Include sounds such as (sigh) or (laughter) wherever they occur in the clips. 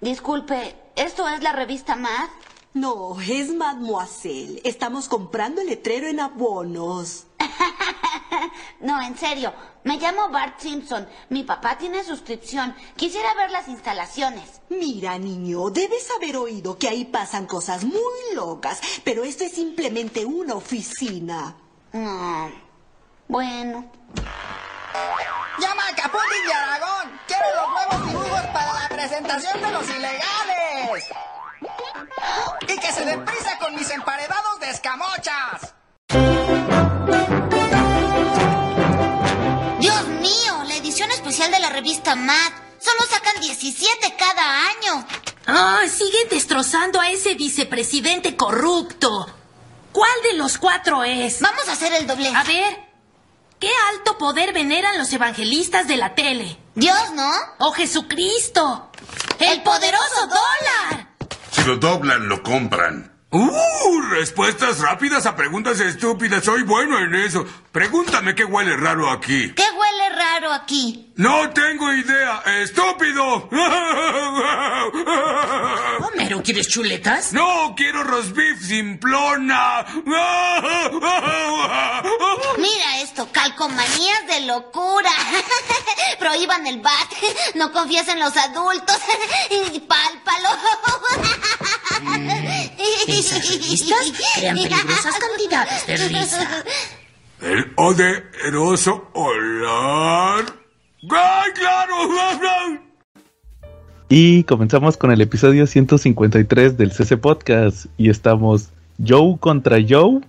Disculpe, ¿esto es la revista Mad? No, es Mademoiselle. Estamos comprando el letrero en abonos. (laughs) no, en serio. Me llamo Bart Simpson. Mi papá tiene suscripción. Quisiera ver las instalaciones. Mira, niño, debes haber oído que ahí pasan cosas muy locas, pero esto es simplemente una oficina. Mm, bueno. ¡Llama a Aragón! ¡Quiero los nuevos dibujos para la presentación de los ilegales! ¡Y que se deprisa con mis emparedados de escamochas! ¡Dios mío! La edición especial de la revista Mad. Solo sacan 17 cada año. ¡Ay, sigue destrozando a ese vicepresidente corrupto! ¿Cuál de los cuatro es? Vamos a hacer el doble. A ver, ¿qué alto poder veneran los evangelistas de la tele? Dios, ¿no? ¡Oh, Jesucristo! ¡El poderoso dólar! Si lo doblan, lo compran. ¡Uh! Respuestas rápidas a preguntas estúpidas. Soy bueno en eso. Pregúntame qué huele raro aquí. ¿Qué huele raro aquí? No tengo idea. ¡Estúpido! (laughs) ¿Homero, quieres chuletas? No, quiero rosbif simplona. (laughs) Mira esto, calcomanías de locura. (laughs) Prohíban el bat. No confíes en los adultos. Y pálpalo. Esas revistas crean peligrosas cantidades de risa. El poderoso olor. ¡Ay, claro! Y comenzamos con el episodio 153 del CC Podcast. Y estamos Joe contra Joe.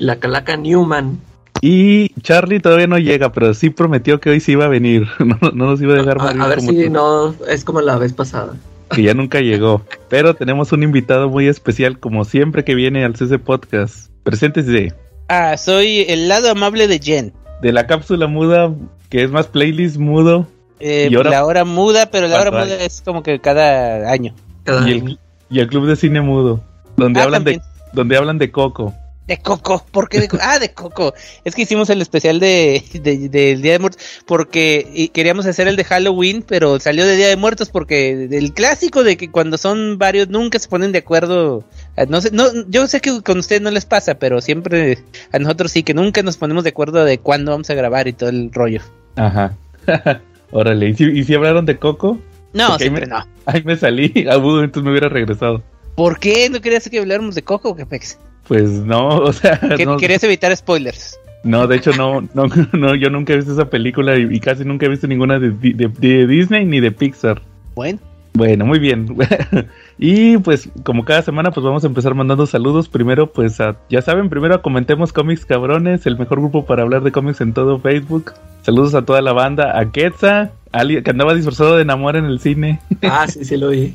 La calaca Newman. Y Charlie todavía no llega, pero sí prometió que hoy sí iba a venir. (laughs) No, no nos iba a dejar A, a ver como si tú, no es como la vez pasada. Que ya nunca llegó. Pero tenemos un invitado muy especial, como siempre que viene al CC Podcast. Preséntese Ah, soy el lado amable de Jen. de la cápsula muda, que es más playlist mudo. Eh, Y ahora- La hora muda, pero la hora muda es como que cada año. Cada Y año. el, y el club de cine mudo, donde Ah, hablan de donde hablan de Coco. De Coco, ¿por qué de Coco? Ah, de Coco. Es que hicimos el especial de, de- del Día de Muertos porque queríamos hacer el de Halloween, pero salió de Día de Muertos porque el clásico de que cuando son varios nunca se ponen de acuerdo. Ah, No sé, no, yo sé que con ustedes no les pasa, pero siempre a nosotros sí que nunca nos ponemos de acuerdo de cuándo vamos a grabar y todo el rollo. Ajá. (laughs) Órale, ¿y si, y si hablaron de Coco? No, Porque ahí siempre me- no. Ahí me salí, (laughs) agudo, entonces me hubiera regresado. ¿Por qué no querías que habláramos de Coco, Capex? Pues no, (laughs) o sea, no, Querías evitar spoilers. no, de hecho no, no, (laughs) no, yo nunca he visto esa película y, y casi nunca he visto ninguna de, de- de Disney ni de Pixar. Bueno, Bueno, muy bien. (laughs) y pues como cada semana pues vamos a empezar mandando saludos. Primero pues a, ya saben, primero a comentemos cómics cabrones, el mejor grupo para hablar de cómics en todo Facebook. Saludos a toda la banda, a Quetza, que andaba disfrazado de enamor en el cine. Ah, sí, sí lo vi.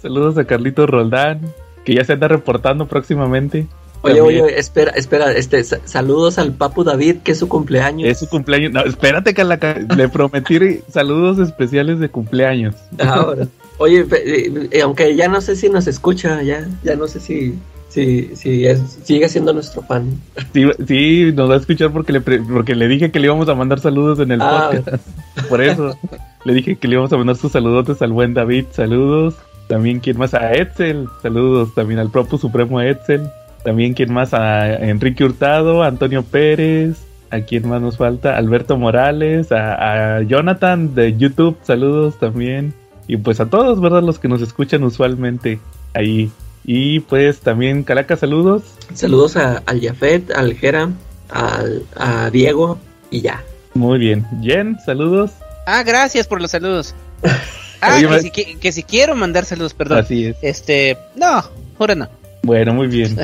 Saludos a Carlito Roldán, que ya se anda reportando próximamente. Oye, También. oye, espera, espera, este, sa- saludos al Papu David, que es su cumpleaños. Es su cumpleaños. No, espérate, Calaca. Le prometí saludos especiales de cumpleaños. Ahora. Oye, eh, eh, aunque ya no sé si nos escucha, ya, ya no sé si, si, si es, sigue siendo nuestro fan. Sí, sí, nos va a escuchar porque le, porque le dije que le íbamos a mandar saludos en el Ah. podcast. (laughs) Por eso le dije que le íbamos a mandar sus saludotes al buen David. Saludos. También, ¿quién más? A Edsel. Saludos también al propio Supremo Edsel. También, ¿quién más? A Enrique Hurtado, Antonio Pérez. ¿A quién más nos falta? Alberto Morales, a, a Jonathan de YouTube. Saludos también. Y pues a todos, ¿verdad? Los que nos escuchan usualmente ahí. Y pues también, Calaca, saludos. Saludos a, al Jafet, al Jera, al, a Diego y ya. Muy bien. Jen, saludos. Ah, gracias por los saludos. (laughs) Ah, Oye, que, si, qui- que si quiero mandar saludos, perdón. Así es. Este, no, ahora no. Bueno, muy bien.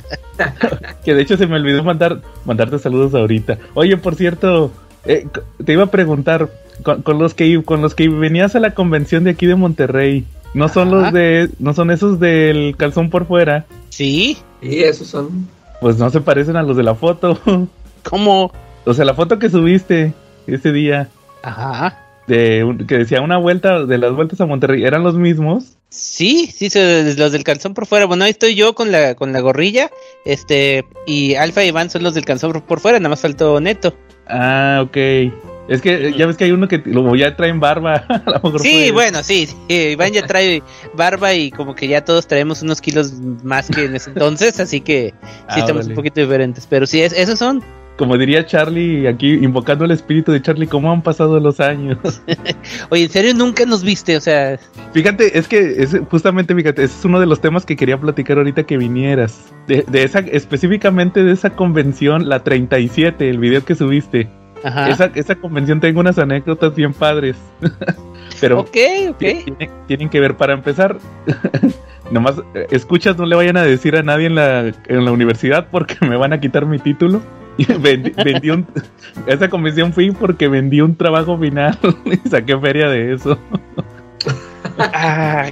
(laughs) que de hecho se me olvidó mandar mandarte saludos ahorita. Oye, por cierto, eh, te iba a preguntar con, con los que con los que venías a la convención de aquí de Monterrey. No son Ajá. los de no son esos del calzón por fuera. Sí, Y esos son. Pues no se parecen a los de la foto. ¿cómo? o sea, la foto que subiste ese día Ajá. De un- que decía una vuelta de las vueltas a Monterrey, eran los mismos. Sí, sí, los del calzón por fuera. Bueno, ahí estoy yo con la, con la gorrilla. Este, y Alfa y Iván son los del calzón por- fuera, nada más faltó Neto. Ah, ok. Es que ya ves que hay uno que lo ya traen barba. (laughs) a lo mejor Sí, puede- bueno, sí, sí, Iván ya trae barba y como que ya todos traemos unos kilos más que en ese entonces, así que sí Ah, estamos un poquito diferentes. Pero sí, es, esos son. Como diría Charlie, aquí invocando el espíritu de Charlie, ¿cómo han pasado los años? (laughs) Oye, ¿en serio nunca nos viste? O sea, Fíjate, es que es justamente, fíjate, ese es uno de los temas que quería platicar ahorita que vinieras. De, de esa, específicamente de esa convención, la 37, el video que subiste. ajá. Esa, esa convención tengo unas anécdotas bien padres. (laughs) Pero Ok, ok. tienen, tienen que ver, para empezar, (laughs) nomás escuchas, no le vayan a decir a nadie en la, en la universidad porque (laughs) me van a quitar mi título. Y vendí, (laughs) vendí un, a esa convención fui porque vendí un trabajo final (laughs) y saqué feria de eso. Ah,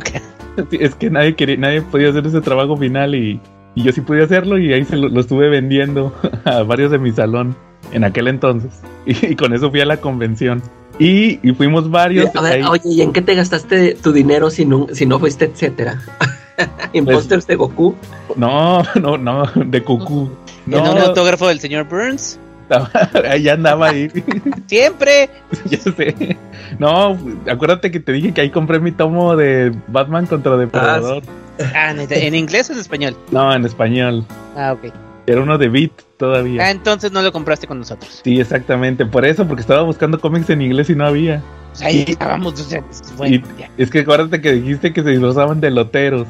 Es que nadie quería, nadie podía hacer ese trabajo final y, y yo sí podía hacerlo y ahí se lo, lo estuve vendiendo a varios de mi salón en aquel entonces. Y, con eso fui a la convención. Y, y fuimos varios. A ver, ahí. oye, ¿y en qué te gastaste tu dinero si no, si no fuiste etcétera? (laughs) ¿En Pues- pósters de Goku? No, no, no, de cucú. (laughs) En un autógrafo del señor Burns. (laughs) ahí andaba ahí. Siempre. ya sé. No, acuérdate que te dije que ahí compré mi tomo de Batman contra Depredador. Ah, neta, ¿en inglés o en español? No, en español. Ah, ok. Era uno de Beat todavía. Ah, entonces no lo compraste con nosotros. Sí, exactamente. Por eso, porque estaba buscando cómics en inglés y no había. Pues ahí estábamos. o sea, bueno, Y- ya. Es que acuérdate que dijiste que se disfrazaban de loteros.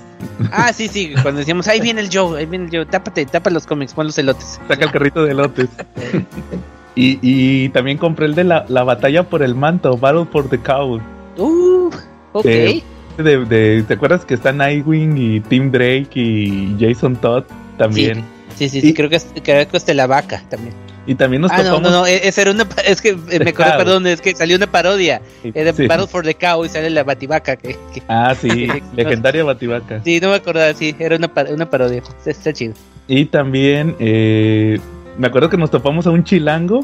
Ah, sí, sí. Cuando decíamos, ahí viene el Joe, ahí viene el Joe. Tápate, tapa los cómics, pon los elotes. Saca el carrito de lotes. (laughs) y, y también compré el de la, la batalla por el manto, Battle for the Cow. Uh, ok. De- De, de- ¿Te acuerdas que está Nightwing y Tim Drake y Jason Todd también? Sí, sí, sí. Y- Creo que creo que es de la vaca también. Y también nos Ah, no, topamos. no, no. e- Esa era una. Es que eh, me acordé, perdón, es que salió una parodia. Era Sí. Battle for the Cow y sale la bativaca. Que, que- Ah, sí, (laughs) legendaria Bativaca. sí, no me acordaba, sí. Era una, una parodia. Está, está chido. Y también eh, me acuerdo que nos topamos a un chilango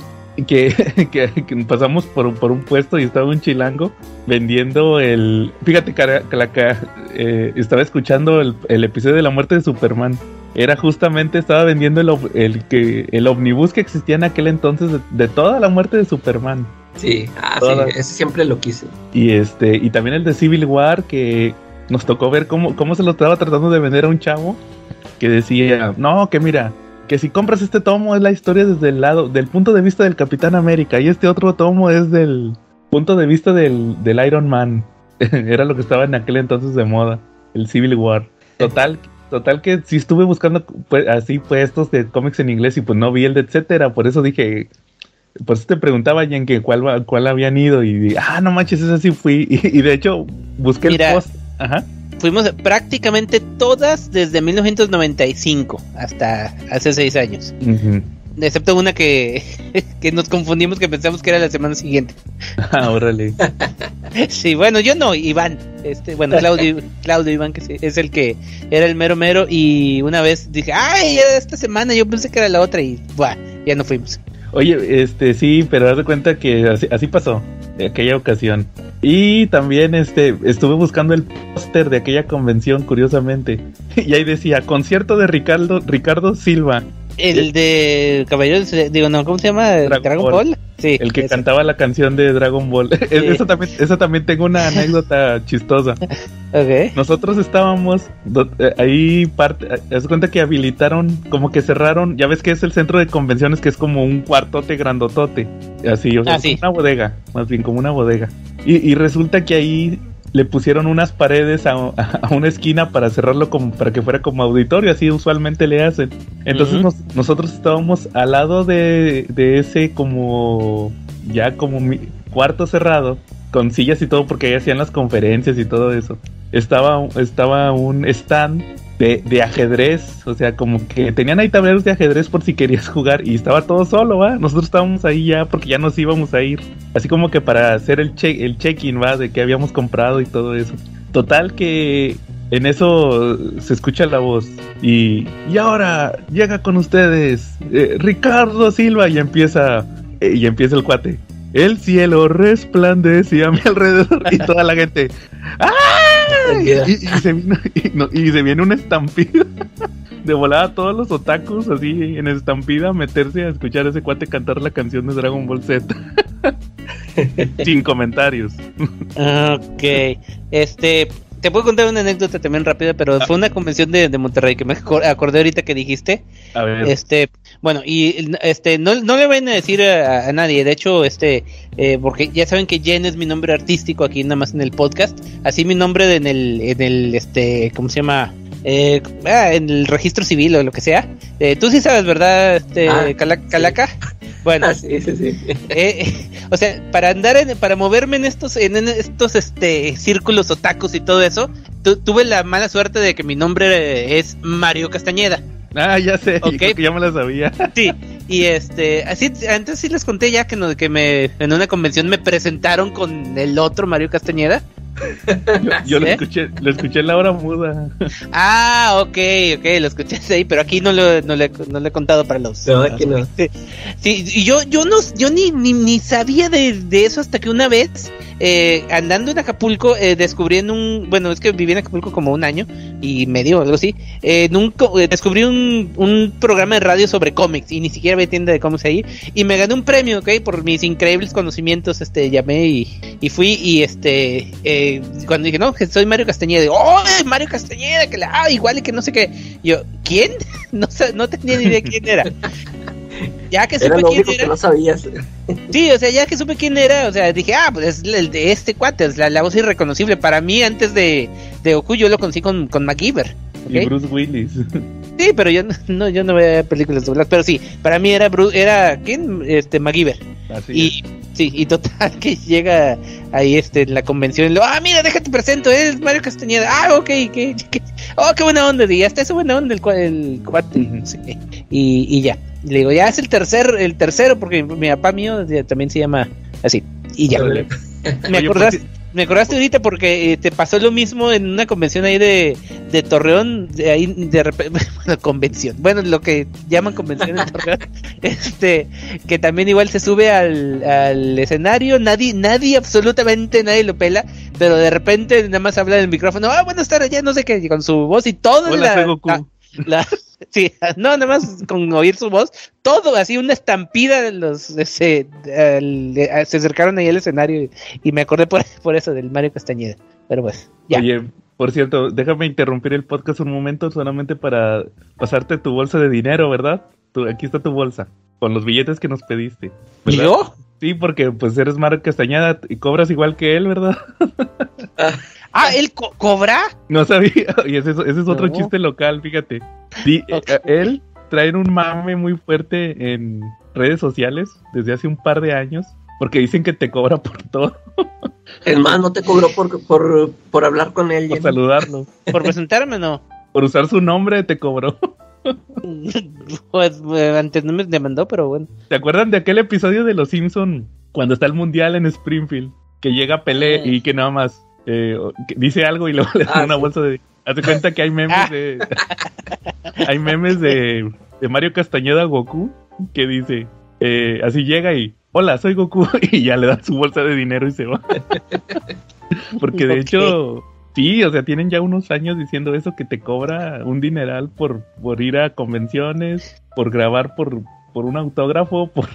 que, (laughs) que, que pasamos por, por un puesto y estaba un chilango vendiendo el... Fíjate la que, eh, estaba escuchando el, el episodio de la muerte de Superman. Era justamente, estaba vendiendo el, el, que, el omnibus que existía en aquel entonces de, de toda la muerte de Superman. Sí, ah, Todas. sí, ese siempre lo quise. Y este y también el de Civil War que nos tocó ver cómo, cómo se lo estaba tratando de vender a un chavo que decía, no, que mira, que si compras este tomo es la historia desde el lado, del punto de vista del Capitán América y este otro tomo es del punto de vista del, del Iron Man. (laughs) Era lo que estaba en aquel entonces de moda, el Civil War. Total, total que si estuve buscando pues, así puestos de cómics en inglés y pues no vi el de etcétera, por eso dije, por eso te preguntaba, Jen, que cuál, cuál habían ido. Y ah, no manches, ese sí fui. (laughs) Y, y de hecho, busqué Mira. el post. Ajá. Fuimos prácticamente todas desde 1995 hasta hace seis años. Excepto una que, (laughs) que nos confundimos que pensamos que era la semana siguiente. (laughs) Ah, órale. (laughs) Sí, bueno, yo no, Iván. Este, bueno, Claudio, Claudio Iván, que sí, es el que era el mero mero. Y una vez dije, ay, esta semana yo pensé que era la otra y buah, ya no fuimos. Oye, este, sí, pero haz de cuenta que así, así pasó, de aquella ocasión. Y también, este, estuve buscando el póster de aquella convención, curiosamente. (laughs) Y ahí decía, concierto de Ricardo, Ricardo Silva, El de Caballeros, digo, no, ¿cómo se llama? Dragon Dragon, Ball. Ball. Sí, el que ese. cantaba la canción de Dragon Ball. (laughs) Eso también, eso también tengo una anécdota (laughs) chistosa. Ok. Nosotros estábamos eh, ahí parte, eh, haz cuenta que habilitaron, como que cerraron, ya ves que es el centro de convenciones que es como un cuartote grandotote, así, o sea, Ah, sí. como una bodega, más bien como una bodega. Y, y resulta que ahí le pusieron unas paredes a, a una esquina para cerrarlo como para que fuera como auditorio, así usualmente le hacen. Entonces nos- nosotros estábamos al lado de, de ese como ya como mi- cuarto cerrado con sillas y todo porque ahí hacían las conferencias y todo eso. Estaba, estaba un stand de, ajedrez, o sea, como que tenían ahí tableros de ajedrez por si querías jugar y estaba todo solo, ¿va? Nosotros estábamos ahí ya porque ya nos íbamos a ir, así como que para hacer el el check-in, ¿va? De que habíamos comprado y todo eso. Total que en eso se escucha la voz y, y ahora llega con ustedes eh, Ricardo Silva y empieza eh, y empieza el cuate. El cielo resplandece a mi alrededor y toda la gente. ¡Ay! Y, y se vino- (laughs) y no- y se viene una estampida (laughs) de volada a todos los otakus así en estampida a meterse a escuchar a ese cuate cantar la canción de Dragon Ball Z. (laughs) Sin comentarios. Ok. Este, te puedo contar una anécdota también rápida, pero fue una convención de, de Monterrey que me acor- acordé ahorita que dijiste. A ver. Este, bueno, y este, no, no le vayan a decir a, a nadie, de hecho, este, eh, porque ya saben que Jen es mi nombre artístico aquí nada más en el podcast, así mi nombre en el, en el, este, ¿cómo se llama? Eh, ah, en el registro civil o lo que sea. Eh, Tú sí sabes, ¿verdad, este, Ah, Cala- sí. Calaca? (laughs) Bueno, Ah, sí, sí, sí. (laughs) eh, o sea, para andar en, para moverme en estos, en, en estos este círculos otakus y todo eso, tu- tuve la mala suerte de que mi nombre es Mario Castañeda. Ah, ya sé, Ok. creo que ya me la sabía. (laughs) Sí, y este, así, antes sí les conté ya que, no, que me, en una convención me presentaron con el otro Mario Castañeda. (laughs) Yo lo ¿Eh? escuché, lo escuché en la hora muda. Ah, ok, ok, lo escuché ahí, pero aquí no lo, no le, no le he contado para los. No, aquí no. Sí, yo, yo no, yo ni, ni, ni sabía de, de eso hasta que una vez, eh, andando en Acapulco, eh, descubrí en un, bueno, es que viví en Acapulco como un año y medio, algo así, eh, en un eh, descubrí un, un programa de radio sobre cómics y ni siquiera había tienda de cómics ahí y me gané un premio, ok, por mis increíbles conocimientos, este, llamé y, y fui y este, eh, cuando dije, no, que soy Mario Castañeda, digo, oh, Mario Castañeda, que la, ah, igual y que no sé qué, yo, ¿quién? (laughs) No, no tenía ni idea quién era. (laughs) Ya que Era supe lo quién único que era, no sabías. sí, o sea, ya que supe quién era, o sea, dije, ah, pues es el de este cuate, es la, la voz irreconocible. Para mí, antes de, de Goku, yo lo conocí con, con MacGyver. Y. Bruce Willis. (laughs) Sí, pero yo no, yo no veía películas dobladas, pero sí, para mí era Bru- era ¿quién? Este MacGyver. Así Y sí, y total (laughs) que llega ahí este en la convención y lo, ah, mira, déjate presento, es Mario Castañeda. Ah, ok, que, que- oh, qué buena onda, y hasta esa buena onda el, el cuate. Sí. y, y ya. Le digo, ya es el tercer, el tercero, porque mi papá mío también se llama así. Y ya. Me Oye, acordaste, pues, me acordaste ahorita porque eh, te pasó lo mismo en una convención ahí de, de Torreón, de ahí de repente, (laughs) bueno, convención, bueno, lo que llaman convención en Torreón, (laughs) este, que también igual se sube al, al escenario, nadie, nadie, absolutamente nadie lo pela, pero de repente nada más habla en el micrófono, ah, buenas tardes, ya no sé qué, con su voz y todo la, soy Goku. la- la- sí, no, nada más con oír su voz, todo así, una estampida de los, ese, de- se acercaron ahí al escenario y, y me acordé por, (laughs) por eso del Mario Castañeda. Pero pues, ya. Oye, por cierto, déjame interrumpir el podcast un momento solamente para pasarte tu bolsa de dinero, ¿verdad? Tu- aquí está tu bolsa, con los billetes que nos pediste. ¿verdad? ¿Yo? Sí, porque pues eres Mario Castañeda y cobras igual que él, ¿verdad? (laughs) Ah, ¿él co- cobra? No sabía. (laughs) Y ese, es- ese es otro No. chiste local, fíjate. Sí, (laughs) eh, él trae un mame muy fuerte en redes sociales desde hace un par de años. Porque dicen que te cobra por todo, El más no te cobró por, por, por hablar con él. por saludarlo. ¿Por presentarme no? Por usar su nombre te cobró. (laughs) pues eh, antes no me demandó, pero bueno. ¿Se acuerdan de aquel episodio de Los Simpson cuando está el mundial en Springfield? Que llega Pelé Mm. y que nada más eh, que dice algo y (laughs) luego le da Ah, una sí. bolsa de. Hace cuenta que hay memes Ah. de. hay memes de, de Mario Castañeda Goku que dice. eh, así llega y. Hola, soy Goku. (laughs) Y ya le dan su bolsa de dinero y se va. Porque de hecho. Sí, o sea, tienen ya unos años diciendo eso, que te cobra un dineral por, por ir a convenciones, por grabar por, por un autógrafo, (laughs) por,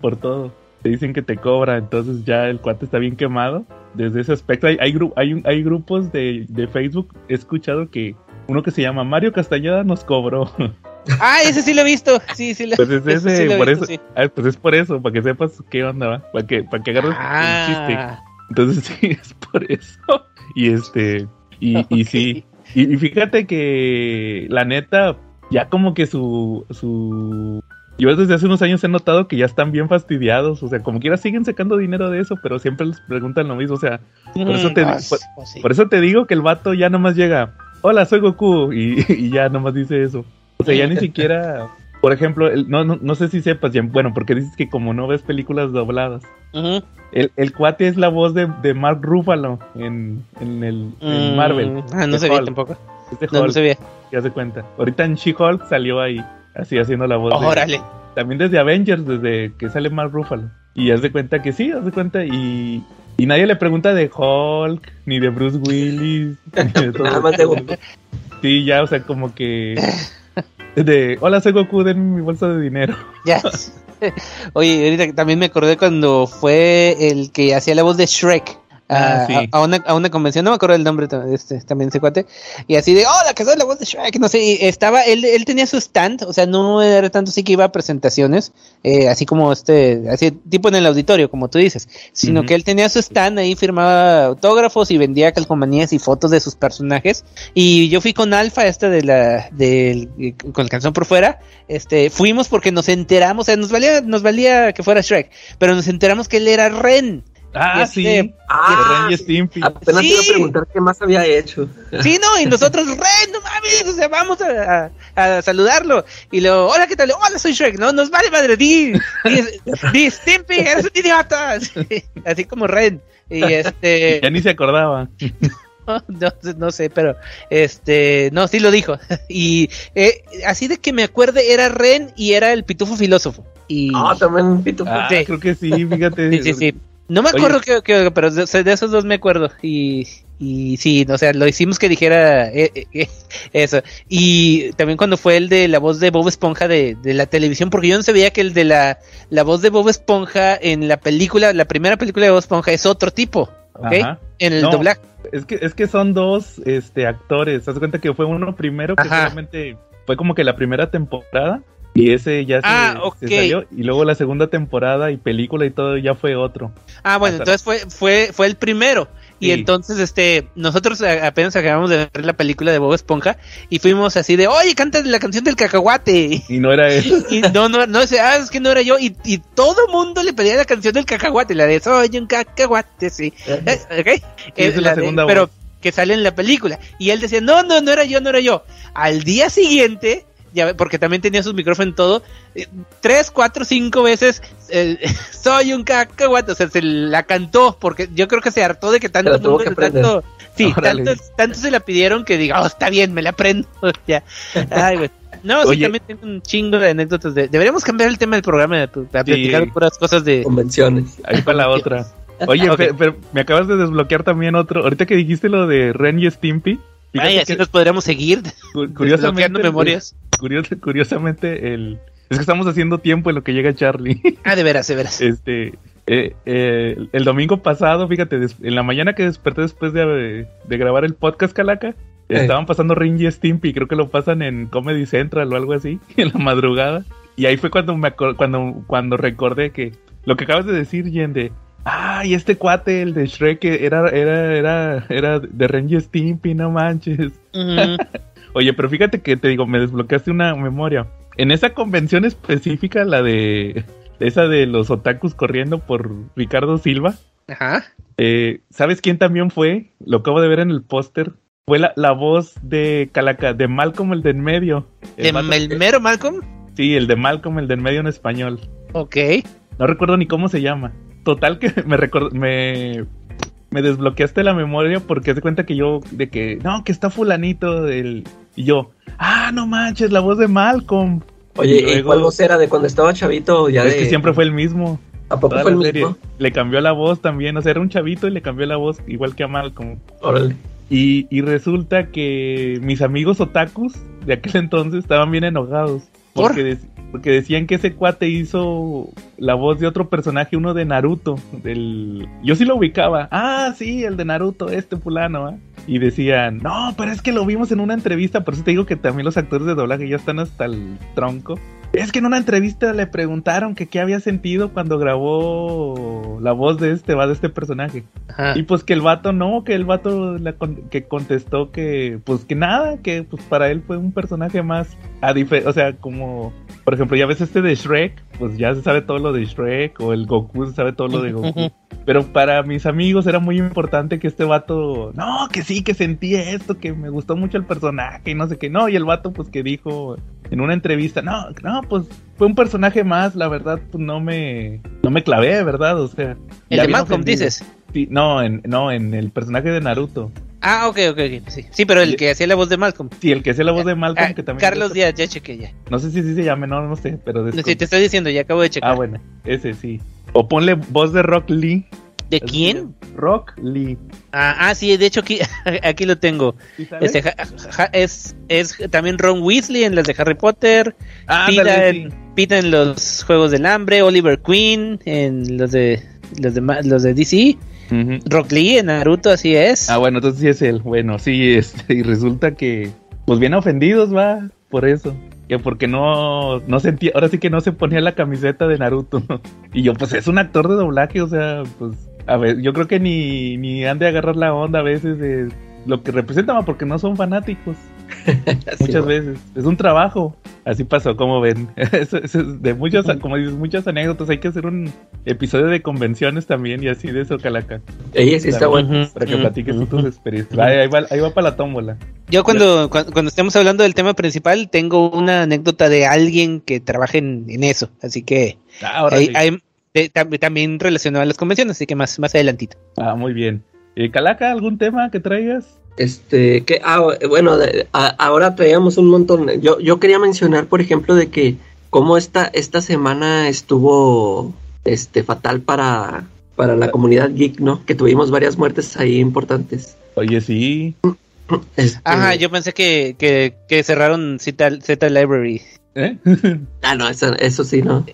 por todo. Te dicen que te cobra, entonces ya el cuate está bien quemado. Desde ese aspecto, hay, hay, hay, un- hay grupos de, de Facebook, he escuchado que uno que se llama Mario Castañeda nos cobró. (laughs) Ah, ese sí lo he visto. Sí, sí lo, Pues es (laughs) ese sí ese, lo he por visto, eso, sí. ah, pues es por eso, para que sepas qué onda va, para que, para que agarres el chiste. Ah, Entonces sí, es por eso. (laughs) Y este, y, sí. Y, y fíjate que la neta, ya como que su, su... Yo desde hace unos años he notado que ya están bien fastidiados, o sea, como quiera siguen sacando dinero de eso, pero siempre les preguntan lo mismo, o sea, por eso te, mm, por, pues sí. por eso te digo que el vato ya nomás llega, hola, soy Goku, y, (laughs) y ya nomás dice eso. O sea, ya ni (laughs) siquiera, por ejemplo, el- no, no, no sé si sepas, bueno, porque dices que como no ves películas dobladas, Ujú. el, el cuate es la voz de, de Mark Ruffalo en, en el en Mm, Marvel. Ah, no sabía tampoco. es de No, no sabía. ya se cuenta. Ahorita en She-Hulk salió ahí, así haciendo la voz. de- Órale. también desde Avengers, desde que sale Mark Ruffalo. Y haz de cuenta que sí, haz de cuenta. Y, y nadie le pregunta de Hulk, ni de Bruce Willis, (laughs) ni de (laughs) todo Nada más de. Sí, ya, o sea, como que. (laughs) De, hola, soy Goku, den mi bolsa de dinero. (laughs) Ya. Oye, ahorita también me acordé cuando fue el que hacía la voz de Shrek. Ah, a, sí. a- a una, a una convención, no me acuerdo el nombre este, también ese cuate, y así de, hola, que soy la voz de Shrek, no sé, y estaba, él, él tenía su stand, o sea, no era tanto sí que iba a presentaciones, eh, así como este, así tipo en el auditorio, como tú dices, sino que él tenía su stand, ahí firmaba autógrafos y vendía calcomanías y fotos de sus personajes, y yo fui con Alfa, esta de la, del, eh, con el canción por fuera, este, fuimos porque nos enteramos, o sea, nos valía, nos valía que fuera Shrek, pero nos enteramos que él era Ren. Ah, este- sí. Ah, Ren y Stimpy. apenas Sí. te iba a preguntar qué más había hecho. Sí, no, y (laughs) nosotros, Ren, no mames, o sea, vamos a, a- a saludarlo. Y luego, hola, ¿qué tal? Hola, soy Shrek, no, nos vale madre, di, di, (laughs) Stimpy, eres un idiota. (laughs) Así como Ren. Y este, Ya ni se acordaba. no, no sé, pero este, no, sí lo dijo. Y eh, así de que me acuerde, era Ren y era el pitufo filósofo. Y Ah, también Pitufo. Ah, Sí. creo que sí, fíjate. sí, sí, sí. No me acuerdo que, que- pero de, de esos dos me acuerdo. Y, y sí, o sea, lo hicimos que dijera eh, eh, eh, (laughs) eso. Y también cuando fue el de la voz de Bob Esponja de, de la televisión, porque yo no sabía que el de la, la voz de Bob Esponja en la película, la primera película de Bob Esponja es otro tipo, ¿ok? Ajá. En el No. doblaje. Es que, es que son dos este, actores. Haz cuenta que fue uno primero que Ajá. solamente fue como que la primera temporada. Y ese ya se, Ah, se salió. Y luego la segunda temporada y película y todo ya fue otro. Ah, bueno, Hasta- entonces fue, fue, fue el primero. Y entonces, este, nosotros apenas acabamos de ver la película de Bob Esponja y fuimos así de, oye, canta la canción del cacahuate. Y no era eso. (laughs) Y no, no, no, ah, es que no era yo. Y, y todo mundo le pedía la canción del cacahuate, la de soy un cacahuate, sí. Eh, ¿ok? Eh, esa es la de- segunda pero que sale en la película. Y él decía, no, no, no era yo, no era yo. Al día siguiente, ya, porque también tenía sus micrófonos en todo, eh, tres, cuatro, cinco veces, eh, (laughs) soy un cacahuate. O sea, se la cantó, porque yo creo que se hartó de que tanto mundo, que tanto, sí, tanto, tanto se la pidieron que diga, oh, está bien, me la aprendo. (laughs) ya. Ay, güey. No, sí, Oye. también tengo un chingo de anécdotas. De... Deberíamos cambiar el tema del programa de, de platicar puras cosas de. Convenciones. Ahí para la otra. (laughs) Oye, pero me acabas de desbloquear también otro. Ahorita que dijiste lo de Ren y Stimpy. Ay, así que nos podríamos seguir. cu- curiosamente, memorias. curios- curiosamente, el. Es que estamos haciendo tiempo en lo que llega Charlie. Ah, de veras, de veras. Este, eh, eh, el domingo pasado, fíjate, des- en la mañana que desperté después de, de grabar el podcast Calaca, estaban pasando Ring y Stimpy, creo que lo pasan en Comedy Central o algo así, (laughs) en la madrugada. Y ahí fue cuando me cuando, cuando recordé que lo que acabas de decir, Jen, de ay, este cuate, el de Shrek, era, era, era, era de Ren y Stimpy, no manches. (laughs) Oye, pero fíjate que te digo, me desbloqueaste una memoria. En esa convención específica, la de esa de los otakus corriendo por Ricardo Silva, Ajá. eh, ¿sabes quién también fue? Lo acabo de ver en el póster. Fue la, la voz de Calaca, de Malcolm el de en medio. ¿De El el mero Malcolm? Sí, el de Malcolm el de en medio en español. Ok. No recuerdo ni cómo se llama. Total que me recor- me me desbloqueaste la memoria porque se cuenta que yo de que no, que está fulanito del y yo, ah, no manches, la voz de Malcolm. Oye, Y ¿y luego- cuál voz era de cuando estaba chavito? Ya es de... que siempre fue el mismo. ¿A poco Toda fue el mismo? Le cambió la voz también, o sea, era un chavito y le cambió la voz igual que a Malcolm. Órale. Y, y resulta que mis amigos otakus de aquel (laughs) entonces estaban bien enojados. ¿Por? Porque, dec- porque decían que ese cuate hizo la voz de otro personaje, uno de Naruto. Del... Yo sí lo ubicaba. Ah, sí, el de Naruto, este fulano. ¿ah? Y decían, no, pero es que lo vimos en una entrevista. Por eso te digo que también los actores de doblaje ya están hasta el tronco. Es que en una entrevista le preguntaron que qué había sentido cuando grabó la voz de este, va de este personaje. Ajá. Y pues que el vato no, que el vato la con- que contestó que pues que nada, que pues para él fue un personaje más a o sea, como por ejemplo, ya ves este de Shrek, pues ya se sabe todo lo de Shrek o el Goku se sabe todo lo de Goku. (laughs) Pero para mis amigos era muy importante que este vato, no, que sí, que sentí esto, que me gustó mucho el personaje y no sé qué, no, y el vato pues que dijo en una entrevista, no, no, pues fue un personaje más, la verdad, pues no me, no me clavé, ¿verdad? O sea, El de Malcolm, dices. Sí, no, en, no, en el personaje de Naruto. Ah, ok, ok, ok. Sí, sí pero el que hacía la voz de Malcolm. Sí, el que hacía la voz de Malcolm, Ah, que también. Carlos Díaz, ya chequé ya. No sé si sí se llame, no, no sé, pero. No, sí, te estoy diciendo, ya acabo de checar. Ah, bueno, ese sí. O ponle voz de Rock Lee. ¿De quién? Rock Lee. Ah, ah, sí, de hecho aquí, (laughs) aquí lo tengo. Este, ja- ja- es, es también Ron Weasley en las de Harry Potter, Ah, Pita, sí. Pita en los Juegos del Hambre, Oliver Queen en los de los de, los de DC, Rock Lee en Naruto, así es. Ah, bueno, entonces sí es él. Bueno, sí, este, y resulta que, pues bien ofendidos, va, por eso. Que porque no, no sentía, ahora sí que no se ponía la camiseta de Naruto. Y yo, pues es un actor de doblaje, o sea, pues, a ver, yo creo que ni, ni han de agarrar la onda a veces de lo que representa, va, porque no son fanáticos. (laughs) Muchas veces. Es un trabajo. Así pasó, como ven. (laughs) Eso- eso es de muchas, como dices, muchas anécdotas. Hay que hacer un episodio de convenciones también y así de eso, Calaca. Sí está bueno. Para que platiques tú tus experiencias. Ahí, ahí va, ahí va para la tómbola. Yo cuando, cuando, cuando estemos hablando del tema principal, tengo una anécdota de alguien que trabaja en, en eso, así que Ah, ahora ahí- sí. ahí- de- tam- también relacionado a las convenciones, así que más, más adelantito. Ah, muy bien. Eh, Calaca, ¿algún tema que traigas? Este, que, ah, bueno, de- a- ahora traíamos un montón. Yo, yo quería mencionar, por ejemplo, de que cómo esta, esta semana estuvo este, fatal para, para la comunidad geek, ¿no? Que tuvimos varias muertes ahí importantes. Oye, sí. (clears throat) Este, Ajá, yo pensé que, que, que cerraron Z, Z Library. ¿Eh? (laughs) Ah, no, eso, eso sí, ¿no.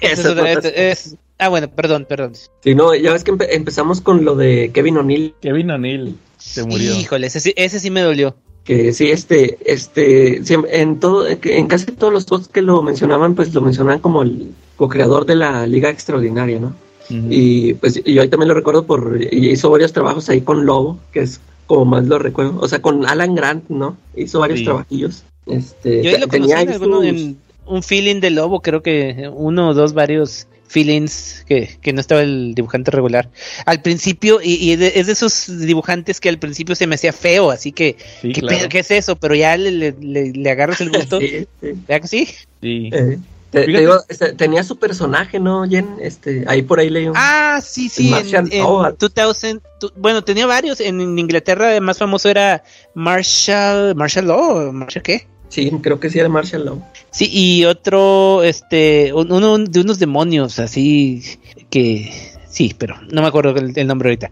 Eso (laughs) Eso es- no- es- ah, bueno, perdón, perdón. Sí, no, ya ves que empe- empezamos con lo de Kevin O'Neill, Kevin O'Neill se murió. Híjole, ese, sí- ese sí me dolió. que sí, este, este, en todo, en casi todos los posts que lo mencionaban, pues lo mencionaban como el co-creador de la Liga Extraordinaria, ¿no? Y pues yo ahí también lo recuerdo por, y hizo varios trabajos ahí con Lobo, que es como más lo recuerdo, o sea, con Alan Grant, ¿no? Hizo varios Sí. trabajillos. Este, Yo ahí lo te- conocí tenía en, ahí alguno- sus- en un feeling de lobo, creo que uno o dos varios feelings que, que no estaba el dibujante regular. Al principio, y, y es, de, es de esos dibujantes que al principio se me hacía feo, así que, Sí, ¿qué, claro. pedo, ¿qué es eso? Pero ya le, le, le- le agarras el (laughs) gusto. Sí, sí. ¿Ya que sí? Sí. Eh, te- digo, este, tenía su personaje, ¿no, Jen? Este, ahí por ahí leí un- Ah, sí, sí. En, en Law. 2000, tu- bueno, tenía varios. En, Inglaterra el más famoso era Marshall, Marshall Law, ¿Marshall qué? Sí, creo que sí era Marshall Law. Sí, y otro, este, un- uno de unos demonios así que, sí, pero no me acuerdo el, el nombre ahorita.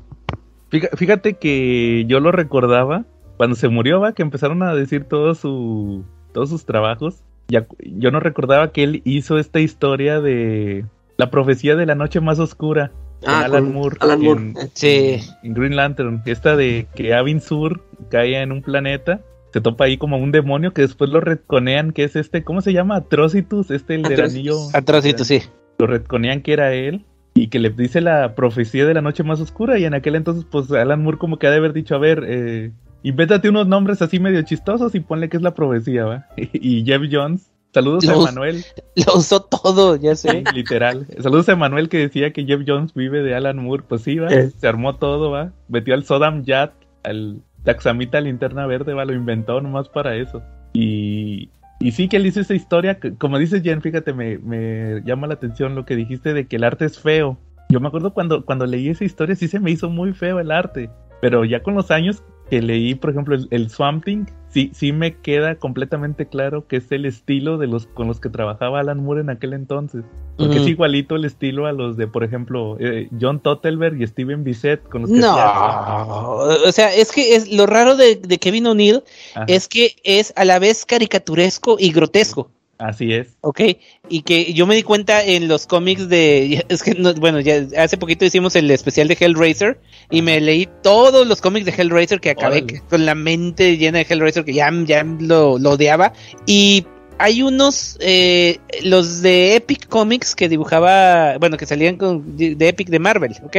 Fíjate, que yo lo recordaba cuando se murió, va, que empezaron a decir todo su, todos sus trabajos. Ya, yo no recordaba que él hizo esta historia de la profecía de la noche más oscura. con Ah, Alan Moore. Alan Moore. en- Sí, en Green Lantern. Esta de que Avin Sur cae en un planeta. Se topa ahí como un demonio que después lo retconean, que es este, ¿cómo se llama? Atrocitus, este el del Atrocitus. anillo. atrocito, sí. Lo retconean que era él. Y que le dice la profecía de la noche más oscura. Y en aquel entonces, pues Alan Moore como que ha de haber dicho, a ver, eh, invéntate unos nombres así medio chistosos y ponle que es la profecía, ¿va? (laughs) y Jeff Jones. Saludos a Emanuel, (laughs) Lo usó todo, ya sí, sé. literal. Saludos a Emanuel que decía que Jeff Jones vive de Alan Moore. Pues sí, va. Eh. Se armó todo, va. Metió al Sodam Yat, al Taxamita linterna verde, va. Lo inventó nomás para eso. Y, y sí que él hizo esa historia. como dice Jen, fíjate, me, me llama la atención lo que dijiste de que el arte es feo. Yo me acuerdo cuando, cuando leí esa historia, sí se me hizo muy feo el arte. Pero ya con los años que leí, por ejemplo, el, el Swamp Thing, sí, sí me queda completamente claro que es el estilo de los con los que trabajaba Alan Moore en aquel entonces. Porque es igualito el estilo a los de, por ejemplo, eh, John Tottelberg y Steven Bissett con los que No, o sea, es que es lo raro de, de Kevin O'Neill es que es a la vez caricaturesco y grotesco. Así es. Ok, y que yo me di cuenta en los cómics de, (laughs) es que, no- bueno, ya hace poquito hicimos el especial de Hellraiser y me leí todos los cómics de Hellraiser que acabé Órale. con la mente llena de Hellraiser que ya, ya lo, lo odiaba y hay unos, eh, los de Epic Comics que dibujaba, bueno, que salían con, de Epic de Marvel, ¿ok?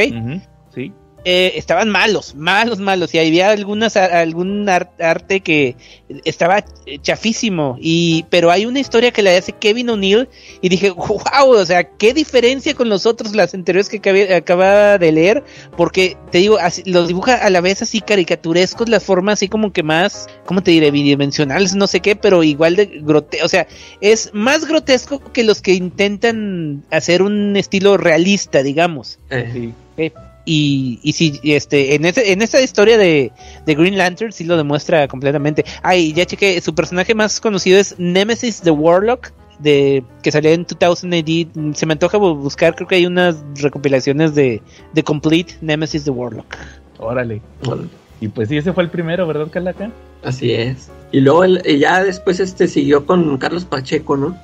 Sí. Eh, estaban malos, malos, malos. Y había algunas, algún ar- arte que estaba eh, chafísimo. Y, pero hay una historia que la hace Kevin O'Neill. Y dije, (laughs) wow, o sea, qué diferencia con los otros, las anteriores que acabé- acababa de leer. Porque te digo, así, los dibuja a la vez así caricaturescos, las formas así como que más, ¿cómo te diré? Bidimensionales, no sé qué, pero igual de grotesco. O sea, es más grotesco que los que intentan hacer un estilo realista, digamos. eh, Sí. Y, y sí, este, en, ese, en esta historia de, de Green Lantern sí lo demuestra completamente. Ay, ya chequé, su personaje más conocido es Nemesis the Warlock. de que salió en 2000 AD. Se me antoja bu- buscar, creo que hay unas recopilaciones de, de Complete Nemesis the Warlock. Órale. Y pues sí, ese fue el primero, ¿verdad, Calaca? así es. Y luego ya después este siguió con Carlos Pacheco, ¿no?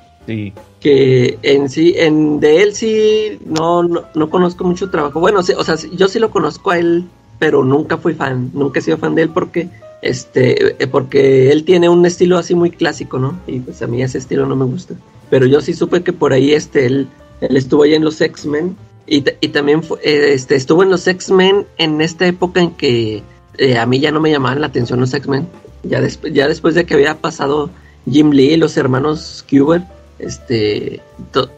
Que en sí, en de él sí no, no, no conozco mucho trabajo. Bueno, sí, o sea, yo sí lo conozco a él, pero nunca fui fan, nunca he sido fan de él porque este eh, porque él tiene un estilo así muy clásico, ¿no? Y pues a mí ese estilo no me gusta. Pero yo sí supe que por ahí este él, él estuvo ahí en los X-Men y, y también fue- eh, este estuvo en los X-Men en esta época en que eh, a mí ya no me llamaban la atención los X-Men. Ya, desp- ya después de que había pasado Jim Lee y los hermanos Cuber, este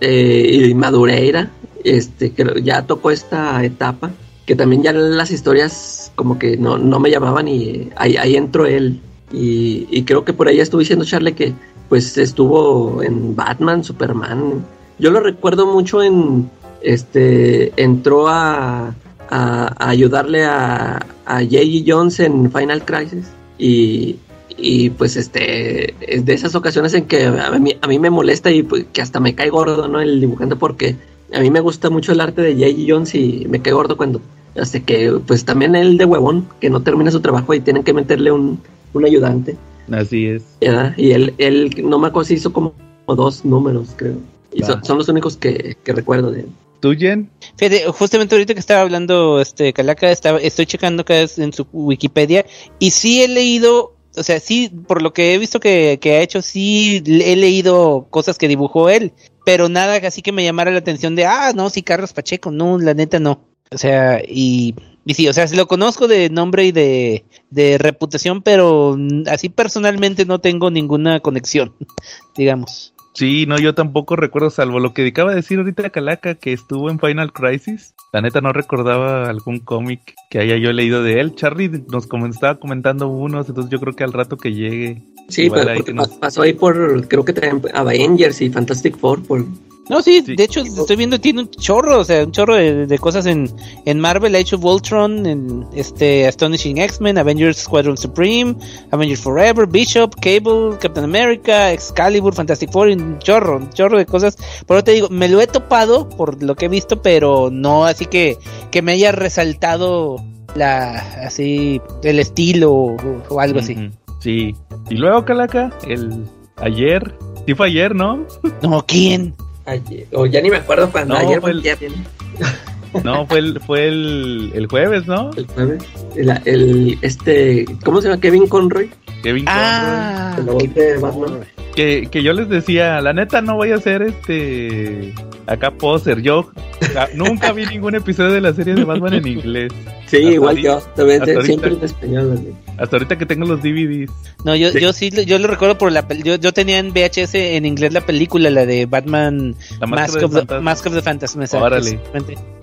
eh, y Madureira, este que ya tocó esta etapa, que también ya las historias como que no, no me llamaban y ahí, ahí entró él. Y, y creo que por ahí estuvo diciendo Charlie que pues estuvo en Batman, Superman. Yo lo recuerdo mucho en este entró a ayudarle a, a J.G. Jones en Final Crisis y, y pues este es de esas ocasiones en que a mí, a mí me molesta y pues, que hasta me cae gordo no el dibujante porque a mí me gusta mucho el arte de J.G. Jones y me cae gordo cuando hasta que pues también el de huevón que no termina su trabajo y tienen que meterle un, un ayudante Así es. ¿verdad? y él, él no me acuerdo si hizo como dos números creo y son, son los únicos que, que recuerdo de él ¿Tú, Jen? Fíjate, justamente ahorita que estaba hablando este Calaca, estaba, estoy checando acá en su Wikipedia y sí he leído, o sea, sí, por lo que he visto que, que ha hecho, sí he leído cosas que dibujó él, pero nada así que me llamara la atención de, ah, no, sí, Carlos Pacheco, no, la neta no. O sea, y, y sí, o sea, lo conozco de nombre y de, de reputación, pero así personalmente no tengo ninguna conexión, (laughs) digamos. Sí, no, yo tampoco recuerdo, salvo lo que acaba de decir ahorita Calaca, que estuvo en Final Crisis. La neta no recordaba algún cómic que haya yo leído de él. Charlie nos estaba comentando unos, entonces yo creo que al rato que llegue. sí pero ahí porque que nos- pa- pasó ahí por creo que también Avengers y Fantastic Four por No, sí, Sí. de hecho estoy viendo tiene un chorro, o sea, un chorro de, de cosas en, en Marvel, Age of Voltron, en este Astonishing X-Men, Avengers Squadron Supreme, Avengers Forever, Bishop, Cable, Captain America, Excalibur, Fantastic Four, un chorro, un chorro de cosas. Por eso te digo, me lo he topado por lo que he visto, pero no así que, que me haya resaltado la así el estilo o, o algo así. Sí. Y luego Calaca, el ayer, sí fue ayer, ¿no? No, ¿quién? Ayer, o ya ni me acuerdo cuando No, ayer fue el- ya bien, (laughs) No, fue el, fue el, el jueves, ¿no? el jueves. El, el- este ¿cómo se llama? Kevin Conroy. Kevin Ah, el voz de Batman que, que yo les decía, la neta no voy a ser este acá poser. Yo ah, nunca vi (laughs) ningún episodio de la serie de Batman en inglés. sí Hasta igual yo también hasta ahorita. siempre en español. Hasta ahorita que tengo los DVDs. No, yo, Sí. yo sí, yo lo recuerdo por la pel- yo, yo tenía en VHS en inglés la película, la de Batman La Mask of, the. Mask of the Phantasm. exacto, Órale.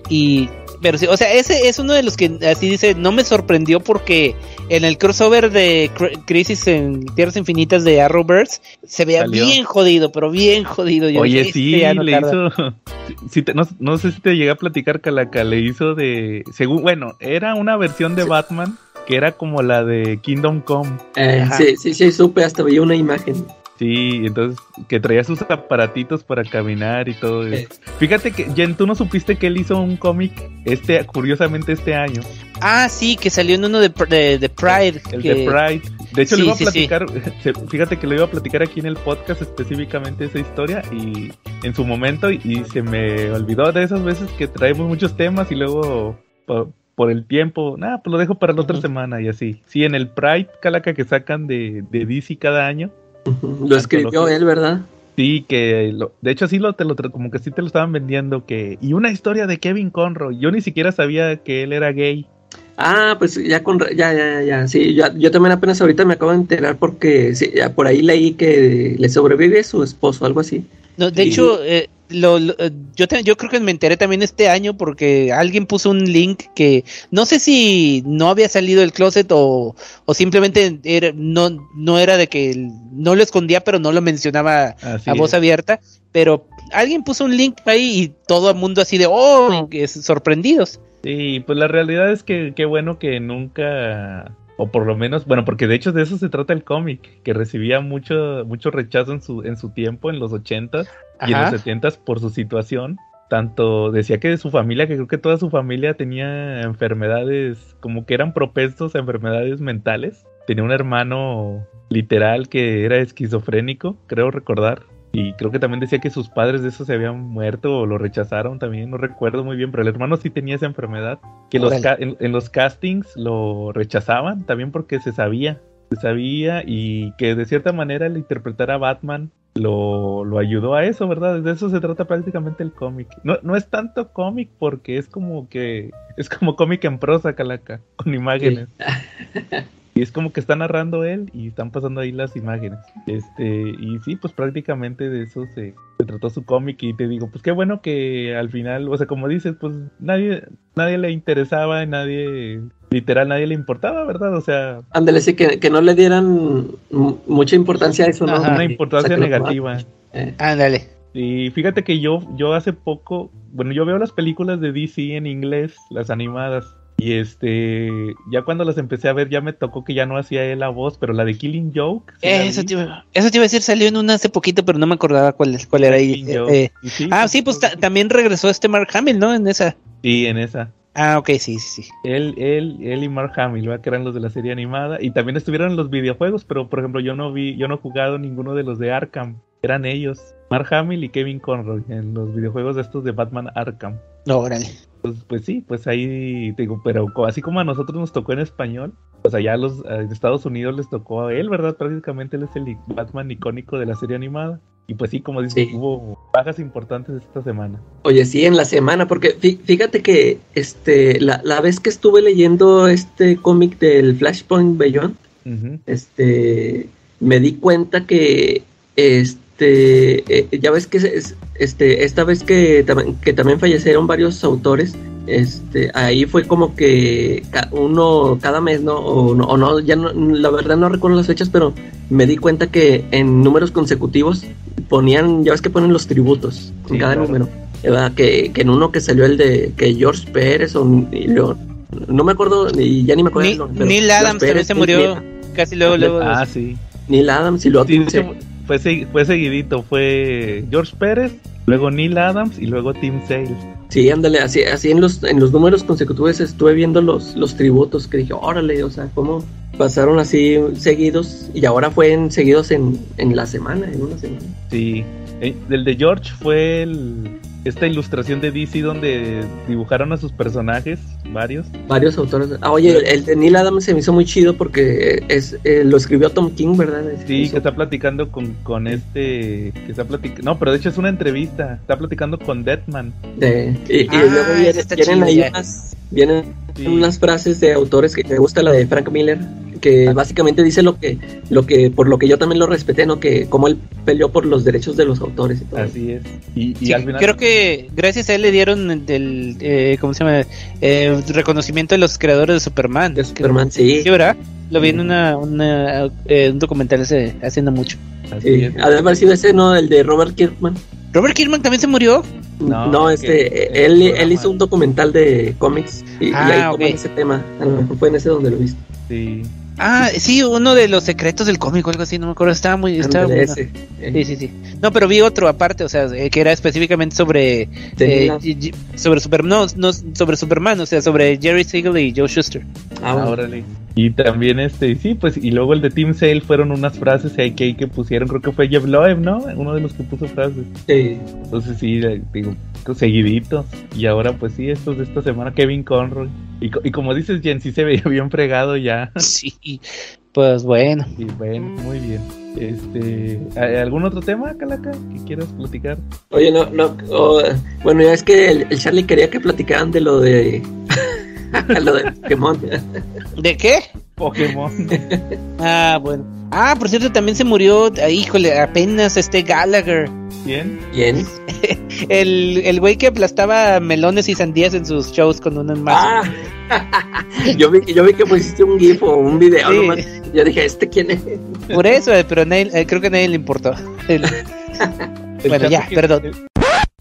Y, pero sí, o sea, ese es uno de los que así dice, no me sorprendió porque en el crossover de Cr- Crisis en Tierras Infinitas de Arrowverse se veía Salió. bien jodido, pero bien jodido. Yo Oye, dije, sí, "Este ya no le tarda". hizo. sí te- no, no sé si te llegué a platicar, Calaca. Le hizo de. Según, bueno, era una versión de Batman que era como la de Kingdom Come. Eh, sí, sí, sí, supe, hasta vi una imagen. Sí, entonces que traía sus aparatitos para caminar y todo eso. Eh. Fíjate que, Jen, tú no supiste que él hizo un cómic este, curiosamente este año. Ah, sí, que salió en uno de, Pr- de, de Pride. El que- de Pride. De hecho, Sí, lo iba a sí, sí. platicar. (laughs) se- Fíjate que lo iba a platicar aquí en el podcast específicamente esa historia y en su momento y, y se me olvidó de esas veces que traemos muchos temas y luego po- por, el tiempo, nada, pues lo dejo para la otra semana y así. Sí, en el Pride Calaca que sacan de, de DC cada año. Lo escribió él, ¿verdad? Sí, que lo- de hecho sí lo te lo como que sí te lo estaban vendiendo que y una historia de Kevin Conroy. Yo ni siquiera sabía que él era gay. Ah, pues ya con ya, ya, ya, sí, ya- yo también apenas ahorita me acabo de enterar porque sí, ya por ahí leí que le sobrevive su esposo, algo así. No, de Y- hecho, eh, lo, lo- eh, yo, te- yo creo que me enteré también este año porque alguien puso un link que no sé si no había salido del closet o, o simplemente era, no, no era de que no lo escondía, pero no lo mencionaba Así a voz es. abierta. Pero alguien puso un link ahí y todo el mundo así de, oh, que es- sorprendidos. Sí, pues la realidad es que qué bueno que nunca o por lo menos, bueno, porque de hecho de eso se trata el cómic, que recibía mucho, mucho rechazo en su, en su tiempo, en los 80s y en Ajá. los 70s por su situación. Tanto decía que de su familia, que creo que toda su familia tenía enfermedades, como que eran propensos a enfermedades mentales. Tenía un hermano literal que era esquizofrénico, creo recordar. Y creo que también decía que sus padres de eso se habían muerto o lo rechazaron también, no recuerdo muy bien, pero el hermano sí tenía esa enfermedad. Que los en, en los castings lo rechazaban también porque se sabía, se sabía y que de cierta manera el interpretar a Batman lo, lo ayudó a eso, ¿verdad? De eso se trata prácticamente el cómic. No, no es tanto cómic porque es como que es como cómic en prosa, Calaca, con imágenes. (laughs) Y es como que está narrando él y están pasando ahí las imágenes. Este, y sí, pues prácticamente de eso se, se trató su cómic. Y te digo, pues qué bueno que al final, o sea, como dices, pues nadie, nadie le interesaba, nadie, literal, nadie le importaba, ¿verdad? O sea, Ándale, sí, que, que no le dieran mucha importancia a eso, ¿no? Ajá. una importancia o sea, negativa. eh, Ándale. Y fíjate que yo, yo hace poco, bueno, yo veo las películas de DC en inglés, las animadas. Y este, ya cuando las empecé a ver, ya me tocó que ya no hacía él la voz, pero la de Killing Joke. sí la Eso te, iba, eso te iba a decir, salió en una hace poquito, pero no me acordaba cuál, es- cuál era Eh, eh, sí, ah, sí, pues ta- también regresó este Mark Hamill, ¿no? En esa. Sí, en esa. Ah, ok, sí, sí, sí. Él, él, él y Mark Hamill, ¿verdad? que eran los de la serie animada. Y también estuvieron en los videojuegos, pero por ejemplo, yo no vi, yo no he jugado ninguno de los de Arkham. Eran ellos, Mark Hamill y Kevin Conroy, en los videojuegos de estos de Batman Arkham. No, órale. Pues, pues sí, pues ahí te digo, pero así como a nosotros nos tocó en español, pues allá a los a Estados Unidos les tocó a él, ¿verdad? Prácticamente él es el Batman icónico de la serie animada. Y pues sí, como dices, Sí. hubo bajas importantes esta semana. Oye, sí, en la semana, porque fí- fíjate que este la, la vez que estuve leyendo este cómic del Flashpoint Beyond, este me di cuenta que este eh, ya ves que es- este esta vez que, que también fallecieron varios autores este ahí fue como que uno cada mes no o no, o no, ya no la verdad no recuerdo las fechas pero me di cuenta que en números consecutivos ponían ya ves que ponen los tributos en cada claro. número ¿verdad? que, que en uno que salió el de que George Pérez o no me acuerdo y ya ni me acuerdo Ni- el nombre, Neil Adams también se murió casi luego, luego. Ah, sí. Neil Adams y luego Sí, fue, fue seguidito, fue George Pérez, luego Neil Adams y luego Tim Sale. Sí, ándale, así, así en los en los números consecutivos estuve viendo los, los tributos que dije, órale, o sea, cómo pasaron así seguidos y ahora fueron seguidos en, en la semana, en una semana. Sí, Eh, el de George fue el- esta ilustración de DC donde dibujaron a sus personajes, varios. Varios autores. Ah, oye, el, el de Neil Adams se me hizo muy chido porque es eh, lo escribió Tom King, ¿verdad? Sí, Hizo- que está platicando con, con este, que está platicando, no, pero de hecho es una entrevista, está platicando con Deadman. de- y, y Ah, luego viene- ese está vienen chido, ahí unas, vienen Sí. unas frases de autores que me gusta la de Frank Miller que básicamente dice lo que lo que por lo que yo también lo respeté no que como él peleó por los derechos de los autores y todo Así es. Y, y Sí, al final... Creo que gracias a él le dieron el, eh, ¿cómo se llama? Eh, reconocimiento de los creadores de Superman. de Superman sí, Sí, ¿verdad? Lo vi en una, una, eh, un documental hace, hace no mucho. sí. es. ha de haber sido ese no el de Robert Kirkman Robert Kirkman también se murió. No, no, es este que él, él hizo un documental de cómics y, y Ah, ahí ok. toman ese tema a lo mejor fue en ese donde lo viste Sí. Ah, sí, uno de los secretos del cómic o algo así, no me acuerdo. Estaba muy. Estaba Ándale, bueno. ese. Eh, Sí, sí, sí. No, pero vi otro aparte, o sea, eh, que era específicamente sobre eh, sobre Superman, no, no, sobre Superman, o sea, sobre Jerry Siegel y Joe Schuster. ah, bueno. Órale. Y también este, sí, pues, y luego el de Team Sale fueron unas frases ahí que, que pusieron, creo que fue Jeff Loeb, ¿no? Uno de los que puso frases. Sí. Entonces sí, digo, seguiditos. Y ahora pues sí, estos de esta semana, Kevin Conroy. Y, co- y como dices, Jen, sí se veía (laughs) bien fregado ya. Sí, pues bueno. Y bueno, muy bien. Este, ¿hay ¿algún otro tema, Calaca, que quieras platicar? Oye, no, no, oh, bueno, ya es que el, el Charlie quería que platicaran de lo de (laughs) lo de Pokémon. ¿De qué? Pokémon. (laughs) Ah, bueno. Ah, por cierto, también se murió, ah, híjole, apenas este Gallagher. ¿Quién? ¿Quién? (laughs) El, el güey que aplastaba melones y sandías en sus shows con un mazo. Ah, yo vi, yo vi que pusiste un GIF o un video. Sí. nomás. Yo dije, ¿este quién es? Por eso, eh, pero nadie- eh, creo que a nadie le importó. El- Bueno, ya, que- perdón.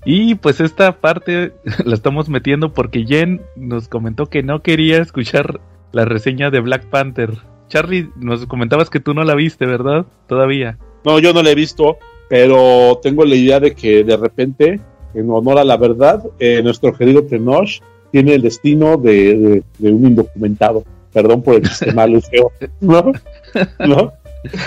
Y pues esta parte (laughs) la estamos metiendo porque Jen nos comentó que no quería escuchar la reseña de Black Panther. Charlie, nos comentabas que tú no la viste, ¿verdad? Todavía. No, yo no la he visto, pero tengo la idea de que de repente, en honor a la verdad, eh, nuestro querido Tenoch tiene el destino de, de- de un indocumentado. Perdón por el (laughs) sistema luceo. ¿No? ¿No?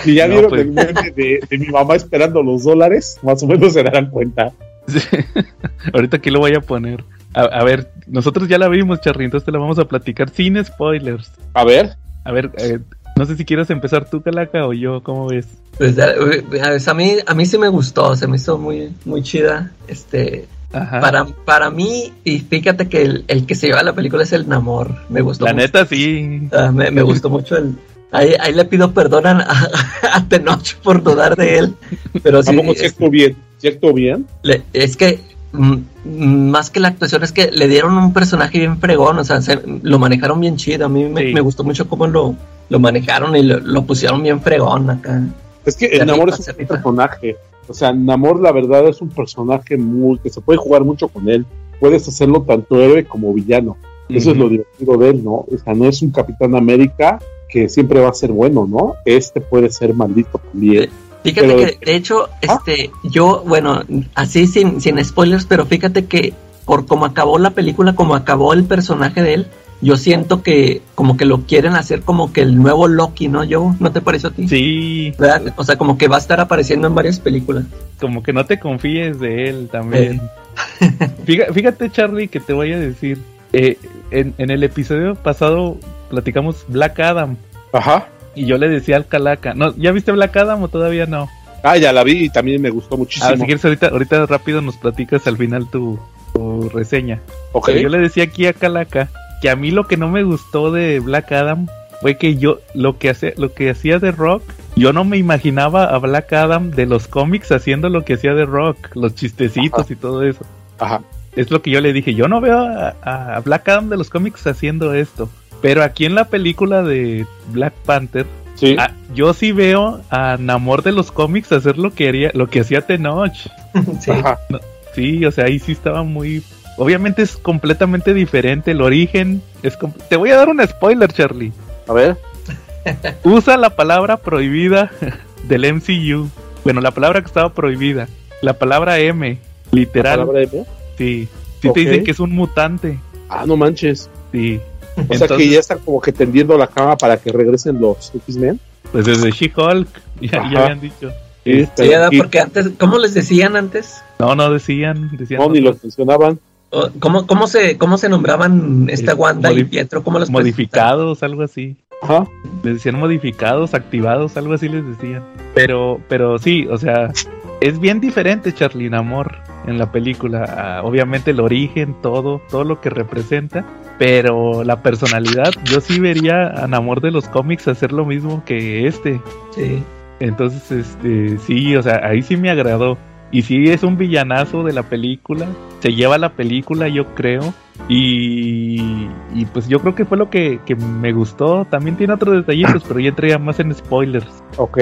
Si ya No, vieron pues. el meme de, de mi mamá esperando los dólares, más o menos se darán cuenta. (laughs) Ahorita aquí lo voy a poner. A, a ver, nosotros ya la vimos, Charlie, entonces te la vamos a platicar sin spoilers. A ver, A ver, eh, no sé si quieres empezar tú, Calaca, o yo, ¿cómo ves? Pues, a, a- mí, a mí sí me gustó, se me hizo muy, muy chida. Este, Ajá. para, para mí, y fíjate que el, el que se lleva la película es el Namor. Me gustó La mucho. neta, sí. Ah, me, me (laughs) gustó mucho el. Ahí, ahí le pido perdón a, a, (laughs) a Tenoch por dudar de él. Pero sí, tampoco es, bien, cierto bien. le- es que mm, mm, más que la actuación es que le dieron un personaje bien fregón, o sea, se- lo manejaron bien chido. A mí me, Sí. me gustó mucho cómo lo, lo manejaron y lo, lo pusieron bien fregón acá. Es que el Namor es un rifa. personaje. O sea, Namor, la verdad, es un personaje muy que se puede jugar mucho con él. Puedes hacerlo tanto héroe como villano. Eso es Ujú. lo divertido de él, ¿no? O sea, no es un Capitán América que siempre va a ser bueno, ¿no? Este puede ser maldito también. Fíjate Pero- que, de hecho, este, yo, bueno, así sin, sin spoilers, pero fíjate que por cómo acabó la película, como acabó el personaje de él, yo siento que como que lo quieren hacer como que el nuevo Loki, ¿no? Yo, ¿no te pareció a ti? Sí, ¿Verdad? O sea, como que va a estar apareciendo en varias películas. como que no te confíes de él también. Fíjate, fíjate, Charlie, que te voy a decir. eh, en, en el episodio pasado platicamos Black Adam. Ajá. Y yo le decía al Calaca, no, ¿ya viste Black Adam o todavía no? Ah, ya la vi y también me gustó A muchísimo. ver, si quieres ahorita, ahorita rápido nos platicas al final tu, tu reseña. Ok. Pero yo le decía aquí a Calaca que a mí lo que no me gustó de Black Adam fue que yo lo que hacía lo que hacía de Rock, yo no me imaginaba a Black Adam de los cómics haciendo lo que hacía de Rock, los chistecitos Ajá. y todo eso. Ajá. Es lo que yo le dije, yo no veo a, a Black Adam de los cómics haciendo esto. Pero aquí en la película de Black Panther, Sí. yo sí veo a Namor de los cómics hacer lo que haría, lo que hacía Tenoch. (laughs) sí. O sea, ahí sí estaba muy. Obviamente es completamente diferente. El origen es. com- Te voy a dar un spoiler, Charlie. A ver. (laughs) Usa la palabra prohibida (laughs) del MCU. Bueno, la palabra que estaba prohibida. La palabra M. Literal. Palabra de- Sí. Sí te dice que es un mutante. Ah, no manches. Sí. O sea que ya están como que tendiendo la cama para que regresen los X-Men. Pues desde She-Hulk. (laughs) Ya, ya habían dicho. Porque antes, ¿cómo les decían antes? No, no decían. decían no, ni los mencionaban. ¿Cómo, cómo, se, ¿Cómo se nombraban esta Eh, Wanda y Pietro? ¿Cómo los modificados, algo así. Ajá. Les decían modificados, activados, algo así les decían. Pero, pero sí, o sea, es bien diferente Charlie Namor en la película. Ah, obviamente el origen, todo, todo lo que representa. Pero la personalidad, yo sí vería a Namor de los cómics hacer lo mismo que este. Sí. Entonces, este, sí, o sea, ahí sí me agradó. Y sí es un villanazo de la película. Se lleva la película, yo creo. Y, y pues yo creo que fue lo que, que me gustó. También tiene otros detallitos, pero ya entraría más en spoilers. Ok.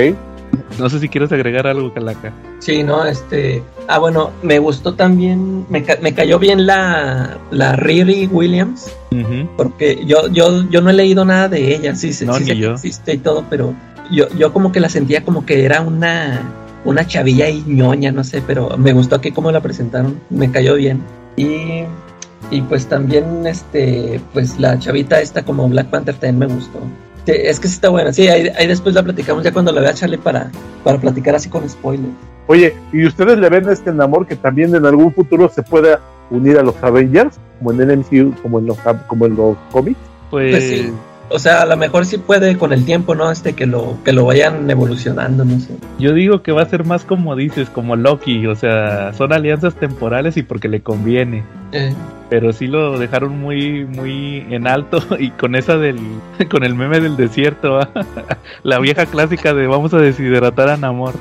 No sé si quieres agregar algo, Calaca. Sí, no, este. Ah, bueno, me gustó también. Me, ca- me cayó bien la, la Riri Williams. Porque yo, yo, yo no he leído nada de ella. Sí, sí, No, sí ni sé que yo. existe y todo, pero yo, yo como que la sentía como que era una, una chavilla y ñoña, no sé, pero me gustó aquí cómo la presentaron. Me cayó bien. Y. Y pues también, este, pues la chavita esta como Black Panther también me gustó. Sí, es que sí está buena. Sí, ahí, ahí después la platicamos ya cuando la vea Charlie para, para platicar así con spoilers. Oye, ¿y ustedes le ven a este Namor que también en algún futuro se pueda unir a los Avengers? Como en el MCU, como en los, como en los cómics. Pues, Pues sí. O sea, a lo mejor sí puede con el tiempo, ¿no? Este, que lo, que lo vayan evolucionando, no sé. yo digo que va a ser más como dices, como Loki. O sea, son alianzas temporales y porque le conviene. Eh, pero sí lo dejaron muy muy en alto (laughs) y con esa del (laughs) con el meme del desierto (laughs) la vieja clásica de vamos a deshidratar a Namor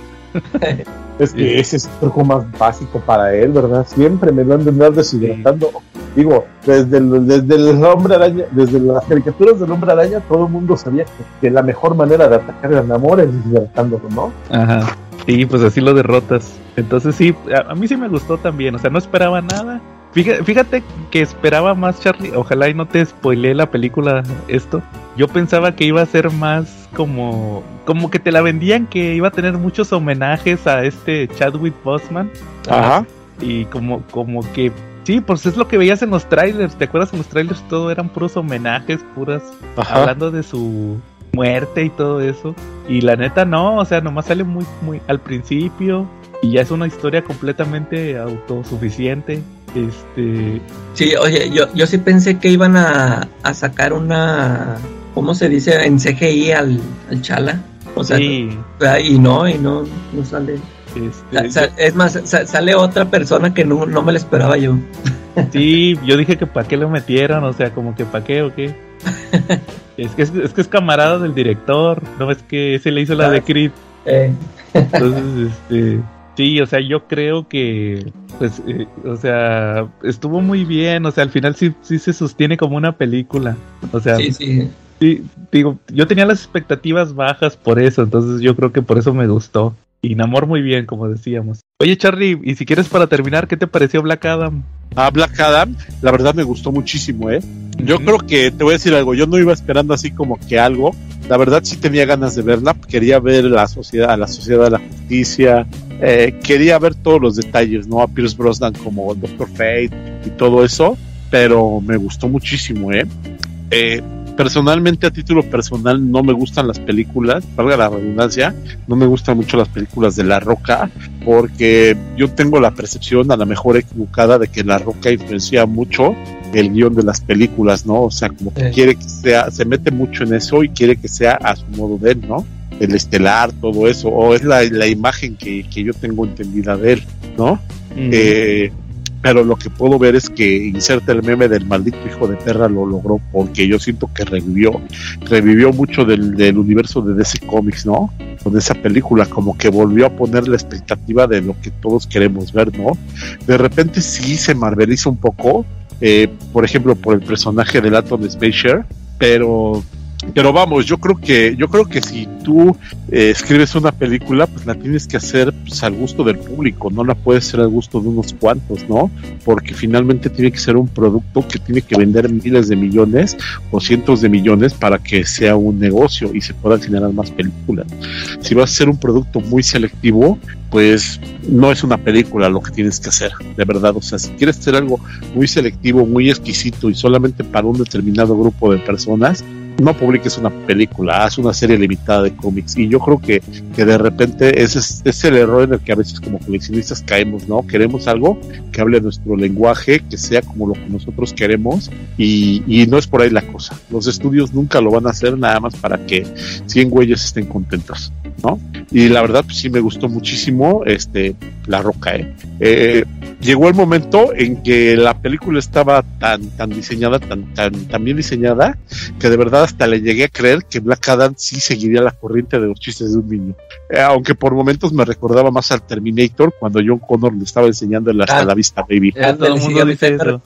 Es que Sí. ese es el truco más básico para él, ¿verdad? Siempre me lo han de andar deshidratando. Digo, desde el, desde el hombre araña, desde las caricaturas del hombre araña, todo el mundo sabía que, que la mejor manera de atacar a Namor es deshidratándolo, ¿no? ajá sí pues así lo derrotas entonces sí a, a mí sí me gustó también o sea no esperaba nada Fíjate, fíjate que esperaba más, Charlie. Ojalá y no te spoileé la película esto. Yo pensaba que iba a ser más como. Como que te la vendían que iba a tener muchos homenajes a este Chadwick Boseman. Ajá. Y como, como que. Sí, pues es lo que veías en los trailers. ¿Te acuerdas? En los trailers todo eran puros homenajes, puras. Ajá. Hablando de su muerte y todo eso. Y la neta no, o sea, nomás sale muy, muy al principio. Y ya es una historia completamente autosuficiente. Este. Sí, oye, yo, yo sí pensé que iban a, a sacar una, ¿cómo se dice? En CGI al, al Chala. O sea, sí, ah, y no, y no, no sale. este, Sa- es más, sa- sale otra persona que no, no me la esperaba yo. (laughs) sí, yo dije que para qué lo metieron, o sea, como que para qué o qué. (laughs) Es que es, es que es camarada del director, no es que ese le hizo la de Creed. Eh, Entonces, (laughs) este, sí, o sea, yo creo que, pues, eh, o sea, estuvo muy bien, o sea, al final sí, sí se sostiene como una película. O sea, sí, sí. Sí, digo, yo tenía las expectativas bajas por eso, entonces yo creo que por eso me gustó. Y Namor muy bien, como decíamos. Oye, Charlie, y si quieres para terminar, ¿qué te pareció Black Adam? A Black Adam, la verdad me gustó muchísimo, ¿eh? Yo creo que te voy a decir algo, yo no iba esperando así como que algo. La verdad sí tenía ganas de verla, quería ver la sociedad, a la sociedad de la justicia, eh, quería ver todos los detalles, ¿no? A Pierce Brosnan como Doctor Fate y todo eso, pero me gustó muchísimo, ¿eh? Eh, personalmente, a título personal, no me gustan las películas, valga la redundancia, no me gustan mucho las películas de La Roca, porque yo tengo la percepción, a lo mejor equivocada, de que La Roca influencia mucho el guion de las películas, ¿no? O sea, como que Sí. quiere que sea, se mete mucho en eso y quiere que sea a su modo de él, ¿no? El estelar, todo eso, o es la, la imagen que, que yo tengo entendida de él, ¿no? Eh, pero lo que puedo ver es que inserta el meme del maldito hijo de perra lo logró porque yo siento que revivió, revivió mucho del, universo de DC Comics, ¿no? Con esa película, como que volvió a poner la expectativa de lo que todos queremos ver, ¿no? De repente sí se marveliza un poco, eh, por ejemplo, por el personaje del Atom Spacer, pero pero vamos, yo creo que yo creo que si tú eh, escribes una película, pues la tienes que hacer pues, al gusto del público, no la puedes hacer al gusto de unos cuantos, ¿no? Porque finalmente tiene que ser un producto que tiene que vender miles de millones o cientos de millones para que sea un negocio y se puedan generar más películas. Si vas a hacer un producto muy selectivo, pues no es una película lo que tienes que hacer, de verdad. O sea, si quieres hacer algo muy selectivo, muy exquisito y solamente para un determinado grupo de personas, no publiques una película, haz una serie limitada de cómics. Y yo creo que, que de repente ese es, es el error en el que a veces como coleccionistas caemos, ¿no? Queremos algo que hable nuestro lenguaje, que sea como lo que nosotros queremos, y, y no es por ahí la cosa. Los estudios nunca lo van a hacer nada más para que 100 güeyes estén contentos, ¿no? Y la verdad, pues sí me gustó muchísimo este La Roca, ¿eh? Eh, llegó el momento en que la película estaba tan, tan diseñada, tan, tan, tan bien diseñada, que de verdad hasta le llegué a creer que Black Adam sí seguiría la corriente de los chistes de un niño. Eh, aunque por momentos me recordaba más al Terminator cuando John Connor le estaba enseñando el hasta Ah. la vista, baby. Ya todo el mundo dice eso.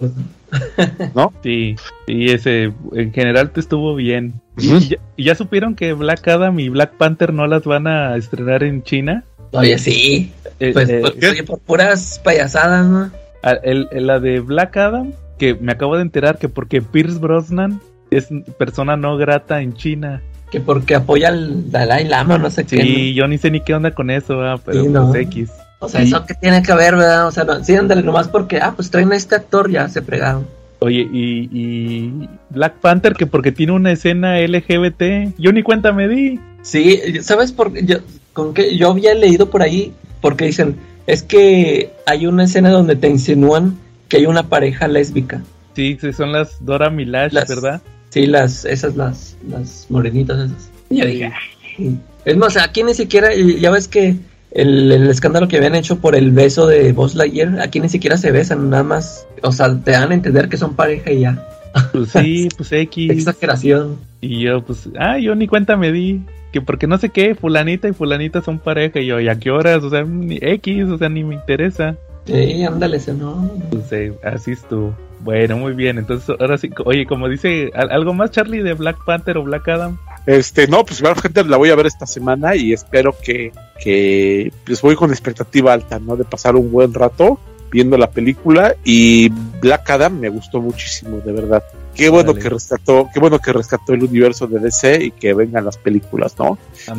(laughs) ¿No? Sí, y ese, en general te estuvo bien. ¿Y, ya, y ya supieron que Black Adam y Black Panther no las van a estrenar en China? Oye, sí. Eh, Pues, eh, pues, oye, por puras payasadas, ¿no? a- el- el- la de Black Adam, que me acabo de enterar que porque Pierce Brosnan es persona no grata en China. Que porque apoya al Dalai Lama, no sé qué. Sí, yo ni sé ni qué onda con eso, ¿verdad? pero Sí, no. pues X. O sea, Sí. eso que tiene que ver, ¿verdad? O sea, no, sí, ándale, nomás porque, ah, pues traen a este actor, ya se fregaron. Oye, y, y Black Panther que porque tiene una escena LGBT, yo ni cuenta me di. Sí, ¿sabes por qué? Yo, con que yo había leído por ahí, porque dicen, es que hay una escena donde te insinúan que hay una pareja lésbica. Sí, sí, son las Dora Las- ¿verdad? Sí, las, esas, las, las morenitas esas. Y yo dije, "Ay". es más, aquí ni siquiera, ya ves que el, el escándalo que habían hecho por el beso de Buzz Lightyear, aquí ni siquiera se besan, nada más, o sea, te dan a entender que son pareja y ya. Pues sí, (laughs) pues X. Exageración. Y yo, pues, ah, yo ni cuenta me di. Que porque no sé qué, fulanita y fulanita son pareja. Y yo, ¿y a qué horas? O sea, ni X, o sea, ni me interesa. Sí, ándale, ese no. Pues eh, así estuvo. Bueno, muy bien. Entonces, ahora sí, oye, como dice, ¿al- ¿algo más, Charlie, de Black Panther o Black Adam? Este, no, pues igual gente la voy a ver esta semana y espero que, que pues voy con expectativa alta, ¿no? De pasar un buen rato viendo la película y Black Adam me gustó muchísimo, de verdad. Qué bueno que rescató, qué bueno que rescató el universo de DC y que vengan las películas, ¿no?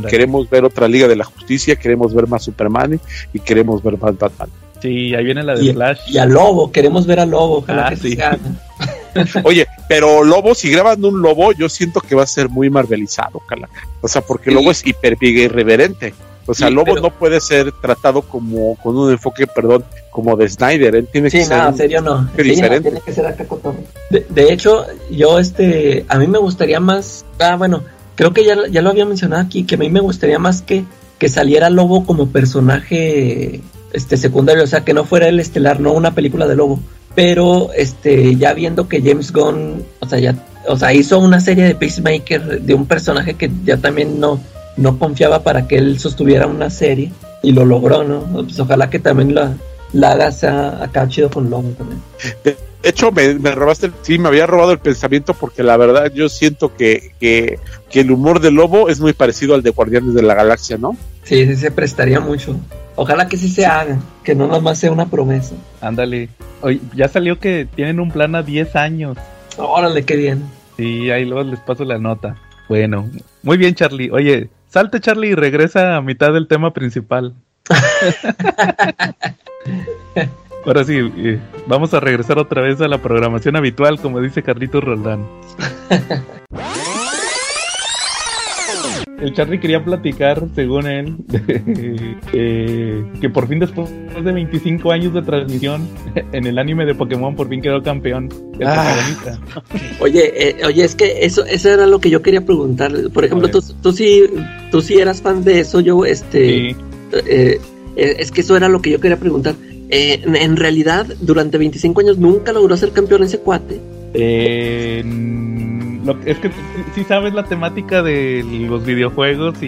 Queremos ver otra Liga de la Justicia, queremos ver más Superman y queremos ver más Batman. Sí, ahí viene la de Y, Flash. y a Lobo, queremos ver a Lobo, ojalá Ah, que sí. se haga. (laughs) Oye, pero Lobo, si graban un Lobo, yo siento que va a ser muy marvelizado, Calaca. O sea, porque Sí. Lobo es hiper irreverente. O sea, Sí, Lobo pero- no puede ser tratado como con un enfoque, perdón, como de Snyder. Él tiene Sí, que ser no, un- serio no. Sí, no, diferente. tiene que ser acá. De, de hecho, yo este, a mí me gustaría más, ah, bueno, creo que ya, ya lo había mencionado aquí, que a mí me gustaría más que, que saliera Lobo como personaje este secundario, o sea, que no fuera el estelar, no una película de Lobo. Pero este, ya viendo que James Gunn, o sea, ya, o sea, hizo una serie de Peacemaker de un personaje que ya también no, no confiaba para que él sostuviera una serie y lo logró, ¿no? Pues ojalá que también la, la hagas acá chido con Lobo también. De hecho, me, me robaste, sí, me había robado el pensamiento porque la verdad yo siento que, que, que el humor de Lobo es muy parecido al de Guardianes de la Galaxia, ¿no? Sí, sí se prestaría mucho. Ojalá que sí se haga, que no nada más sea una promesa. Ándale. Oye, ya salió que tienen un plan a 10 años. Órale, qué bien. Sí, ahí luego les paso la nota. Bueno, muy bien, Charlie. Oye, salte, Charlie, y regresa a mitad del tema principal. (laughs) Ahora sí, eh, vamos a regresar otra vez a la programación habitual, como dice Carlitos Roldán. (laughs) El Charlie quería platicar, según él, (laughs) eh, que por fin después de 25 años de transmisión (laughs) en el anime de Pokémon, por fin quedó campeón el Ah. protagonista. Oye, eh, oye, es que eso, eso era lo que yo quería preguntar. Por ejemplo, tú, tú sí, tú sí eras fan de eso, yo, este, Sí. eh, es que eso era lo que yo quería preguntar. Eh, en, en realidad, durante 25 años nunca logró ser campeón ese cuate. Eh, lo- es que sí, sí sabes la temática de los videojuegos y,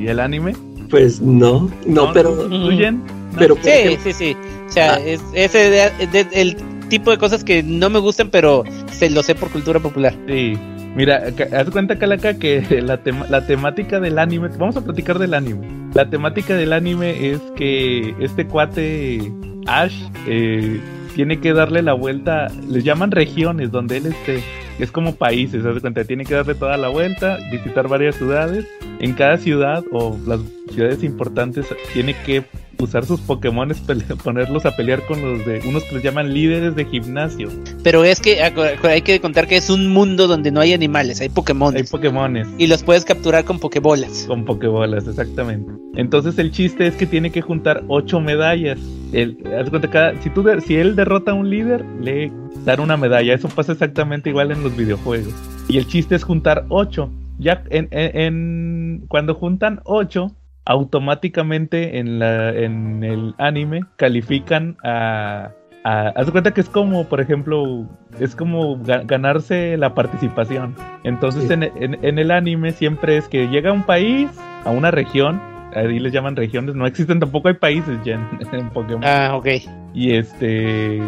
y el anime. Pues no, no, pero, ¿Tú, tú, Jen? No. pero Sí, ejemplo, sí, sí. O sea, Ah. es ese de- de- el tipo de cosas que no me gustan, pero se lo sé por cultura popular. Sí. Mira, haz cuenta, Calaca, que (laughs) la, tema- la temática del anime. Vamos a platicar del anime. La temática del anime es que este cuate Ash eh, tiene que darle la vuelta. Les llaman regiones donde él esté. Es como países, de cuenta. Tiene que darle toda la vuelta, visitar varias ciudades. En cada ciudad o las ciudades importantes tiene que usar sus Pokémon, (laughs) ponerlos a pelear con los de unos que les llaman líderes de gimnasio. Pero es que hay que contar que es un mundo donde no hay animales, hay Pokémon. Hay Pokémones. Y los puedes capturar con Pokébolas. Con pokebolas, exactamente. Entonces el chiste es que tiene que juntar ocho medallas. El, haz de cuenta, cada- si, tú si él derrota a un líder, le dan una medalla. Eso pasa exactamente igual en los videojuegos. Y el chiste es juntar ocho. Ya en, en- en- cuando juntan ocho, automáticamente en, la, en el anime califican a... a- haz de cuenta que es como, por ejemplo, es como ga- ganarse la participación. Entonces Sí. en, en- en el anime siempre es que llega a un país, a una región, ahí les llaman regiones, no existen tampoco hay países ya en, (laughs) en Pokémon. Ah, ok. Y este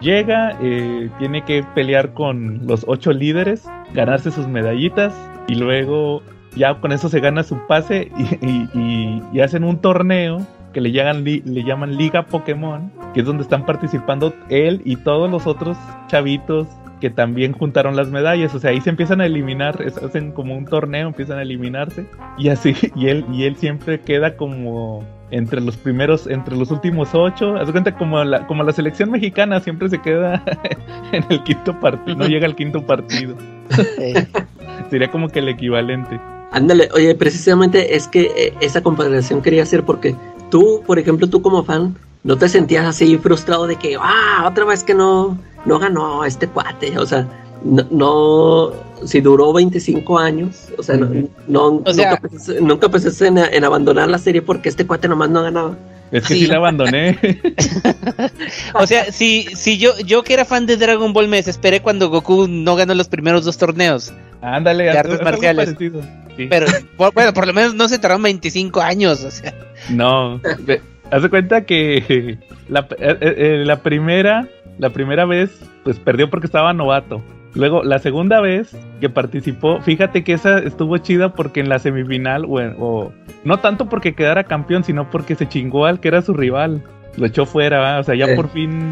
llega, eh, tiene que pelear con los ocho líderes, ganarse sus medallitas y luego ya con eso se gana su pase y, y- y- y hacen un torneo que le le llaman Liga Pokémon, que es donde están participando él y todos los otros chavitos que también juntaron las medallas, o sea, ahí se empiezan a eliminar, es- hacen como un torneo, empiezan a eliminarse y así, (laughs) y él, y él siempre queda como entre los primeros, entre los últimos ocho, haz cuenta como la, como la selección mexicana siempre se queda (laughs) en el quinto partido, no llega al quinto partido, (laughs) sería como que el equivalente. Ándale, oye, precisamente es que eh, esa comparación quería hacer porque tú, por ejemplo, tú como fan, no te sentías así frustrado de que, ah, otra vez que no, no ganó este cuate, o sea, no, no si duró 25 años, o sea, no, no- O sea- nunca, pensaste, nunca pensaste en, en abandonar la serie porque este cuate nomás no ganaba. Es que sí, Sí. la abandoné. (laughs) o sea, si, si yo, yo que era fan de Dragon Ball me desesperé cuando Goku no ganó los primeros dos torneos. Ándale, De artes marciales. Sí. Pero por- bueno, por lo menos no se tardaron 25 años. O sea, No, (laughs) haz de cuenta que la, eh, eh, la primera, la primera vez, pues perdió porque estaba novato. Luego, la segunda vez que participó, fíjate que esa estuvo chida porque en la semifinal, o, no tanto porque quedara campeón, sino porque se chingó al que era su rival. lo echó fuera, ¿va? o sea, ya Eh. por fin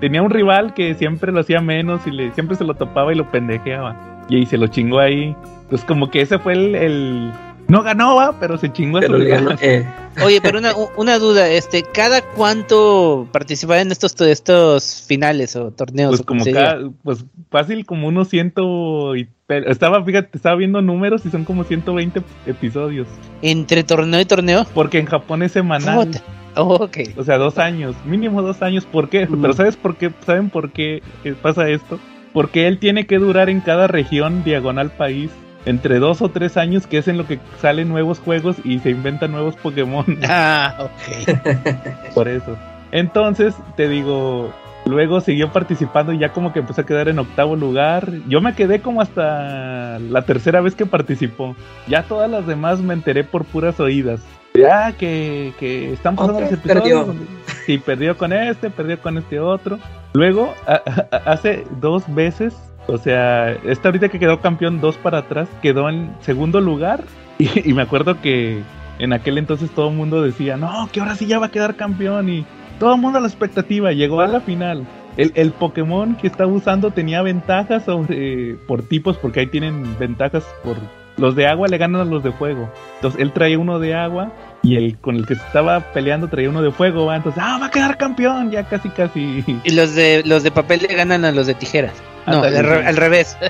tenía un rival que siempre lo hacía menos y le siempre se lo topaba y lo pendejeaba. Y ahí se lo chingó ahí. Pues como que ese fue el, el- no ganó, va, pero se chingó a su Pero ganó, (laughs) eh, Oye, pero una, una duda, este, ¿cada cuánto participan en estos, estos finales o torneos? Pues o como cada, pues fácil como unos ciento y pero estaba, fíjate, estaba viendo números y son como 120 episodios. Entre torneo y torneo. Porque en Japón es semanal. Oh, ok. O sea, dos años, mínimo dos años. ¿Por qué? Mm. Pero ¿sabes por qué? ¿Saben por qué pasa esto? Porque él tiene que durar en cada región diagonal país entre dos o tres años, que es en lo que salen nuevos juegos y se inventan nuevos Pokémon. (laughs) Ah, ok. por eso. Entonces, te digo, luego siguió participando y ya como que empezó a quedar en octavo lugar. Yo me quedé como hasta la tercera vez que participó. Ya todas las demás me enteré por puras oídas. Ya que, que están pasando Otra los episodios. perdió. Sí, perdió con este, perdió con este otro. Luego, a- hace dos veces, o sea, esta ahorita que quedó campeón dos para atrás, quedó en segundo lugar. (laughs) Y, y me acuerdo que en aquel entonces todo el mundo decía, no, que ahora sí ya va a quedar campeón. Y todo el mundo a la expectativa, llegó a la final. El, el Pokémon que estaba usando tenía ventajas sobre por tipos, porque ahí tienen ventajas por los de agua le ganan a los de fuego. Entonces él traía uno de agua y el con el que se estaba peleando traía uno de fuego. ¿va? Entonces, ah, va a quedar campeón, ya casi casi. Y los de los de papel le ganan a los de tijeras. No, al, re- sí. al revés. (laughs)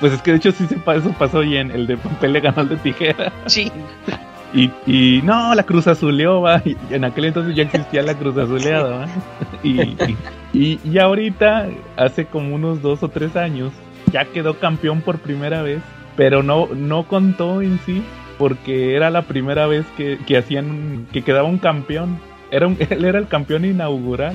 Pues es que de hecho sí se pa- eso pasó bien. El de papel le ganó al de tijera. Sí. Y, y no, la cruz azuleó, va. Y en aquel entonces ya existía la cruz azuleada, va. Y, y, y- y ahorita, hace como unos dos o tres años, ya quedó campeón por primera vez. Pero no, no contó en sí, porque era la primera vez que, que hacían, que quedaba un campeón. Era un- (laughs) él era el campeón inaugural.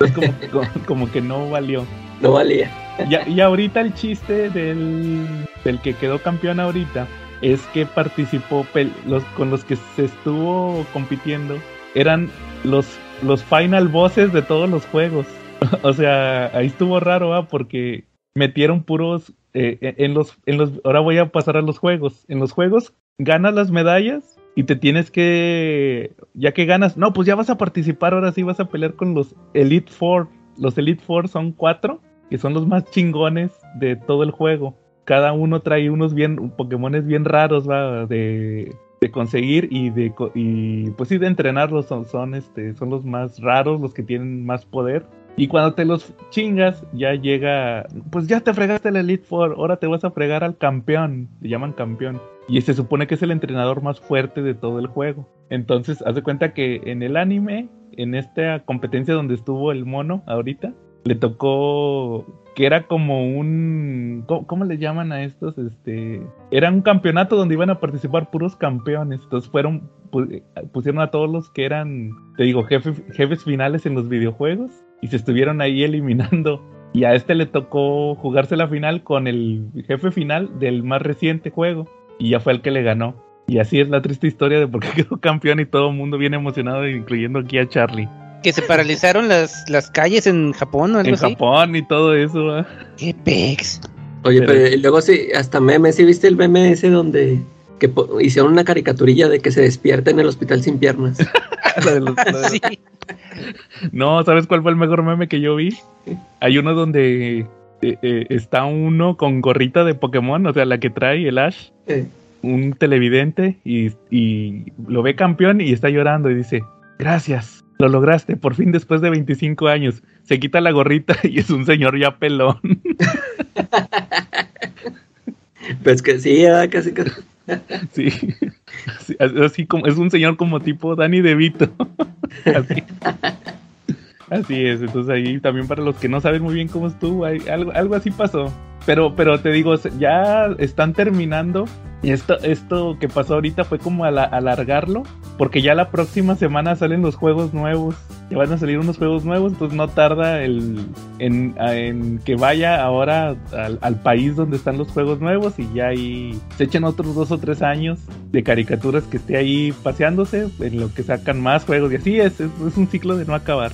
Entonces como, que- como, como que no valió. no valía. Ya- y ahorita el chiste del, del que quedó campeón ahorita es que participó los, con los que se estuvo compitiendo eran los, los final bosses de todos los juegos. (laughs) o sea, ahí estuvo raro, ¿ah? porque metieron puros eh, en los en los ahora voy a pasar a los juegos. En los juegos ganas las medallas y te tienes que ya que ganas, no, pues ya vas a participar, ahora sí vas a pelear con los Elite Four. Los Elite Four son cuatro que son los más chingones de todo el juego. Cada uno trae unos bien Pokémones bien raros de, de conseguir y de y pues sí de entrenarlos son, son este son los más raros, los que tienen más poder. Y cuando te los chingas, ya llega, pues ya te fregaste el Elite Four, ahora te vas a fregar al campeón, le llaman campeón. Y se supone que es el entrenador más fuerte de todo el juego. Entonces, haz de cuenta que en el anime, en esta competencia donde estuvo el mono ahorita, le tocó que era como un ¿cómo, le llaman a estos? Este, era un campeonato donde iban a participar puros campeones. Entonces fueron pu- pusieron a todos los que eran, te digo, jefes finales en los videojuegos y se estuvieron ahí eliminando. Y a este le tocó jugarse la final con el jefe final del más reciente juego y ya fue el que le ganó. Y así es la triste historia de por qué (laughs) quedó campeón y todo el mundo bien emocionado, incluyendo aquí a Charlie. Que se paralizaron las, las calles en Japón o algo En así. Japón y todo eso. ¿va? Qué pex. Oye, Pero- pero, y luego sí, hasta meme, ¿sí viste el meme ese donde que hicieron una caricaturilla de que se despierta en el hospital sin piernas? (laughs) La de los- la de- Sí. No, ¿sabes cuál fue el mejor meme que yo vi? Hay uno donde eh, eh, está uno con gorrita de Pokémon, o sea, la que trae el Ash, Eh, un televidente, y, y lo ve campeón y está llorando y dice, gracias, lo lograste, por fin después de 25 años. Se quita la gorrita (laughs) y es un señor ya pelón. (laughs) pues que sí, casi que... (laughs) Sí, Sí, así como es un señor como tipo Danny DeVito. (laughs) Así. Así es, entonces ahí también para los que no saben muy bien cómo estuvo, algo, algo así pasó. Pero, pero te digo, ya están terminando. Y esto, esto que pasó ahorita fue como ala- alargarlo. Porque ya la próxima semana salen los juegos nuevos. Ya van a salir unos juegos nuevos. Entonces no tarda el, en, en que vaya ahora al, al país donde están los juegos nuevos. Y ya ahí se echen otros dos o tres años de caricaturas que esté ahí paseándose. En lo que sacan más juegos. Y así es, es, es un ciclo de no acabar.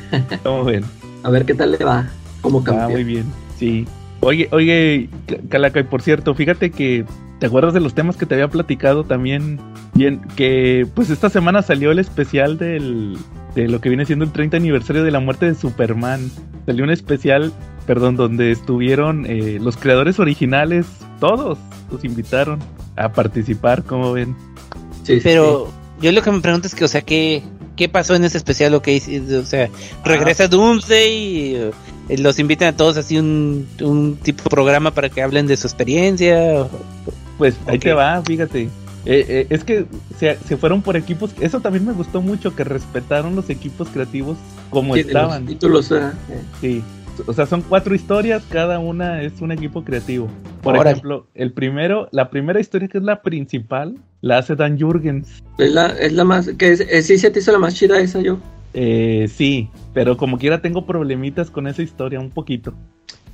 (laughs) Como ven. A ver qué tal le va como Ah, muy campeón. bien, sí. Oye, oye, Calaca, y por cierto, fíjate que ¿te acuerdas de los temas que te había platicado también? Bien, que pues esta semana salió el especial del de lo que viene siendo el 30 aniversario de la muerte de Superman. Salió un especial, perdón, donde estuvieron eh, los creadores originales, todos los invitaron a participar, como ven. Sí, Pero yo lo que me pregunto es que, o sea, ¿qué, qué pasó en ese especial? Lo que hice? O sea, regresa Doomsday y los invitan a todos así un, un tipo de programa para que hablen de su experiencia. o- Pues ahí te va, fíjate. Eh, eh, es que se, se fueron por equipos. Eso también me gustó mucho, que respetaron los equipos creativos como sí, de los estaban. títulos, eh. Sí. O sea, son cuatro historias, cada una es un equipo creativo. Por Órale. ejemplo, el primero, la primera historia que es la principal, la hace Dan Jurgens. Es la, es la más, que es, eh, sí se te hizo la más chida esa yo. Eh, sí, pero como quiera tengo problemitas con esa historia un poquito.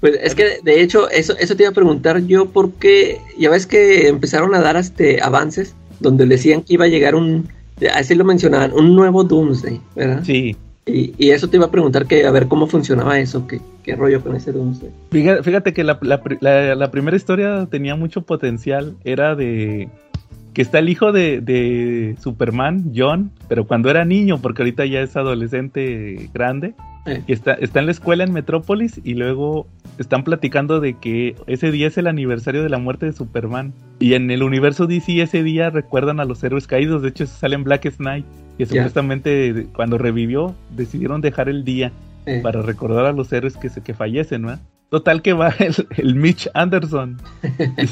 Pues es que de hecho eso, eso te iba a preguntar yo porque ya ves que empezaron a dar este avances donde decían que iba a llegar un, así lo mencionaban, un nuevo Doomsday, ¿verdad? Sí. Y, y eso te iba a preguntar que a ver cómo funcionaba eso, qué, qué rollo con ese Doomsday. Fíjate, fíjate que la, la pri- la- la primera historia tenía mucho potencial. Era de que está el hijo de, de Superman, John, pero cuando era niño, porque ahorita ya es adolescente grande. Eh. Y está, está en la escuela en Metrópolis y luego están platicando de que ese día es el aniversario de la muerte de Superman. Y en el universo DC ese día recuerdan a los héroes caídos. De hecho, sale en Black Knight. Que supuestamente cuando revivió decidieron dejar el día Para recordar a los héroes que, se, que fallecen, ¿no? Total que va el, el Mitch Anderson.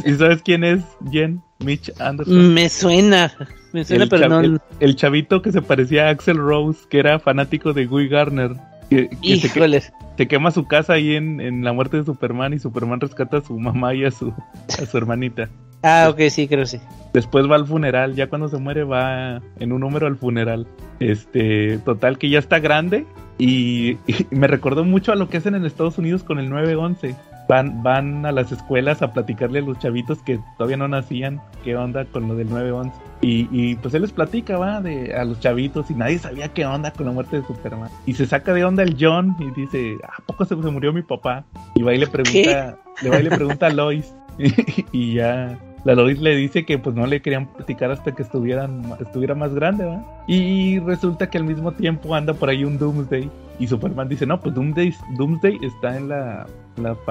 ¿Y, y sabes quién es, Jen? Mitch Anderson. Me suena, me suena, el, pero chav- no. el- el chavito que se parecía a Axel Rose, que era fanático de Guy Garner. Que, que se, que- Híjole. se quema su casa ahí en, en la muerte de Superman y Superman rescata a su mamá y a su, a su hermanita. (laughs) Ah, ok, sí, creo que sí. Después va al funeral, ya cuando se muere va en un número al funeral. Este, total que ya está grande y, y me recordó mucho a lo que hacen en Estados Unidos con el 911. Van, van a las escuelas a platicarle a los chavitos que todavía no nacían qué onda con lo del 911. Y, y pues él les platica, va, de, a los chavitos y nadie sabía qué onda con la muerte de Superman. Y se saca de onda el John y dice, ¿a poco se, se murió mi papá? Y va y le pregunta, le va y le pregunta a Lois. (laughs) y ya la Lois le dice que pues no le querían platicar hasta que estuvieran, estuviera más grande, ¿va? Y resulta que al mismo tiempo anda por ahí un Doomsday. Y Superman dice, no, pues Doomsday, está en la,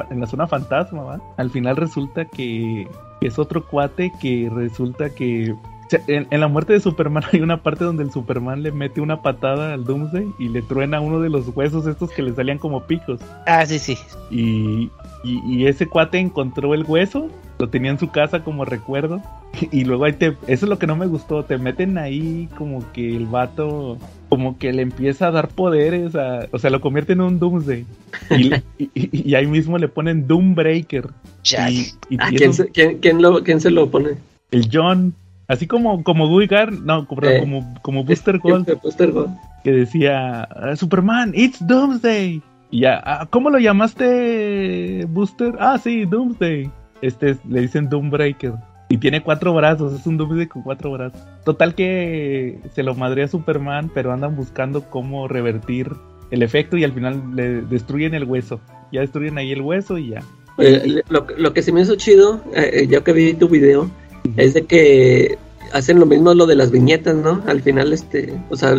en la zona fantasma, ¿va? Al final resulta que es otro cuate que resulta que... sea, En, en la muerte de Superman (laughs) hay una parte donde el Superman le mete una patada al Doomsday y le truena uno de los huesos estos que le salían como picos. Ah, sí, sí. Y, y, y ese cuate encontró el hueso, lo tenía en su casa como recuerdo. (laughs) Y luego ahí te. Eso es lo que no me gustó. Te meten ahí como que el vato. Como que le empieza a dar poderes. a- o sea, lo convierte en un Doomsday. Y, (laughs) ahí mismo le ponen Doombreaker. Chale. Y, y- ah, ¿quién, se, quién, quién lo, quién se lo pone? el John. Así como, como no, como, Eh. como, como Booster Gold. Este, Booster Gold. que decía "Ah, Superman, it's Doomsday. Y ya, "Ah, ¿cómo lo llamaste, Booster? Ah, sí, Doomsday. Este es- le dicen Doombreaker. Y tiene cuatro brazos, es un Doomsday con cuatro brazos. Total que se lo madrea Superman, pero andan buscando cómo revertir el efecto y al final le destruyen el hueso. Ya destruyen ahí el hueso y ya. Oye, lo, lo que se me hizo chido, eh, ya que vi tu video, es de que hacen lo mismo lo de las viñetas, ¿no? Al final, este, o sea,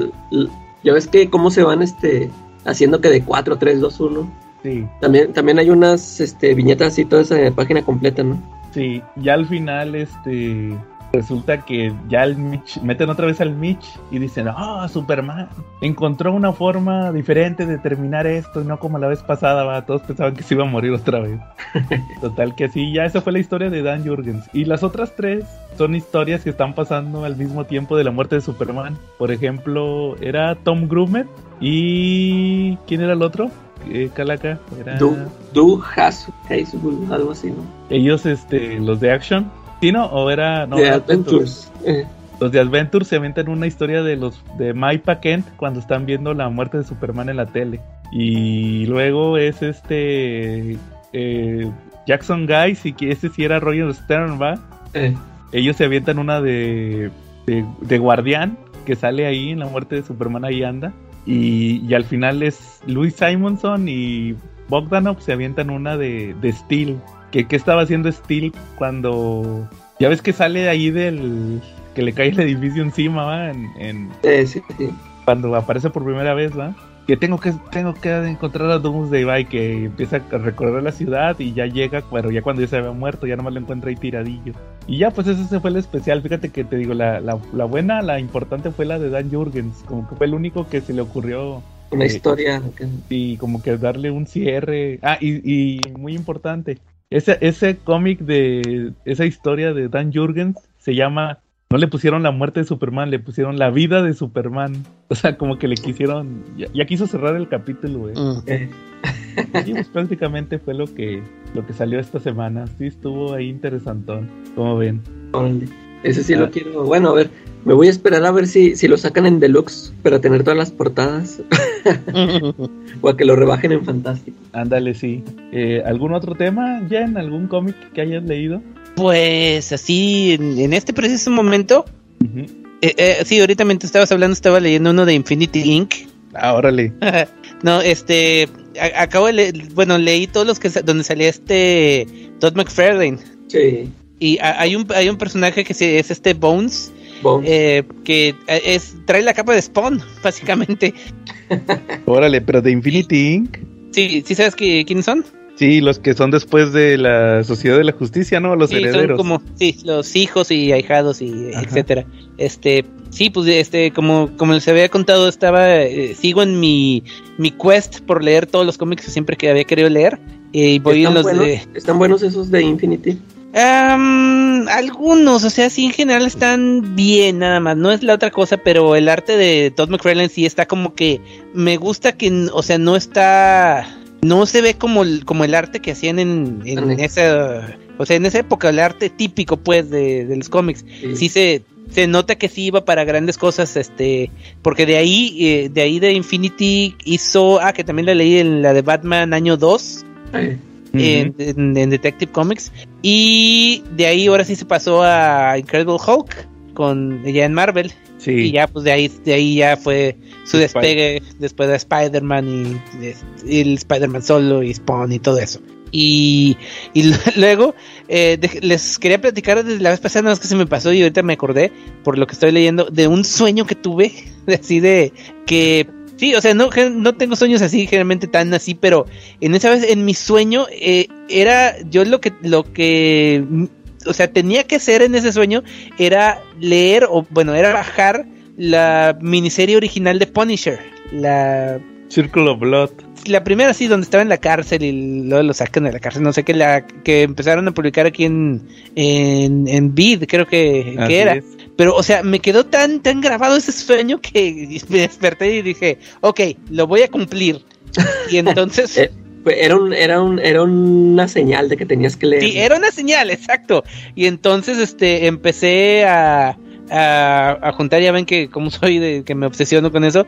ya ves que cómo se van, este, haciendo que de 4, 3, 2, 1. Sí, También, también hay unas, este, viñetas así, toda esa página completa, ¿no? sí. Ya al final, este. Resulta que ya el Mitch, meten otra vez al Mitch y dicen, ah, Superman encontró una forma diferente de terminar esto y no como la vez pasada, va, todos pensaban que se iba a morir otra vez. (laughs) Total que sí, ya esa fue la historia de Dan Jurgens. Y las otras tres son historias que están pasando al mismo tiempo de la muerte de Superman. Por ejemplo, era Tom Grumet y... ¿Quién era el otro? Eh, Calaca. Era... Do, do has, Hazel, algo así, ¿no? Ellos, este, los de Action. ¿Sí, no? ¿O era...? No, de era Adventures. Eh, Los de Adventure se aventan una historia de los de Maipa Kent cuando están viendo la muerte de Superman en la tele. Y luego es este eh, Jackson Guys y que ese sí era Roger Stern, ¿va? eh, Ellos se avientan una de, de, de Guardián que sale ahí en la muerte de Superman, ahí anda. Y, y al final es Louis Simonson y Bogdanov se avientan una de, de Steel. Que, ¿Qué estaba haciendo Steel cuando... Ya ves que sale ahí del... que le cae el edificio encima, ¿va? En, en- eh, sí, sí. cuando aparece por primera vez, ¿va? Que tengo que tengo que encontrar a Doomsday, y que empieza a recorrer la ciudad y ya llega, pero ya cuando ya se había muerto, ya nomás lo encuentra ahí tiradillo. Y ya, pues ese fue el especial. Fíjate que te digo, la, la, la buena, la importante fue la de Dan Jurgens, como que fue el único que se le ocurrió Una Eh, historia. y como que darle un cierre. Ah, y, y muy importante, ese, ese cómic de esa historia de Dan Jurgens se llama, no le pusieron la muerte de Superman, le pusieron la vida de Superman. O sea, como que le quisieron, ya, ya quiso cerrar el capítulo, eh. Mm. eh, Y pues prácticamente fue lo que, lo que salió esta semana. Sí, estuvo ahí interesantón, como ven. órale. Ese sí Ah. lo quiero. Bueno, a ver, me voy a esperar a ver si, si lo sacan en deluxe para tener todas las portadas. (laughs) o a que lo rebajen en fantástico. Ándale, sí. Eh, ¿Algún otro tema, Jen? ¿Algún cómic que hayas leído? Pues así, en, en este preciso momento, eh, eh, sí, ahorita mientras estabas hablando estaba leyendo uno de Infinity Inc. Ah, órale. (laughs) no, este, a- acabo de leer, bueno, leí todos los que donde salía este Todd McFarlane Sí. Y hay un hay un personaje que es este Bones Bon. eh, que eh, es trae la capa de Spawn (laughs) básicamente. Órale, pero de Infinity Inc. Sí, sí sabes que, quiénes son. Sí, los que son después de la Sociedad de la Justicia, ¿no? Los Sí, son herederos. como sí, los hijos y ahijados y Ajá. etcétera. Este, sí, pues este como como les había contado estaba eh, sigo en mi mi quest por leer todos los cómics que siempre que había querido leer y voy en ¿Están, los buenos, de ¿Están buenos esos de Infinity? Am, algunos, o sea, sí en general están bien nada más, no es la otra cosa, pero el arte de Todd McFarlane sí está como que me gusta que, o sea, no está, no se ve como el, como el arte que hacían en, en esa, o sea, en esa época, el arte típico pues de, de los cómics, sí. Se, se nota que sí iba para grandes cosas, este, porque de ahí, eh, de ahí de Infinity hizo, ah, que también la leí en la de Batman año 2, En, en- en Detective Comics. Y de ahí ahora sí se pasó a Incredible Hulk con ya en Marvel. Sí. Y ya pues de ahí, de ahí ya fue su despegue después de Spider-Man y, y el Spider-Man solo y Spawn y todo eso. Y, y (laughs) luego eh, de- les quería platicar desde la vez pasada, nada más que se me pasó y ahorita me acordé por lo que estoy leyendo de un sueño que tuve, (laughs) así de que sí, o sea, no, no tengo sueños así, generalmente tan así, pero en esa vez, en mi sueño, eh, era yo lo que, lo que, mm, o sea, tenía que ser en ese sueño, era leer, o bueno, era bajar la miniserie original de Punisher, la Circle of Blood. la primera sí, donde estaba en la cárcel y luego lo sacan de la cárcel, no sé qué, la que empezaron a publicar aquí en, en, en Vid, creo que, era. es. Pero, o sea, me quedó tan, tan grabado ese sueño que (laughs) me desperté y dije, ok, lo voy a cumplir. Y entonces, (laughs) Eh, era, un, era, un, era una señal de que tenías que leer. sí, era una señal, exacto. Y entonces, este, empecé a, a, a juntar, ya ven que como (laughs) soy de que me obsesiono con eso,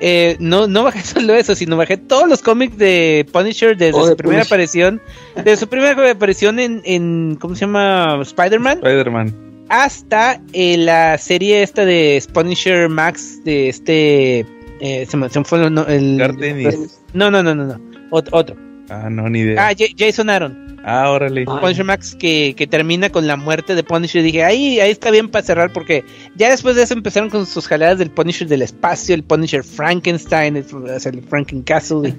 eh, no, no bajé solo eso, sino bajé todos los cómics de Punisher desde Oh, su de primera Punisher. aparición, desde su primera aparición en, en ¿cómo se llama? Spider-Man, Spider-Man. Hasta eh, la serie esta de Punisher Max de este, eh, se me, se me fue el, no- el- no, no, no, no, no, Ot- otro. Ah, no, ni idea. Ah, Ja- Jason Aaron. Ah, órale. Ah. Punisher Max que, que termina con la muerte de Punisher. Y dije, ahí, ahí está bien para cerrar porque ya después de eso empezaron con sus jaladas del Punisher del espacio, el Punisher Frankenstein, el, el Franken Castle. y-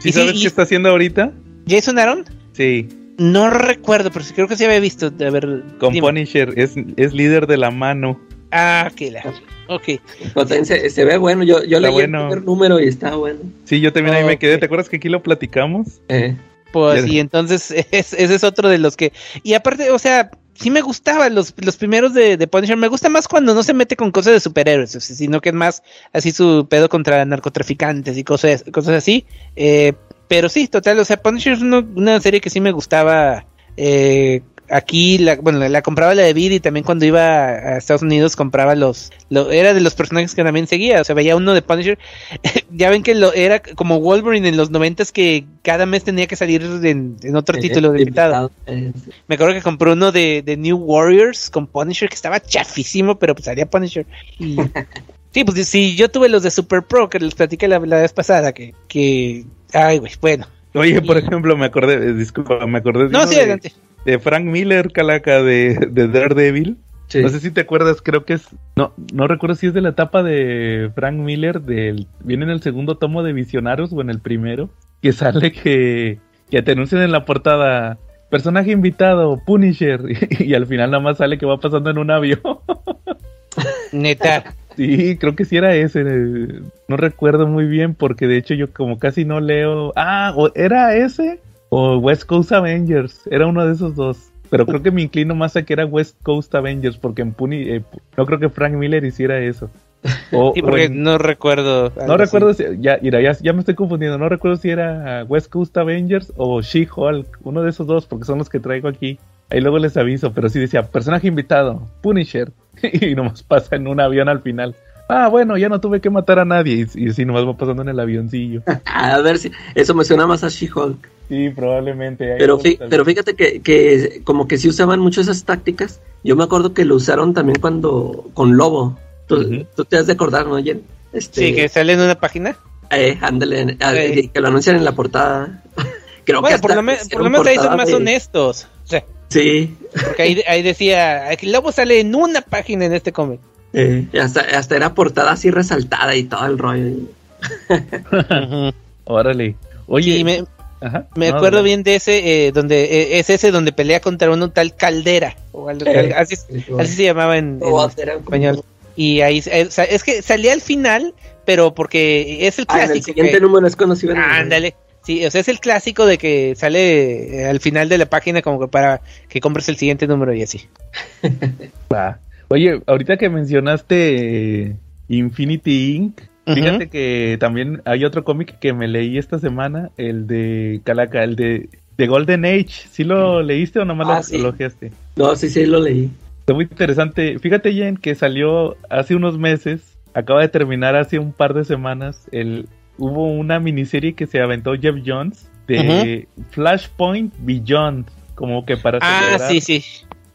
¿Sí (laughs) y sí, sabes y- qué está haciendo ahorita? Jason Aaron, Sí, no recuerdo, pero sí creo que sí había visto. A ver, con dime. Punisher. Es, es líder de la mano. Ah, que la. Ok. También se, se ve bueno. Yo, yo leí bueno. el primer número y está bueno. Sí, yo también ahí me quedé. ¿Te acuerdas que aquí lo platicamos? Eh, Pues y entonces (laughs) es- ese es otro de los que... Y aparte, o sea, sí me gustaban los, los primeros de, de Punisher. Me gusta más cuando no se mete con cosas de superhéroes, o sea, sino que es más así su pedo contra narcotraficantes y cosas, cosas así. Eh, pero sí, total, o sea, Punisher es una, una serie que sí me gustaba. Eh, aquí, la, bueno, la, la compraba la de Vid y también cuando iba a Estados Unidos compraba los, lo, era de los personajes que también seguía, o sea, veía uno de Punisher, (laughs) ya ven que lo era como Wolverine en los noventas que cada mes tenía que salir en, en otro eh, título de invitado. eh. Me acuerdo que compré uno de, de New Warriors con Punisher que estaba chafísimo, pero pues salía Punisher. Y, (laughs) sí, pues sí, yo tuve los de Super Pro que les platiqué la, la vez pasada, que, que, ay, güey, bueno. Oye, por ejemplo, me acordé, eh, disculpa, me acordé de, No, uno sí, de, adelante. de Frank Miller, calaca, de, de Daredevil. Sí. No sé si te acuerdas, creo que es. No, no recuerdo si es de la etapa de Frank Miller, del, viene en el segundo tomo de Visionarios o en el primero, que sale que, que te anuncian en la portada. Personaje invitado, Punisher, (laughs) y, al final nada más sale que va pasando en un avión. (laughs) Neta. Sí, creo que sí era ese. eh, No recuerdo muy bien porque de hecho yo como casi no leo. Ah, o era ese o West Coast Avengers. Era uno de esos dos. Pero creo que me inclino más a que era West Coast Avengers porque en Puni eh, no creo que Frank Miller hiciera eso. O- (laughs) Sí, o porque en- no recuerdo. no recuerdo si ya, mira, ya, ya me estoy confundiendo. No recuerdo si era West Coast Avengers o She-Hulk. Uno de esos dos porque son los que traigo aquí. Ahí luego les aviso, pero sí decía personaje invitado, Punisher. (laughs) y nomás pasa en un avión al final. Ah, bueno, ya no tuve que matar a nadie. Y, y sí, nomás va pasando en el avioncillo. (laughs) A ver si eso me suena más a She-Hulk. Sí, probablemente. Pero, fí- fíjate que, que como que sí usaban mucho esas tácticas. Yo me acuerdo que lo usaron también cuando con Lobo. Tú, tú te has de acordar, ¿no, Jen? Este, Sí, que sale en una página. eh, ándale, Sí. que, que lo anuncian en la portada. (laughs) Creo que Bueno, hasta por lo, me- por hicieron lo menos ahí son más de- honestos. Sí, porque ahí, ahí decía, el lobo sale en una página en este cómic. eh, hasta, hasta era portada así resaltada y todo el rollo. Órale. Oye, Sí, me, ajá, me no, acuerdo bien de ese, eh, donde eh, es ese donde pelea contra un tal Caldera. O algo- Eh, así, así se llamaba en, en O era como- español. Y ahí, eh, o sea, es que salía al final, pero porque es el Ah, en el clásico. siguiente que- número es cuando se iban a- Ándale. Sí, o sea, es el clásico de que sale eh, al final de la página como que para que compres el siguiente número y así. (laughs) Va. Oye, ahorita que mencionaste eh, Infinity Inc., fíjate que también hay otro cómic que me leí esta semana, el de Calaca, el de, de Golden Age. ¿Sí lo leíste o nomás Ah, lo, sí. lo ojeaste? No, sí, sí, lo leí. Está muy interesante. Fíjate, Jen, que salió hace unos meses, acaba de terminar hace un par de semanas, el, hubo una miniserie que se aventó Jeff Jones de Flashpoint Beyond, como que para Ah, celebrar. sí, sí.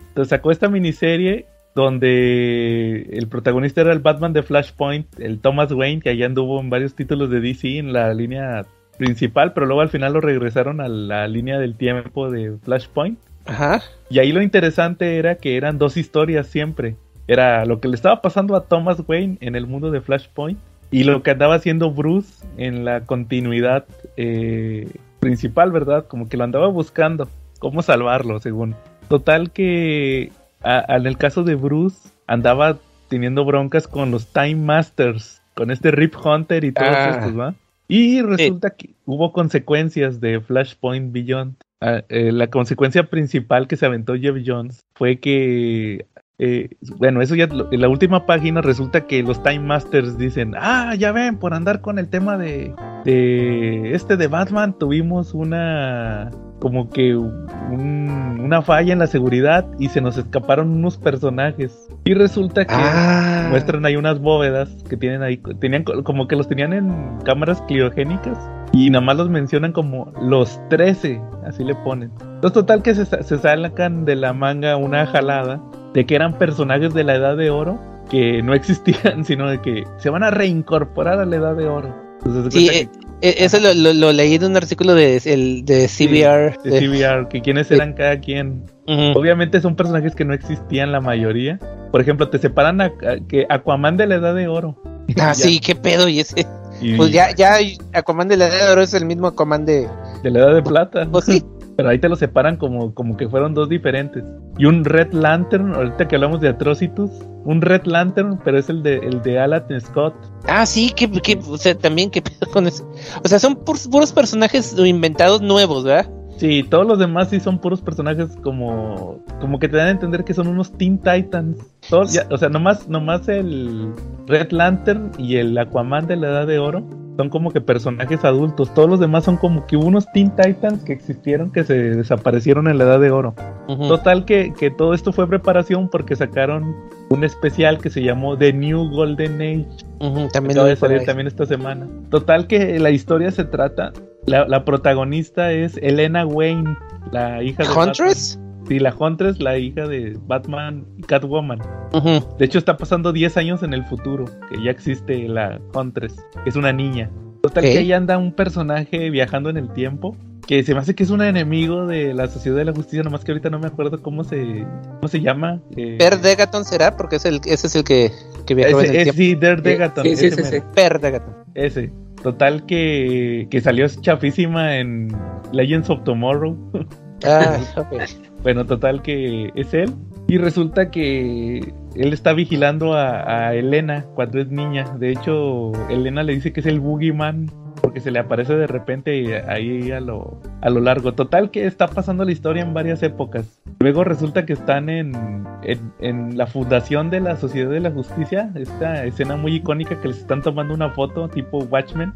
Entonces sacó esta miniserie donde el protagonista era el Batman de Flashpoint, el Thomas Wayne, que allá anduvo en varios títulos de DC en la línea principal, pero luego al final lo regresaron a la línea del tiempo de Flashpoint. Ajá. Y ahí lo interesante era que eran dos historias siempre. Era lo que le estaba pasando a Thomas Wayne en el mundo de Flashpoint y lo que andaba haciendo Bruce en la continuidad eh, principal, ¿verdad? Como que lo andaba buscando, cómo salvarlo, según. Total que a- en el caso de Bruce andaba teniendo broncas con los Time Masters, con este Rip Hunter y todos Ah. estos, ¿va? Y resulta que hubo consecuencias de Flashpoint Beyond. Ah, eh, la consecuencia principal que se aventó Jeff Jones fue que, eh, bueno, eso ya en la última página resulta que los Time Masters dicen, ah, ya ven, por andar con el tema de, de este de Batman tuvimos una, como que un- una falla en la seguridad y se nos escaparon unos personajes. Y resulta que Ah. muestran ahí unas bóvedas que tienen ahí, tenían co- como que los tenían en cámaras criogénicas y nada más los mencionan como los 13, así le ponen. Entonces total que se, se sacan de la manga una jalada de que eran personajes de la edad de oro que no existían, (laughs) sino de que se van a reincorporar a la edad de oro. Entonces, se Sí, eh, eh, eso lo, lo- lo leí en un artículo de, el, de CBR. que, de CBR, que quiénes Sí. eran cada quien. Obviamente son personajes que no existían la mayoría. Por ejemplo, te separan a, a- que Aquaman de la edad de oro. (laughs) Ah, sí, qué pedo. Y ese. Y Pues ya, ya Aquaman de la edad de oro es el mismo Aquaman de. de la edad de plata. Pues sí. (laughs) Pero ahí te lo separan como, como que fueron dos diferentes. Y un Red Lantern, ahorita que hablamos de Atrocitus, un Red Lantern, pero es el de, el de Alan Scott. Ah, sí, que, que, o sea, también pedo con eso. O sea, son puros, puros personajes inventados nuevos, ¿verdad? Sí, todos los demás sí son puros personajes como, como que te dan a entender que son unos Teen Titans. Todos, ya- o sea, nomás, nomás el Red Lantern y el Aquaman de la Edad de Oro son como que personajes adultos. Todos los demás son como que unos Teen Titans que existieron que se desaparecieron en la Edad de Oro. Total que, que todo esto fue preparación porque sacaron un especial que se llamó The New Golden Age. Ujú, que también salir también esta semana. Total que la historia se trata, la, la protagonista es Elena Wayne, la hija de ¿Huntress? Batman. Sí, la Huntress, la hija de Batman y Catwoman. De hecho está pasando 10 años en el futuro, que ya existe la Huntress, que es una niña. Total que ahí anda un personaje viajando en el tiempo que se me hace que es un enemigo de la Sociedad de la Justicia, nomás que ahorita no me acuerdo cómo se, cómo se llama. Eh, Per Degaton será, porque es el, ese es el que, que viajó en ese, el es, tiempo. sí, Der Degaton. Sí, sí, ese sí. Per Degaton. Ese. Total que, que salió chafísima en Legends of Tomorrow. Ah, ok. Bueno, total que es él. Y resulta que él está vigilando a, a Elena cuando es niña. De hecho, Elena le dice que es el Boogeyman porque se le aparece de repente ahí a lo, a lo largo. Total que está pasando la historia en varias épocas. Luego resulta que están en, en, en la fundación de la Sociedad de la Justicia. Esta escena muy icónica que les están tomando una foto tipo Watchmen.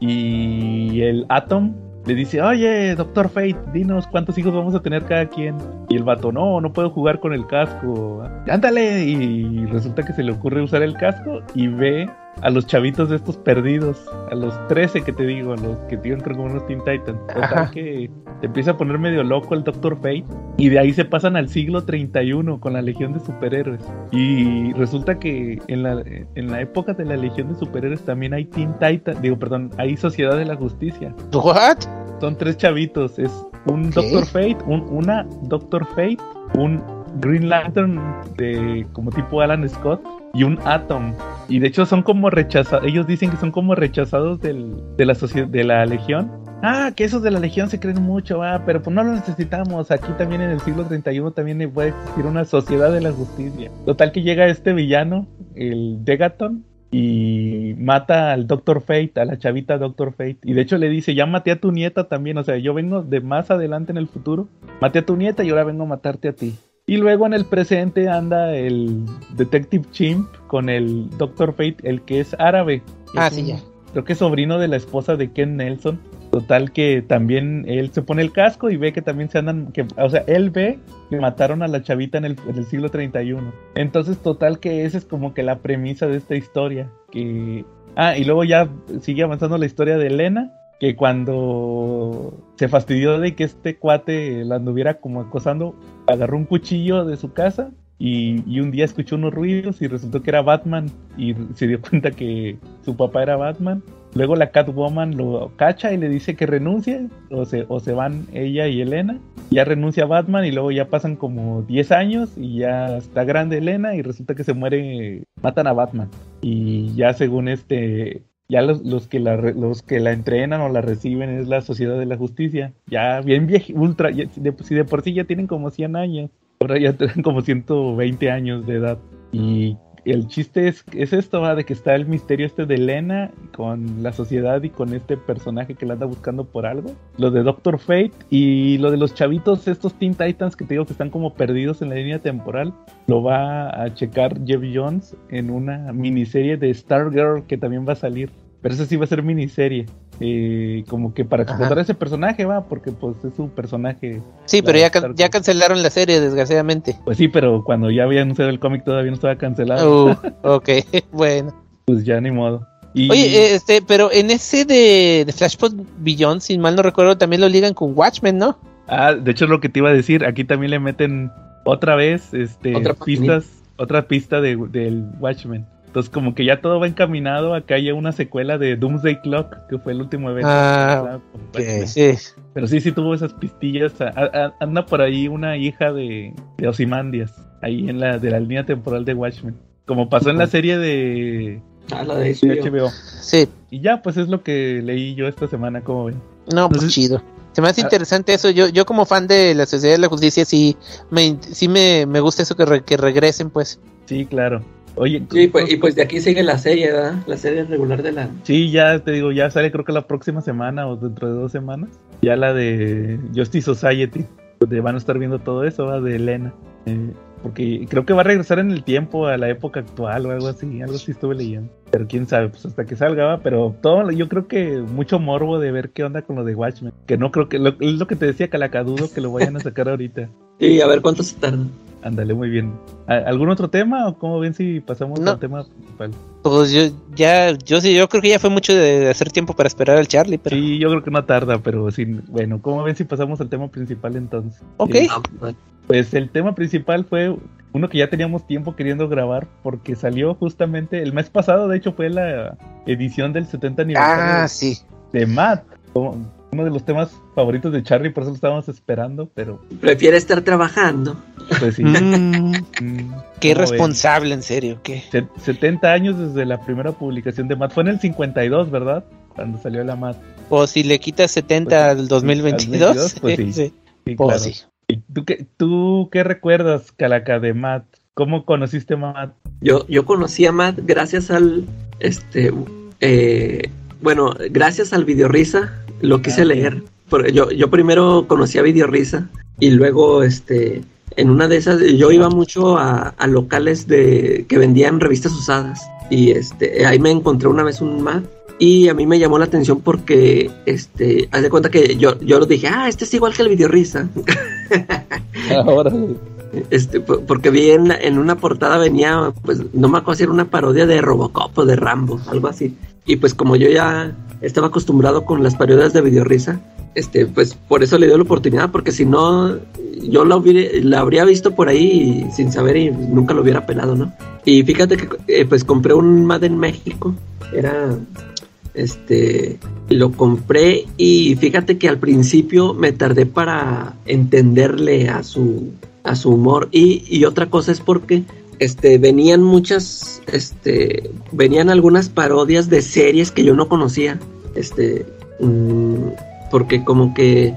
Y el Atom le dice, oye, Doctor Fate, dinos cuántos hijos vamos a tener cada quien. Y el vato, no, no puedo jugar con el casco. Ándale. Y resulta que se le ocurre usar el casco y ve a los chavitos de estos perdidos, a los 13 que te digo, a los que tienen creo como unos Teen Titans. Total que se empieza a poner medio loco el Doctor Fate y de ahí se pasan al siglo 31 con la Legión de Superhéroes. Y resulta que en la, en la época de la Legión de Superhéroes también hay Teen Titans, digo, perdón, hay Sociedad de la Justicia. ¿What? Son tres chavitos. Es un ¿Qué? Doctor Fate, un, una Doctor Fate, un Green Lantern de como tipo Alan Scott y un Atom. Y de hecho son como rechazados. Ellos dicen que son como rechazados del, de la de la Legión. Ah, que esos de la Legión se creen mucho, ah, pero pues no lo necesitamos. Aquí también en el siglo 31 también puede existir una sociedad de la justicia. Total que llega este villano, el Degaton, y mata al Doctor Fate, a la chavita Doctor Fate. Y de hecho le dice, ya maté a tu nieta también. O sea, yo vengo de más adelante en el futuro. Maté a tu nieta y ahora vengo a matarte a ti. Y luego en el presente anda el Detective Chimp con el Doctor Fate, el que es árabe. Ah, Es sí, un- ya. Creo que es sobrino de la esposa de Ken Nelson. Total que también él se pone el casco y ve que también se andan, que, o sea, él ve que mataron a la chavita en el, en el siglo 31. Entonces, total que esa es como que la premisa de esta historia. Que... Ah, y luego ya sigue avanzando la historia de Elena, que cuando se fastidió de que este cuate la anduviera como acosando, agarró un cuchillo de su casa y, un día escuchó unos ruidos y resultó que era Batman y se dio cuenta que su papá era Batman. Luego la Catwoman lo cacha y le dice que renuncie o se, o se van ella y Elena. Ya renuncia Batman y luego ya pasan como 10 años y ya está grande Elena y resulta que se muere, matan a Batman. Y ya según este, ya los, los que la los que la entrenan o la reciben es la Sociedad de la Justicia. Ya bien vieja, ultra, ya- de, si de por sí ya tienen como 100 años, ahora ya (laughs) tienen como 120 años de edad. Y el chiste es, es esto, ¿va? de que está el misterio este de Elena con la sociedad y con este personaje que la anda buscando por algo. Lo de Doctor Fate y lo de los chavitos, estos Teen Titans que te digo que están como perdidos en la línea temporal. Lo va a checar Jeff Jones en una miniserie de Stargirl que también va a salir. Pero esa sí va a ser miniserie. eh, como que para explotar Ajá. a ese personaje, va, porque pues es un personaje. Sí, pero ya, can- Stargirl. ya cancelaron la serie, desgraciadamente. Pues sí, pero cuando ya había anunciado el cómic todavía no estaba cancelado. Uh, (laughs) ok, (laughs) bueno. Pues ya ni modo. Y Oye, eh, este, pero en ese de, de Flashpoint Beyond, si mal no recuerdo, también lo ligan con Watchmen, ¿no? Ah, de hecho es lo que te iba a decir. Aquí también le meten otra vez este, Otra pistas, otra pista de, del Watchmen. Entonces como que ya todo va encaminado. Acá hay una secuela de Doomsday Clock, que fue el último evento. Ah, con ok, Watchmen. sí. Pero sí, sí tuvo esas pistillas. A- a- anda por ahí una hija de, de Ozymandias, ahí en la de la línea temporal de Watchmen. Como pasó en la serie de, Ah, la de de HBO. HBO. Sí, Y ya, pues es lo que leí yo esta semana, como ven. no, pues Entonces- chido. Se me hace Ah. interesante eso. Yo, yo como fan de la Sociedad de la Justicia, sí me, sí me, me gusta eso que, re- que regresen, pues. Sí, claro. Oye, Sí, pues, y pues de aquí sigue la serie, ¿verdad? La serie regular de la... Sí, ya te digo, ya sale creo que la próxima semana o dentro de dos semanas. Ya la de Justice Society, donde van a estar viendo todo eso, ¿va? de Elena. Eh, porque creo que va a regresar en el tiempo a la época actual o algo así, algo así estuve leyendo. Pero quién sabe, pues hasta que salga, ¿va? Pero todo, yo creo que mucho morbo de ver qué onda con lo de Watchmen. Que no creo que, lo, es lo que te decía, Calacadudo, que lo vayan a sacar ahorita. (laughs) Sí, a ver cuánto se tarda. Ándale, muy bien. ¿A- ¿Algún otro tema o cómo ven si pasamos No. al tema principal? Pues yo ya, yo sí, yo creo que ya fue mucho de hacer tiempo para esperar al Charlie, pero. Sí, yo creo que no tarda, pero sí, bueno, ¿cómo ven si pasamos al tema principal entonces? Ok. Sí. Bueno. Pues el tema principal fue uno que ya teníamos tiempo queriendo grabar porque salió justamente el mes pasado, de hecho fue la edición del 70 aniversario Ah, sí. de Matt. Uno de los temas favoritos de Charlie, por eso lo estábamos esperando, pero Prefiere estar trabajando. pues sí. Mm, Mm, qué responsable, en serio. ¿qué? Se- 70 años desde la primera publicación de Matt. Fue en el 52, ¿verdad? Cuando salió la Matt. O si le quitas 70 Pues sí, al 2022. al 22, pues sí. (laughs) Sí, Pues claro. sí. ¿Y ¿Tú qué, ¿Tú qué recuerdas, Calaca, de Matt? ¿Cómo conociste a Matt? Yo, yo conocí a Matt gracias al, este, eh, bueno, gracias al Videorisa, lo quise leer. Por- yo, yo primero conocí a Videorisa y luego, este, en una de esas, yo iba mucho a, a locales de que vendían revistas usadas y este, ahí me encontré una vez un Matt y a mí me llamó la atención porque, este, haz de cuenta que yo, yo lo dije, ah, este es igual que el Videorisa. (laughs) Ahora, Este, po- porque vi en, en una portada venía, pues no me acuerdo si era una parodia de Robocop o de Rambo, algo así. Y pues como yo ya estaba acostumbrado con las parodias de Videorisa, este, pues por eso le dio la oportunidad, porque si no, yo la, hubiera- la habría visto por ahí sin saber y nunca lo hubiera pelado, ¿no? Y fíjate que eh, pues compré un Mad en México, era este lo compré y fíjate que al principio me tardé para entenderle a su a su humor y, y otra cosa es porque este venían muchas este venían algunas parodias de series que yo no conocía este mm, porque como que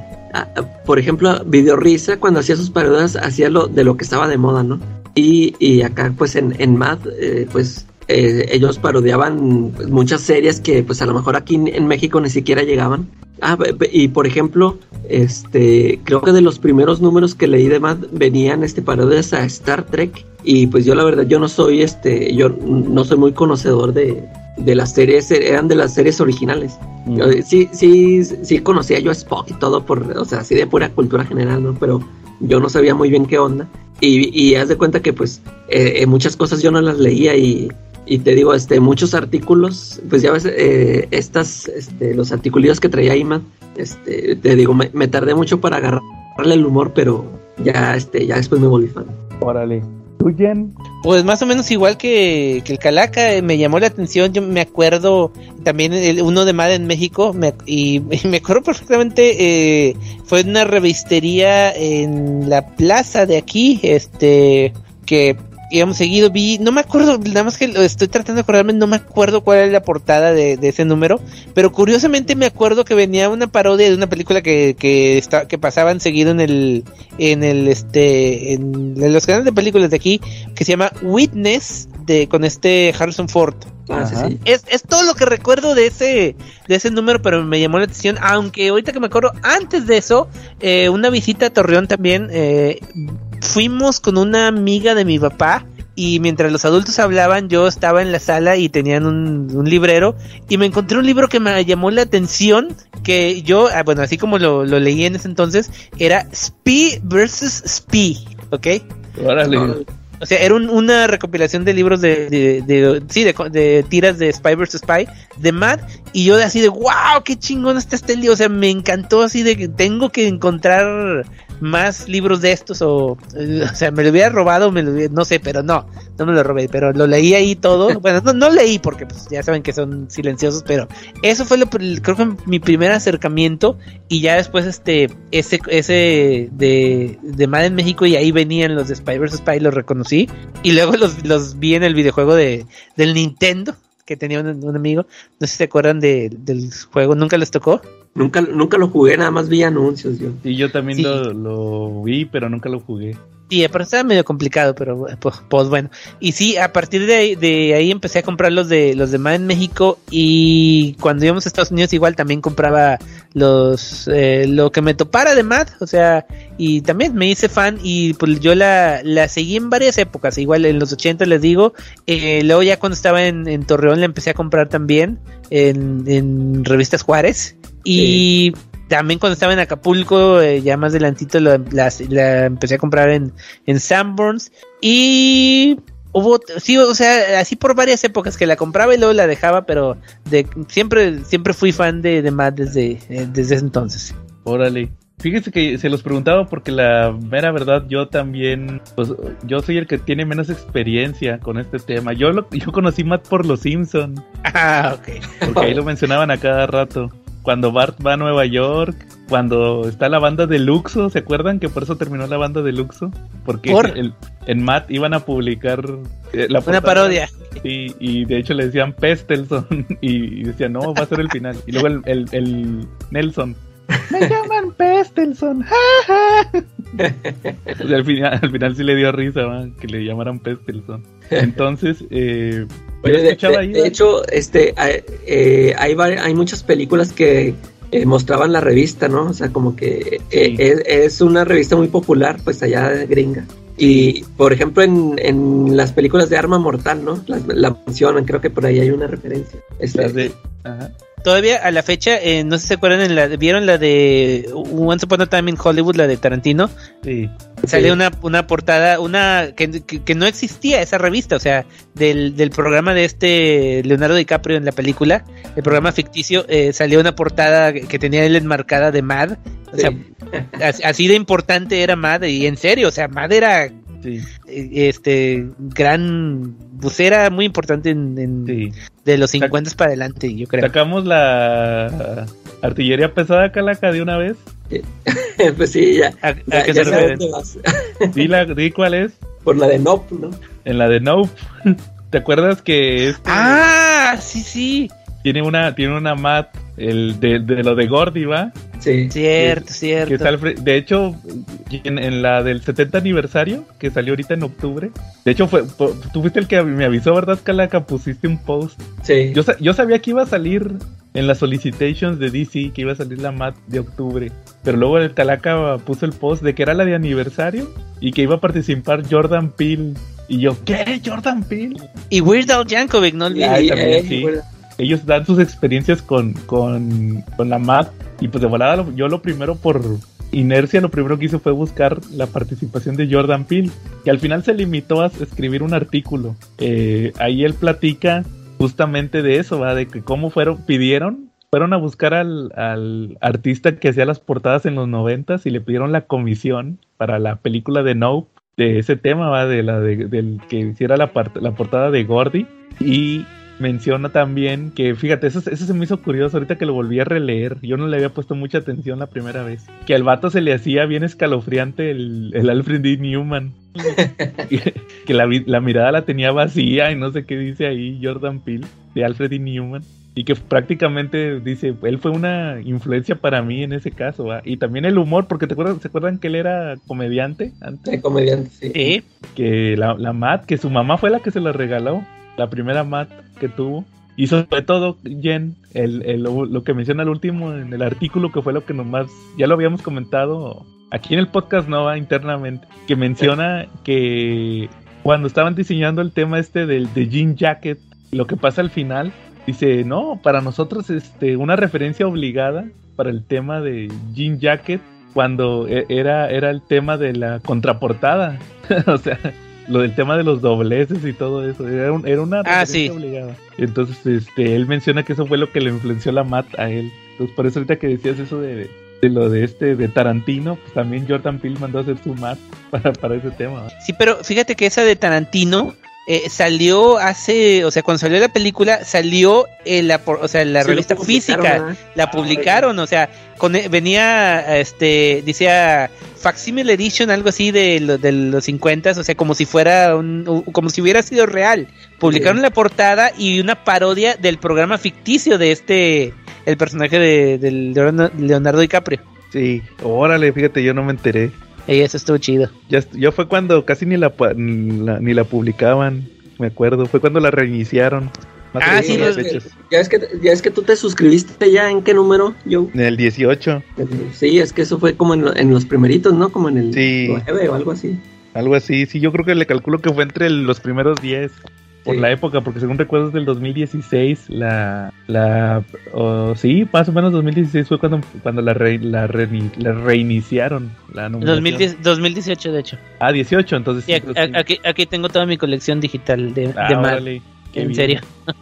por ejemplo Videorisa cuando hacía sus parodias hacía lo de lo que estaba de moda no y, y acá pues en, en Mad eh, pues eh, ellos parodiaban muchas series que pues a lo mejor aquí en, México ni siquiera llegaban. Ah, y por ejemplo, este, creo que de los primeros números que leí de Mad venían este parodias a Star Trek y pues yo la verdad yo no soy este, yo no soy muy conocedor de, de las series, eran de las series originales. Mm. Yo, sí, sí, sí conocía yo a Spock y todo por, o sea, así de pura cultura general, ¿no? Pero yo no sabía muy bien qué onda. Y, y haz de cuenta que pues eh, eh, muchas cosas yo no las leía y, y te digo, este, muchos artículos, pues ya ves, eh, estas, este, los articulillos que traía Iman, este, te digo, me, me tardé mucho para agarrarle el humor, pero ya, este, ya después me volví fan. órale. ¿Tú, Jen? Pues más o menos igual que, que el Calaca, eh, me llamó la atención. Yo me acuerdo también el- uno de Mad en México me ac- y, (laughs) y me acuerdo perfectamente. eh, fue en una revistería en la plaza de aquí, este que íbamos seguido. Vi, no me acuerdo, nada más que lo estoy tratando de acordarme, no me acuerdo cuál era la portada de, de ese número, pero curiosamente me acuerdo que venía una parodia de una película que que, está, que pasaban seguido en el en el este en, en los canales de películas de aquí que se llama Witness de con este Harrison Ford. Ah, sí, Ajá. sí. Es, es todo lo que recuerdo de ese de ese número, pero me llamó la atención. Aunque ahorita que me acuerdo, antes de eso, eh, una visita a Torreón también. eh, fuimos con una amiga de mi papá. Y mientras los adultos hablaban, yo estaba en la sala y tenían un, un librero. Y me encontré un libro que me llamó la atención. Que yo, ah, bueno, así como lo, lo leí en ese entonces, era Spy versus Spy. ¿Ok? Órale. O sea, era un- una recopilación de libros de, de, de- sí, de, co- de tiras de Spy vs. Spy, de Mad, y yo así de, wow, qué chingón está este libro, o sea, me encantó así de que tengo que encontrar más libros de estos, o, eh, o sea, me lo hubiera robado, me lo hubiera- no sé, pero no, no me lo robé, pero lo leí ahí todo, (laughs) bueno, no, no leí porque pues ya saben que son silenciosos, pero eso fue lo, creo que mi primer acercamiento, y ya después este, ese, ese de, de Mad en México, y ahí venían los de Spy vs. Spy, los reconocí, y luego los, los vi en el videojuego de, del Nintendo, que tenía un, un amigo, no sé si se acuerdan de, del juego, nunca les tocó. Nunca, nunca lo jugué, nada más vi anuncios yo. Sí, yo también Sí. Lo, lo vi, pero nunca lo jugué. Sí, pero estaba medio complicado, pero pues, pues, bueno. Y sí, a partir de ahí, de ahí empecé a comprar los de los de Mad en México y cuando íbamos a Estados Unidos igual también compraba los eh, lo que me topara de Mad, o sea, y también me hice fan y pues yo la, la seguí en varias épocas, igual en los 80 les digo, eh, luego ya cuando estaba en, en Torreón la empecé a comprar también en, en revistas Juárez y también cuando estaba en Acapulco, eh, ya más adelantito la, la empecé a comprar en, en Sanborns. Y hubo, sí, o sea, así por varias épocas que la compraba y luego la dejaba, pero de siempre, siempre fui fan de, de Matt desde, eh, desde ese entonces. Órale. Fíjese que se los preguntaba porque la mera verdad yo también, pues yo soy el que tiene menos experiencia con este tema. Yo lo, yo conocí Matt por Los Simpson, (laughs) Ah, ok. porque ahí lo mencionaban a cada rato. Cuando Bart va a Nueva York, cuando está la banda de Luxo, ¿se acuerdan que por eso terminó la banda de Luxo? Porque ¿Por? el- en Matt iban a publicar eh, la Una parodia. Sí, y de hecho le decían Pestelson y, (laughs) y decían, no, va a ser el final. Y luego el, el- el Nelson, me llaman Pestelson. ja, ja". Y al, final, al final sí le dio risa que le llamaran Pestelson. Entonces, eh, de, escuchaba de- ahí, de ¿va? hecho, este, hay, eh, hay, muchas películas que eh, mostraban la revista, ¿no? O sea, como que eh, Sí. es, es una revista muy popular, pues allá de gringa. Y, por ejemplo, en, en las películas de Arma Mortal, ¿no? La mencionan, creo que por ahí hay una referencia. Este, Las de- ajá. Todavía a la fecha, eh, no sé si se acuerdan, en la, ¿vieron la de Once Upon a Time in Hollywood, la de Tarantino? Sí. Salió una, una portada, una que, que- que no existía esa revista, o sea, del, del programa de este Leonardo DiCaprio en la película, el programa ficticio, eh, salió una portada que, que tenía él enmarcada de Mad, o sea, Sí. así, así de importante era Mad, y en serio, o sea, Mad era Sí, este gran bucera muy importante en, en- sí. de los 50 para adelante, yo creo. Sacamos la artillería pesada calaca de una vez. (laughs) pues sí, ya. ¿A, a ya- qué ya se refieren? (laughs) Di, la, di cuál es. por la de Nope, ¿no? En la de Nope. (laughs) ¿Te acuerdas que este Ah, sí, sí, tiene una tiene una mat el de, de lo de Gordy, va? Sí. cierto, Que cierto. está al fre- de hecho, en, en la del 70 aniversario, que salió ahorita en octubre. De hecho, fue, po- tú fuiste el que me avisó, ¿verdad, Calaca? Pusiste un post. Sí. Yo, yo sabía que iba a salir en las solicitations de DC, que iba a salir la mat de octubre. Pero luego el Calaca puso el post de que era la de aniversario y que iba a participar Jordan Peele. Y yo, ¿qué? ¿Jordan Peele? Y Weird Al Yankovic, no olvides. Eh, sí. Ellos dan sus experiencias con, con, con la MAD y pues de volada yo lo primero por inercia lo primero que hice fue buscar la participación de Jordan Peele que al final se limitó a escribir un artículo. Eh, ahí él platica justamente de eso va de que cómo fueron pidieron fueron a buscar al, al artista que hacía las portadas en los noventas y le pidieron la comisión para la película de Nope de ese tema va de la de- del que hiciera la, la portada de Gordy. Y menciona también que, fíjate, eso, eso se me hizo curioso ahorita que lo volví a releer. Yo no le había puesto mucha atención la primera vez. Que al vato se le hacía bien escalofriante el, el Alfred D. Newman. (laughs) que que la, la mirada la tenía vacía y no sé qué dice ahí Jordan Peele de Alfred D. Newman. Y que prácticamente dice, él fue una influencia para mí en ese caso. ¿va? Y también el humor, porque te acuerdas, ¿se acuerdan que él era comediante antes? De comediante, sí. Sí. que la, la mat, que su mamá fue la que se la regaló, la primera mat que tuvo. Y sobre todo, Jen, el, el- lo, que menciona al último en el artículo, que fue lo que nomás, ya lo habíamos comentado aquí en el podcast Nova internamente, que menciona que cuando estaban diseñando el tema este del de Jean Jacket, lo que pasa al final, dice, no, para nosotros este, una referencia obligada para el tema de Jean Jacket cuando e- era, era el tema de la contraportada. (laughs) o sea, lo del tema de los dobleces y todo eso. Era, un- era una Ah, sí. obligada. Entonces, este, él menciona que eso fue lo que le influenció la Matt a él. Entonces, por eso ahorita que decías eso de, de lo de este, de Tarantino, pues también Jordan Peele mandó a hacer su Matt (laughs) para, para ese tema. Sí, pero fíjate que esa de Tarantino eh, salió hace, o sea, cuando salió la película, salió en la, por- o sea, en la Sí, revista física, ¿verdad? la publicaron, o sea, con, e- venía, este, decía Facsimile Edition, algo así de, lo- de los 50, o sea, como si fuera un, como si hubiera sido real. Publicaron Sí. la portada y una parodia del programa ficticio de este, el personaje de, del Leonardo- Leonardo DiCaprio. Sí, órale, fíjate, yo no me enteré. Y eso estuvo chido. Ya, yo fue cuando casi ni la, ni la, ni la publicaban, me acuerdo. Fue cuando la reiniciaron. Más Ah, sí, fechas. Ya es que ya es que tú te suscribiste ya en qué número, yo. En el 18, Sí, es que eso fue como en, lo- en los primeritos, ¿no? Como en el Sí. 9 o algo así. algo así. Sí, yo creo que le calculo que fue entre los primeros 10. Por Sí. la época, porque según recuerdo es del 2016, la, la, oh, sí, más o menos 2016 fue cuando, cuando la, re- la, reini- la reiniciaron, la numeración. 2010 2018, de hecho. Ah, 18, entonces Sí, sí, aquí, sí. aquí, aquí tengo toda mi colección digital de, Ah, de órale, En bien. serio. (laughs)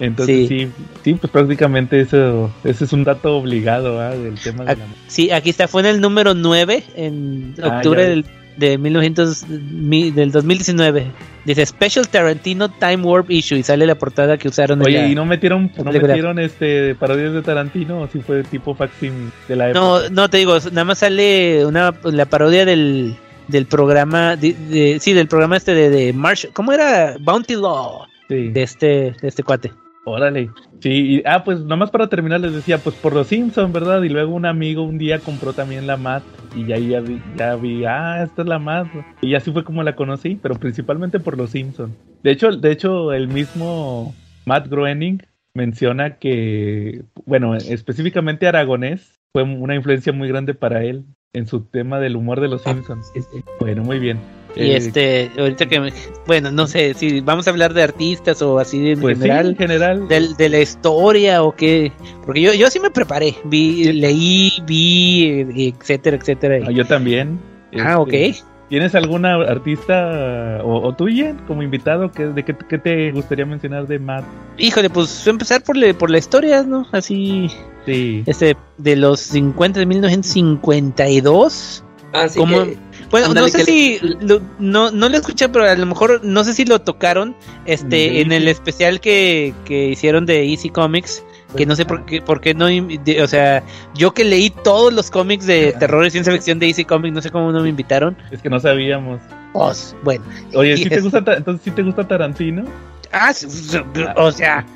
Entonces sí. sí, pues prácticamente eso, ese es un dato obligado ¿ah? del tema de la Sí, aquí está. Fue en el número 9, en Ah, octubre del, de 1900, mi- del 2019. Dice Special Tarantino Time Warp Issue y sale la portada que usaron en Oye, la- ¿y no metieron, no metieron este parodias de Tarantino? ¿O si fue tipo faxim de la época? No, no te digo, nada más sale una la parodia del, del programa, de, de- sí, del programa este de, de Marsh, ¿cómo era? Bounty Law, Sí. de este, de este cuate. Órale. Sí, y, ah, pues nomás para terminar les decía, pues por los Simpsons, ¿verdad? Y luego un amigo un día compró también la MAT y ya, ya, vi, ya vi, ah, esta es la MAT. Y así fue como la conocí, pero principalmente por los Simpsons. De hecho, de hecho, el mismo Matt Groening menciona que, bueno, específicamente Aragonés fue una influencia muy grande para él en su tema del humor de los Simpsons. Sí, sí. Bueno, muy bien. Y Eh, este, ahorita que, me- bueno, no sé si vamos a hablar de artistas o así en pues sí, general. en general. del- de la historia o qué porque yo yo sí me preparé vi leí vi etcétera etcétera Ah, yo también. ah Este, ok ¿Tienes alguna artista o, Ian, como invitado? que ¿De qué, qué te gustaría mencionar de Matt? híjole pues empezar por la, por la historia no así Sí. este de los 50 de 1952 Así ¿Cómo? que, bueno no sé si lo- no no lo escuché pero a lo mejor no sé si lo tocaron este Mm, en el especial que, que hicieron de Easy Comics que no sé por qué, por qué no, de- o sea, yo que leí todos los cómics de terror y ciencia ficción de Easy Comics, no sé cómo no me invitaron. Es que no sabíamos. Pues, bueno. Oye, ¿sí te gusta, Ta- entonces sí te gusta Tarantino? Ah, o sea,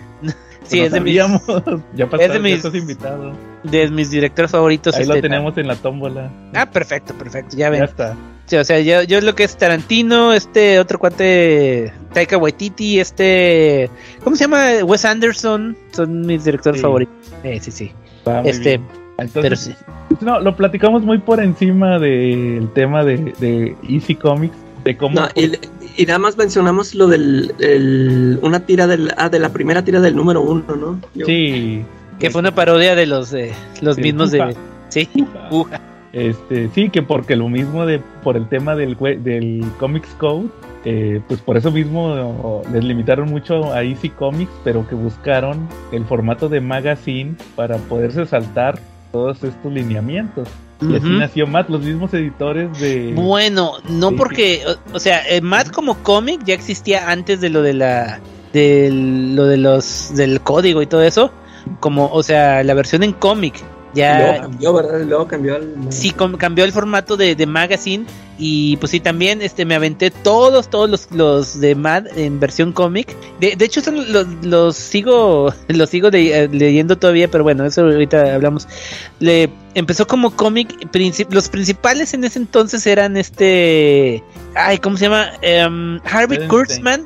sí, es de mis, (laughs) ya es de mis- ya estás invitado. de mis directores favoritos. Ahí lo este, tenemos en la tómbola. Ah, perfecto, perfecto, ya Ya ven. está. Sí, o sea, yo, yo lo que es Tarantino, este otro cuate, Taika Waititi, este, ¿cómo se llama? Wes Anderson, son mis directores Sí. favoritos. Eh, sí, sí. Va Este. Entonces, pero sí. No, lo platicamos muy por encima del tema de, de Easy Comics, de cómo... no, y, y nada más mencionamos lo del el- una tira del ah, de la primera tira del número uno, ¿no? Yo- Sí. Que fue una parodia de los, eh, los mismos de... Sí, Uja. Este, sí, que porque lo mismo de por el tema del del Comics Code, eh, pues por eso mismo les limitaron mucho a Easy Comics, pero que buscaron el formato de magazine para poderse saltar todos estos lineamientos. Y así nació Matt, los mismos editores de Bueno, no porque, o, o sea, eh, Mad como cómic ya existía antes de lo de la, de lo de los, del código y todo eso, como, o sea, la versión en cómic Y luego ya cambió, ¿verdad? Luego cambió al. sí cambió el formato de, de magazine y pues sí también este me aventé todos todos los, los de Mad en versión cómic de, de hecho son los, los sigo (laughs) los sigo de- eh, leyendo todavía pero bueno eso ahorita hablamos le empezó como cómic princip- los principales en ese entonces eran este ay cómo se llama Em, Harvey. Kurtzman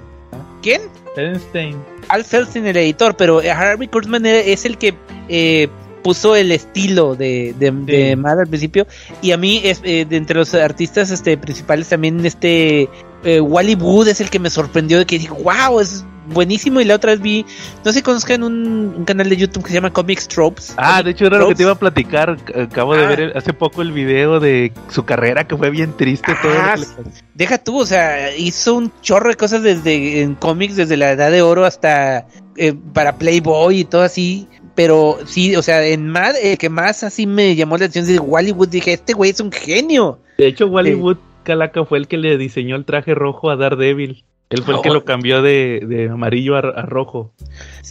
quién Eisenstein. Al Feldstein el editor, pero Harvey Kurtzman es el que eh, puso el estilo de, de. Mad al principio. Y a mí, es, eh, de entre los artistas este, principales, también este eh, Wally Wood es el que me sorprendió de que dije, wow, es buenísimo. Y la otra vez vi, no sé si conozcan un, un canal de YouTube que se llama Comic Tropes. Ah, de hecho era lo que te iba a platicar. Acabo de Ah. ver el- hace poco el video de su carrera que fue bien triste todo lo Ah, que le. Deja tú, o sea, hizo un chorro de cosas desde en cómics, desde la Edad de Oro hasta eh, para Playboy y todo así. Pero sí, o sea, en Mad, el que más así me llamó la atención es Hollywood. Dije, este güey es un genio. De hecho, Wally Sí. Wood Calaca fue el que le diseñó el traje rojo a Daredevil. Él fue el que Oh. lo cambió de, de amarillo a, a rojo.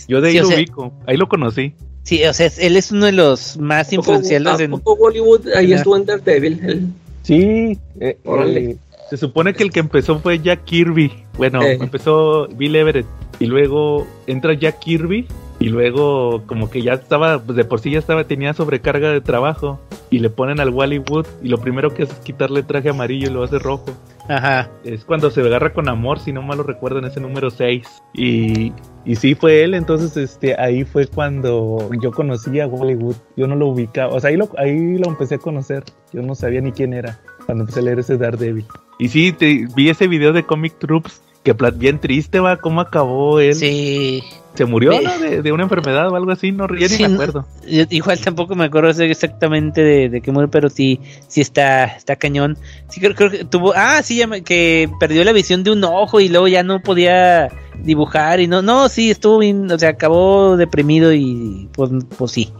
Yo de ahí Sí, o lo sea- ubico, ahí lo conocí. Sí, o sea, él es uno de los más influenciales en. Tampoco Bollywood, ahí estuvo en Daredevil. él. Sí, eh, Órale. eh, se supone que el que empezó fue Jack Kirby. Bueno, Eh. empezó Bill Everett y luego entra Jack Kirby y luego como que ya estaba, pues de por sí ya estaba, tenía sobrecarga de trabajo y le ponen al Wally Wood y lo primero que hace es quitarle el traje amarillo y lo hace rojo. Ajá. Es cuando se agarra con amor, si no mal lo recuerdo, en ese número 6. Y, y sí fue él, entonces este ahí fue cuando yo conocí a Hollywood. Yo no lo ubicaba, o sea, ahí lo, ahí lo empecé a conocer. Yo no sabía ni quién era cuando empecé a leer ese Daredevil. Y sí, te, vi ese video de Comic Troops, que bien triste va, cómo acabó él. Sí. Se murió. De, de una enfermedad o algo así, no, ya Sí, ni me no- acuerdo. Yo igual tampoco me acuerdo exactamente de, de qué murió, pero sí, sí está, está cañón. Sí, creo, creo que tuvo, ah, sí, ya me- que perdió la visión de un ojo y luego ya no podía dibujar y no, no, sí, estuvo bien, o sea, acabó deprimido y pues, pues sí,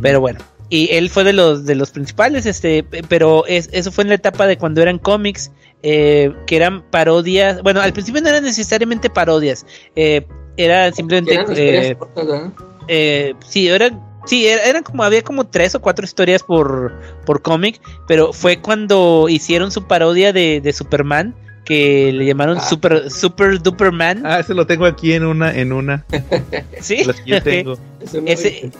pero bueno. Y él fue de los de los principales, este, pe- pero es, eso fue en la etapa de cuando eran cómics. Eh, que eran parodias. Bueno, al principio no eran necesariamente parodias, eh, era simplemente. Eran historias eh, cortas, eh, sí, eran, sí, era- eran como, había como tres o cuatro historias por, por cómic, pero fue cuando hicieron su parodia de, de Superman, que le llamaron Ah. Super, Super Duperman. Ah, ese lo tengo aquí en una, en una. (laughs) ¿sí? Las que yo tengo. Es (laughs) una Ese-.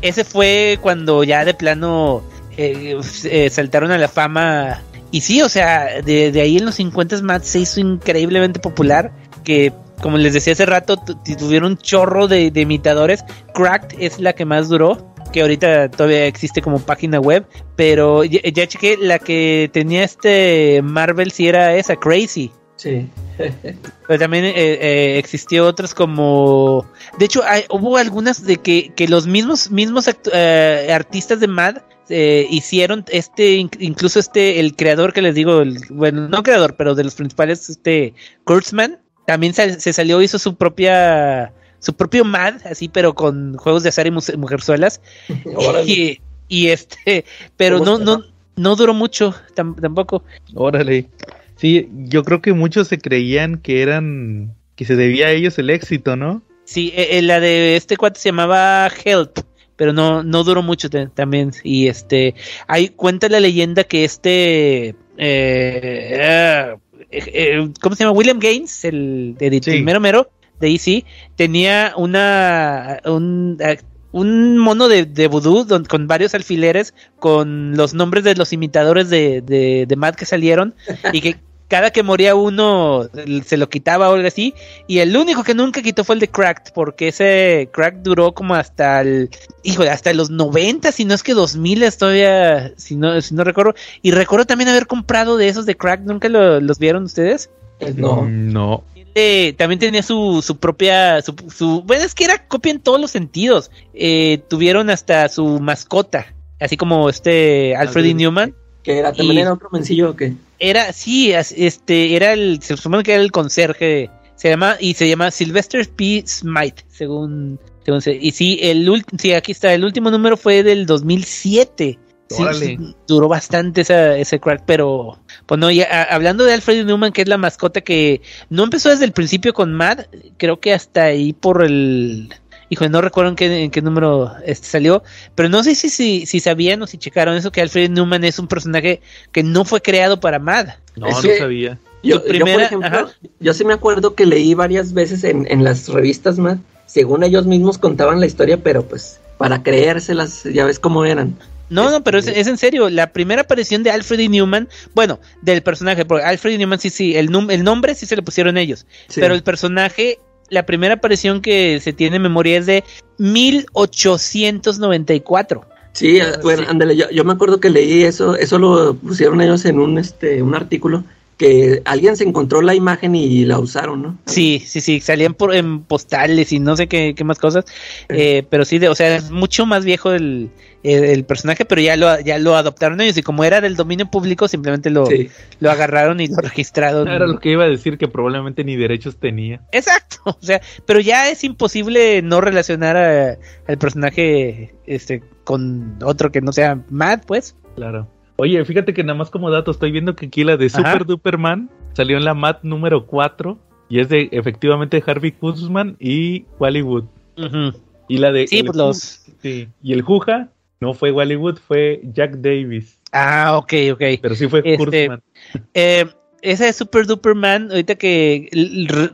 Ese fue cuando ya de plano eh, eh, saltaron a la fama. Y sí, o sea, de, de ahí en los 50 Matt se hizo increíblemente popular. Que, como les decía hace rato, tu- tuvieron un chorro de, de imitadores. Cracked es la que más duró. Que ahorita todavía existe como página web. Pero ya, ya chequé, la que tenía este Marvel si era esa, Crazy. Sí. Pero también eh, eh, existió otras como... De hecho, hay- hubo algunas de que, que los mismos, mismos eh, artistas de Mad eh, hicieron este, inc- incluso este, el creador que les digo, el- bueno, no creador, pero de los principales, este, Kurtzman, también se salió, hizo su propia, su propio Mad, así, pero con juegos de azar y mujerzuelas. (laughs) Y, y este, pero ¿Cómo no, no, no duró mucho tam- tampoco. Órale. Sí, yo creo que muchos se creían que eran. que se debía a ellos el éxito, ¿no? Sí, eh, eh, la de este cuate se llamaba Help, pero no, no duró mucho también. Y este, hay, cuenta la leyenda que este, eh, eh, eh, ¿cómo se llama? William Gaines, el, edit- Sí. el mero mero de EC, tenía una, un, eh, un mono de, de vudú don- con varios alfileres con los nombres de los imitadores de, de, de Matt que salieron y que cada que moría uno se lo quitaba o algo así y el único que nunca quitó fue el de Cracked, porque ese Cracked duró como hasta el, híjole, hasta los 90, si no es que 2000 todavía, si no, si no recuerdo. Y recuerdo también haber comprado de esos de Cracked, ¿nunca lo- los vieron ustedes? No. Mm, No. Eh, también tenía su, su propia, su, su- bueno, es que era copia en todos los sentidos. Eh, tuvieron hasta su mascota, así como este Alfred E. Alfred. Newman. Que era también Y- era otro mencillo que. Era, sí, este, era el, se supone que era el conserje, se llama, y se llama Sylvester P. Smite, según, según se- y sí, el último, sí, aquí está, el último número fue del 2007. Sí, duró bastante esa, ese crack, pero, pues no, ya, a- hablando de Alfred Newman, que es la mascota que no empezó desde el principio con Mad, creo que hasta ahí por el, hijo, no recuerdo en qué, en qué número este salió, pero no sé si, si, si sabían o si checaron eso, que Alfred Newman es un personaje que no fue creado para Mad. No, Es no que- sabía. Yo, por ejemplo, yo sí me acuerdo que leí varias veces en, en las revistas más, según ellos mismos contaban la historia, pero pues para creérselas, ya ves cómo eran. No, no, pero es, es en serio. La primera aparición de Alfred E. Newman, bueno, del personaje, porque Alfred E. Newman sí, sí, el, num- el nombre sí se le pusieron ellos, Sí. pero el personaje, la primera aparición que se tiene en memoria es de 1894. Sí, bueno, ándale, yo, yo me acuerdo que leí eso, eso lo pusieron ellos en un este un artículo que alguien se encontró la imagen y la usaron, ¿no? Sí, sí, sí, salían por, en postales y no sé qué, qué más cosas, eh, pero sí, de, o sea, es mucho más viejo el, el, el personaje, pero ya lo, ya lo adoptaron ellos y como era del dominio público, simplemente lo, Sí. lo agarraron y lo (laughs) registraron. Era lo que iba a decir que probablemente ni derechos tenía. Exacto, (laughs) o sea, pero ya es imposible no relacionar a- al personaje este con otro que no sea Matt, pues. Claro. Oye, fíjate que nada más como dato, estoy viendo que aquí la de Ajá. Super Duperman salió en la MAT número 4 y es de efectivamente Harvey Kuzman y Hollywood. Ujú. Y la de Sí, el pues Ju- los. sí, y el Juja no fue Hollywood, fue Jack Davis, Ah, ok, ok. pero sí fue Este, Kurtzman. Eh, esa de Super Duper Man, ahorita que.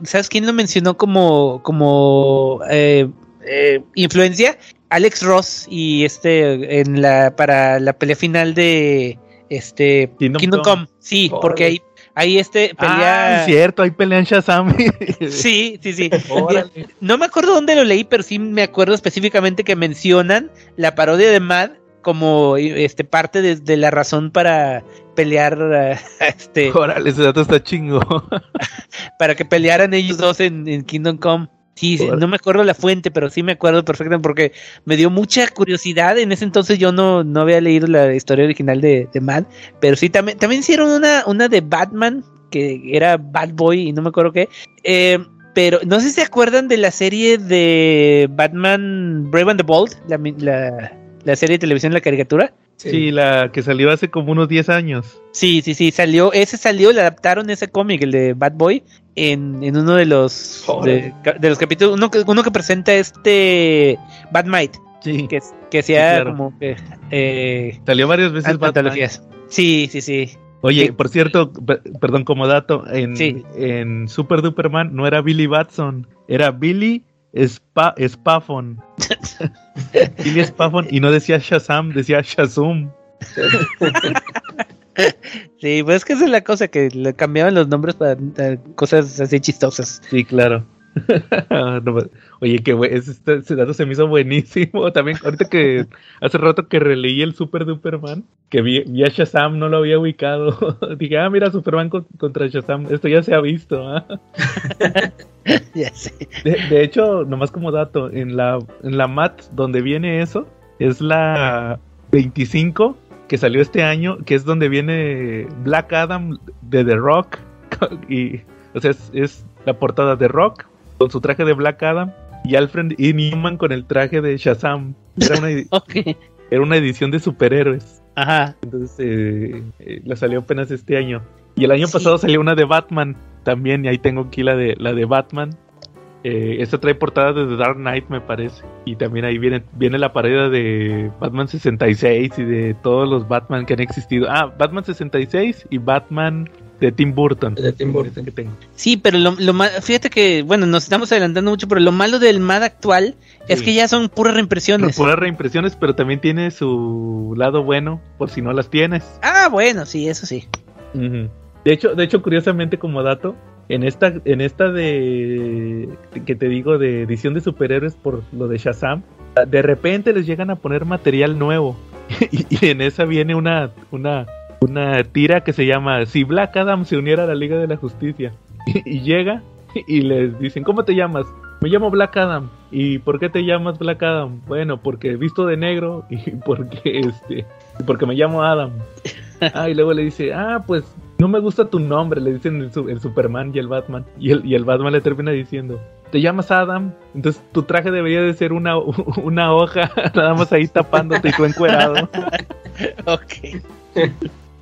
¿Sabes quién lo mencionó como. como. eh, eh, influencia? Alex Ross y este. en la. para la pelea final de. este. Kingdom Kingdom, Come. Come. Sí, Órale. porque ahí. Ahí este Ah, pelea. es cierto, ahí pelean Shazam. (laughs) Sí, sí, sí. Órale. No me acuerdo dónde lo leí, pero sí me acuerdo específicamente que mencionan la parodia de Mad como este parte de, de la razón para pelear (laughs) este Órale, ese dato está chingo. (laughs) para que pelearan ellos dos en, en Kingdom Come. Sí, no me acuerdo la fuente, pero sí me acuerdo perfectamente porque me dio mucha curiosidad. En ese entonces yo no, no había leído la historia original de, de Mad, pero sí también, también hicieron una, una de Batman que era Bad Boy y no me acuerdo qué. Eh, pero no sé si se acuerdan de la serie de Batman Brave and the Bold, la, la, la serie de televisión, la caricatura. Sí, la que salió hace como unos 10 años. Sí, sí, sí, salió, ese salió, le adaptaron ese cómic, el de Bad Boy, en, en uno de los de, de los capítulos, uno que, uno que presenta este Bad Might, Sí. que, que claro. como que eh, Salió varias veces antologías. Sí, sí, sí. Oye, Sí. por cierto, pe- perdón, como dato, en, en Super Duperman no era Billy Batson, era Billy Spa Spaffon. (laughs) Billy Spaffon y no decía Shazam, decía Shazum. Sí, pues es que esa es la cosa, que le cambiaban los nombres para eh, cosas así chistosas. Sí, claro. (laughs) No, pues, oye, que ese, este- ese dato se me hizo buenísimo. (laughs) También, ahorita que hace rato que releí el Super Duperman, que vi, vi a Shazam, no lo había ubicado. (laughs) Dije, ah, mira, Superman con- contra Shazam, esto ya se ha visto. ¿ah? Ya sé. De, de hecho, nomás como dato, en la, en la MAT donde viene eso, es la 25 que salió este año, que es donde viene Black Adam de The Rock. Y, o sea, es, es la portada de Rock con su traje de Black Adam y Alfred E. Newman con el traje de Shazam. Era una, edi- (laughs) Ok. era una edición de superhéroes. Ajá. Entonces, eh, eh, la salió apenas este año. Y el año Sí. pasado salió una de Batman también, y ahí tengo aquí la de, la de Batman. Eh, esta trae portada de The Dark Knight, me parece. Y también ahí viene, viene la pared de Batman 66 y de todos los Batman que han existido. Ah, Batman 66 y Batman de Tim Burton. De Tim Burton. Que tengo. Sí, pero lo, lo ma- fíjate que, bueno, nos estamos adelantando mucho, pero lo malo del MAD actual es que ya son puras reimpresiones. Puras reimpresiones, pero también tiene su lado bueno, por si no las tienes. Ah, bueno, sí, eso sí. De hecho, de hecho, curiosamente como dato, en esta, en esta de que te digo de edición de superhéroes por lo de Shazam, de repente les llegan a poner material nuevo. (laughs) y, y en esa viene una, una, una tira que se llama Si Black Adam se uniera a la Liga de la Justicia. (laughs) y llega y les dicen, ¿cómo te llamas? Me llamo Black Adam. ¿Y por qué te llamas Black Adam? Bueno, porque visto de negro (laughs) y porque este porque me llamo Adam. (laughs) Ah, y luego le dice, ah, pues no me gusta tu nombre, le dicen el, su- el Superman y el Batman. Y el, y el Batman le termina diciendo, te llamas Adam, entonces tu traje debería de ser una, una hoja, nada más ahí tapándote y tú encuerado. Ok.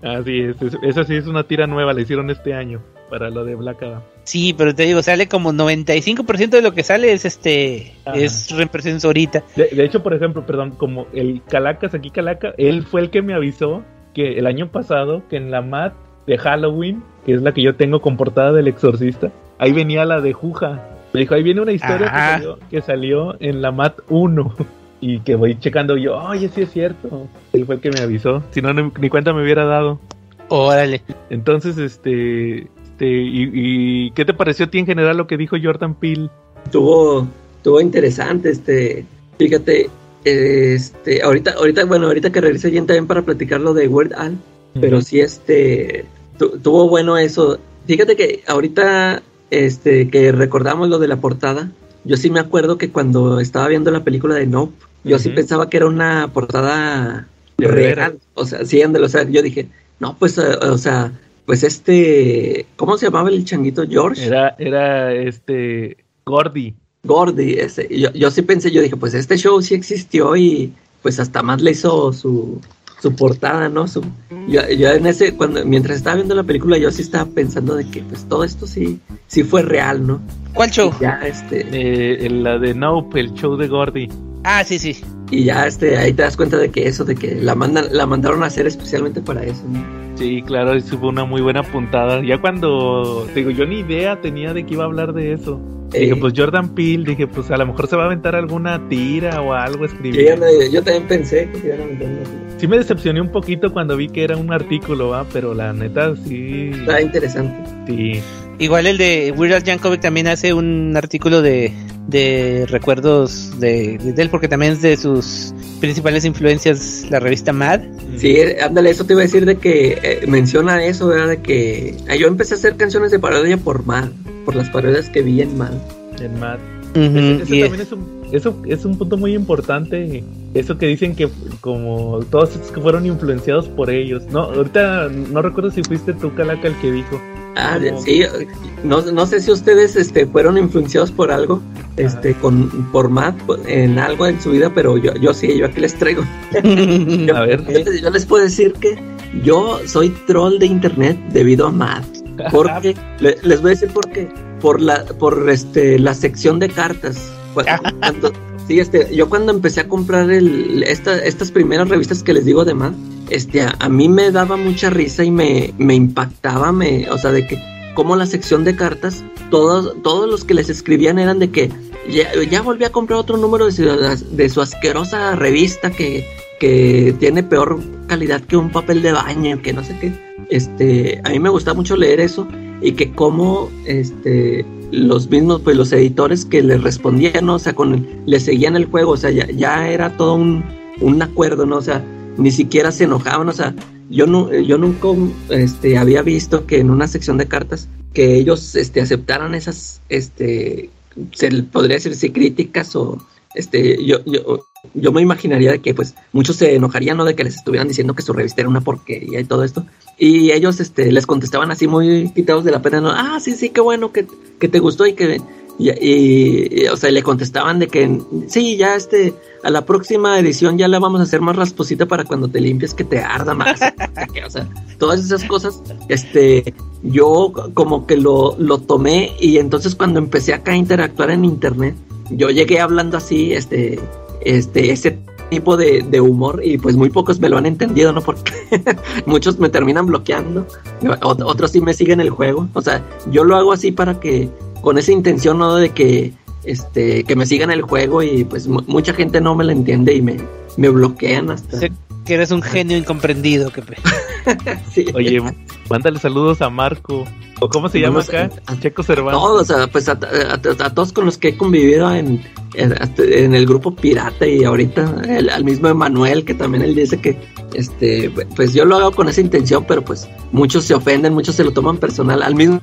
Así es, es- esa sí es una tira nueva, la hicieron este año para lo de Black Adam. Sí, pero te digo, sale como 95% de lo que sale es este, Ajá. es ahorita. De, de hecho, por ejemplo, perdón, como el Calacas, aquí Calaca, él fue el que me avisó que el año pasado, que en la mat de Halloween, que es la que yo tengo con portada del exorcista, ahí venía la de Juja. Me dijo, ahí viene una historia que salió, que salió en la mat 1. Y que voy checando yo, oye, sí es cierto. Él fue el que me avisó. Si no, ni, ni cuenta me hubiera dado. Órale. Entonces, este, este y, y ¿qué te pareció a ti en general lo que dijo Jordan Peele? Tuvo, tuvo interesante, este, fíjate, este, ahorita, ahorita, bueno, ahorita que regrese bien también para platicar lo de Weird Al, pero sí, este, tu- tuvo bueno eso. Fíjate que ahorita, este, que recordamos lo de la portada, yo sí me acuerdo que cuando estaba viendo la película de Nope, yo sí pensaba que era una portada De real, o sea, sí, ándale, o sea, yo dije, no, pues, eh, o sea, pues este, ¿cómo se llamaba el changuito? George. Era, era este, Gordy. Gordy, ese. Yo, yo sí pensé, yo dije, pues este show sí existió y pues hasta más le hizo su, su portada, ¿no? Su, yo, yo en ese, cuando, mientras estaba viendo la película, yo sí estaba pensando de que pues todo esto sí, sí fue real, ¿no? ¿Cuál show? Y ya, este, Eh, en la de Nope, el show de Gordy. Ah, sí, sí. y ya, este, ahí te das cuenta de que eso, de que la mandan, la mandaron a hacer especialmente para eso, ¿no? Sí, claro, eso fue una muy buena puntada. Ya cuando, digo, yo ni idea tenía de que iba a hablar de eso. Eh, Dije, pues Jordan Peele, dije, pues a lo mejor se va a aventar alguna tira o algo escribir. ándale, yo también pensé que se iban a meter en eso. Sí me decepcioné un poquito cuando vi que era un artículo, ¿va? Pero la neta, sí, Está interesante. sí. Igual el de Weird Al Yankovic también hace un artículo de, de recuerdos de, de él, porque también es de sus principales influencias la revista Mad. Sí, ándale, eso te iba a decir de que eh, menciona eso, ¿verdad? De que eh, yo empecé a hacer canciones de parodia por Mad, por las parodias que vi en Mad. En Matt. Ujú, Ese, ese y- también es un, eso es un punto muy importante. Eso que dicen que como todos estos que fueron influenciados por ellos. No, ahorita no recuerdo si fuiste tú, Calaca, el que dijo. Ah, Como- sí, no, no sé si ustedes este, fueron influenciados por algo, este con por Matt en algo en su vida, pero yo, yo sí, yo aquí les traigo. (laughs) yo, A ver. yo- yo les puedo decir que yo soy troll de internet debido a Matt. Porque (laughs) le- les voy a decir por qué. Por la por este la sección de cartas. (laughs) Cuando, sí, este, yo cuando empecé a comprar el, esta- estas primeras revistas que les digo de Matt, este, a, a mí me daba mucha risa y me, me impactaba, me, o sea, de que como la sección de cartas, todos, todos los que les escribían eran de que ya, ya volví a comprar otro número de su, de su asquerosa revista que, que tiene peor calidad que un papel de baño, que no sé qué. Este, a mí me gusta mucho leer eso y que como este los mismos pues los editores que le respondían, ¿no? o sea, con le seguían el juego, o sea, ya, ya era todo un, un acuerdo, ¿no? O sea, ni siquiera se enojaban, o sea, yo no, yo nunca este, había visto que en una sección de cartas que ellos este, aceptaran esas, este, se podría decir sí, críticas o este, yo, yo, yo me imaginaría de que pues muchos se enojarían, ¿no? De que les estuvieran diciendo que su revista era una porquería y todo esto. Y ellos este, les contestaban así muy quitados de la pena, ¿no? Ah, sí, sí, qué bueno que te gustó y que... Y, y- y, o sea, le contestaban de que sí, ya este, a la próxima edición ya la vamos a hacer más rasposita para cuando te limpies que te arda más. (laughs) o sea, todas esas cosas, este, yo como que lo, lo tomé y entonces cuando empecé acá a interactuar en internet, yo llegué hablando así, este, este, ese tipo de, de humor y pues muy pocos me lo han entendido, ¿no? Porque (laughs) muchos me terminan bloqueando, ot- otros sí me siguen el juego, o sea, yo lo hago así para que, con esa intención, ¿no? De que, este, que me sigan el juego y pues mu- mucha gente no me lo entiende y me, me bloquean hasta... Sé que eres un genio incomprendido. Que... (laughs) (laughs) Sí. Oye, mándale saludos a Marco. ¿O cómo se llama acá? a- Checo Cervantes. todos, sea, pues a, a- a todos con los que he convivido en, en, el grupo pirata y ahorita el- al mismo Emanuel que también él dice que este pues yo lo hago con esa intención pero pues muchos se ofenden muchos se lo toman personal al mismo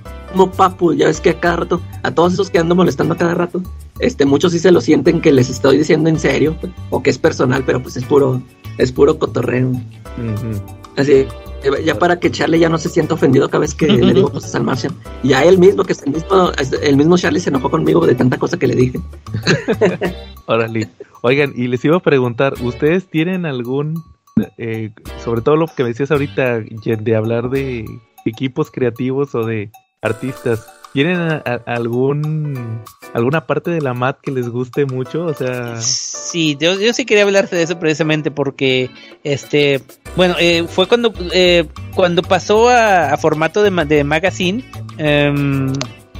Papu ya ves que a cada rato a todos esos que ando molestando a cada rato este muchos sí se lo sienten que les estoy diciendo en serio o que es personal pero pues es puro es puro cotorreo Ujú. Así, ya para que Charlie ya no se sienta ofendido cada vez que le digo (laughs) cosas al Martian. Ya él mismo, que es el mismo, el mismo Charlie se enojó conmigo de tanta cosa que le dije. (laughs) Órale. Oigan, y les iba a preguntar, ¿ustedes tienen algún, eh, sobre todo lo que me decías ahorita, de hablar de equipos creativos o de artistas, ¿tienen a- a- algún alguna parte de la mat que les guste mucho? O sea, Sí, yo, yo sí quería hablarte de eso precisamente porque, este, bueno, eh, fue cuando eh, cuando pasó a, formato de, de magazine, em,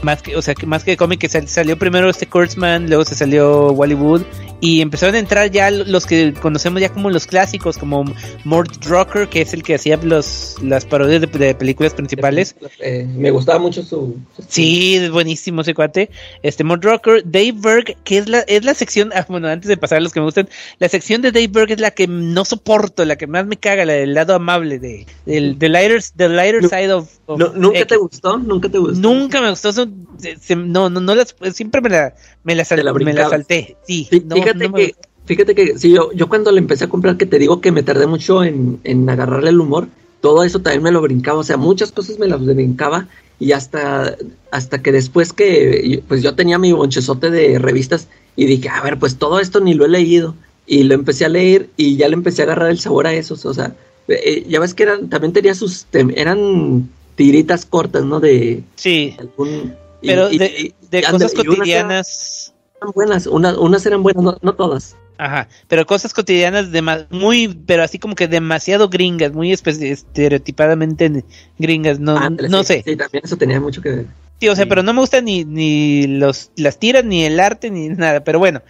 más que, o sea, que más que cómic, que sal- salió primero este Kurtzman, luego se salió Wallywood y empezaron a entrar ya los que conocemos ya como los clásicos, como Mort Drucker, que es el que hacía los las parodias de, de películas principales. Eh, me gustaba mucho su... Sí, es buenísimo ese cuate. Este Mort Rocker, Dave Berg, que es la, es la sección, ah, bueno, antes de pasar a los que me gustan, la sección de Dave Berg es la que no soporto, la que más me caga, la del lado amable, de, del, the lighter, the lighter side of, of No, ¿Nunca X. te gustó? ¿Nunca te gustó? Nunca me gustó, eso, se- se- no, no, no las, siempre me la, me la, sal- Te la me la brincabas. salté, sí, Sí, no, fíjate no me que... Fíjate que sí, yo, yo cuando le empecé a comprar, que te digo que me tardé mucho en, en agarrarle el humor, todo eso también me lo brincaba, o sea, muchas cosas me las brincaba y hasta, hasta que después que pues yo tenía mi bonchezote de revistas y dije, a ver, pues todo esto ni lo he leído y lo empecé a leer y ya le empecé a agarrar el sabor a esos, o sea, eh, ya ves que eran, también tenía sus, tem- eran tiritas cortas, ¿no? De Sí, algún... y- pero y- de, y- de y cosas cotidianas... eran buenas, una- unas eran buenas, no, no todas. Ajá, pero cosas cotidianas dema- muy, pero así como que demasiado gringas, muy estereotipadamente gringas, no, Ándale, no sí, sé. Sí, también eso tenía mucho que ver. Sí, o sea, Sí. pero no me gustan ni, ni los, las tiras, ni el arte, ni nada, pero bueno.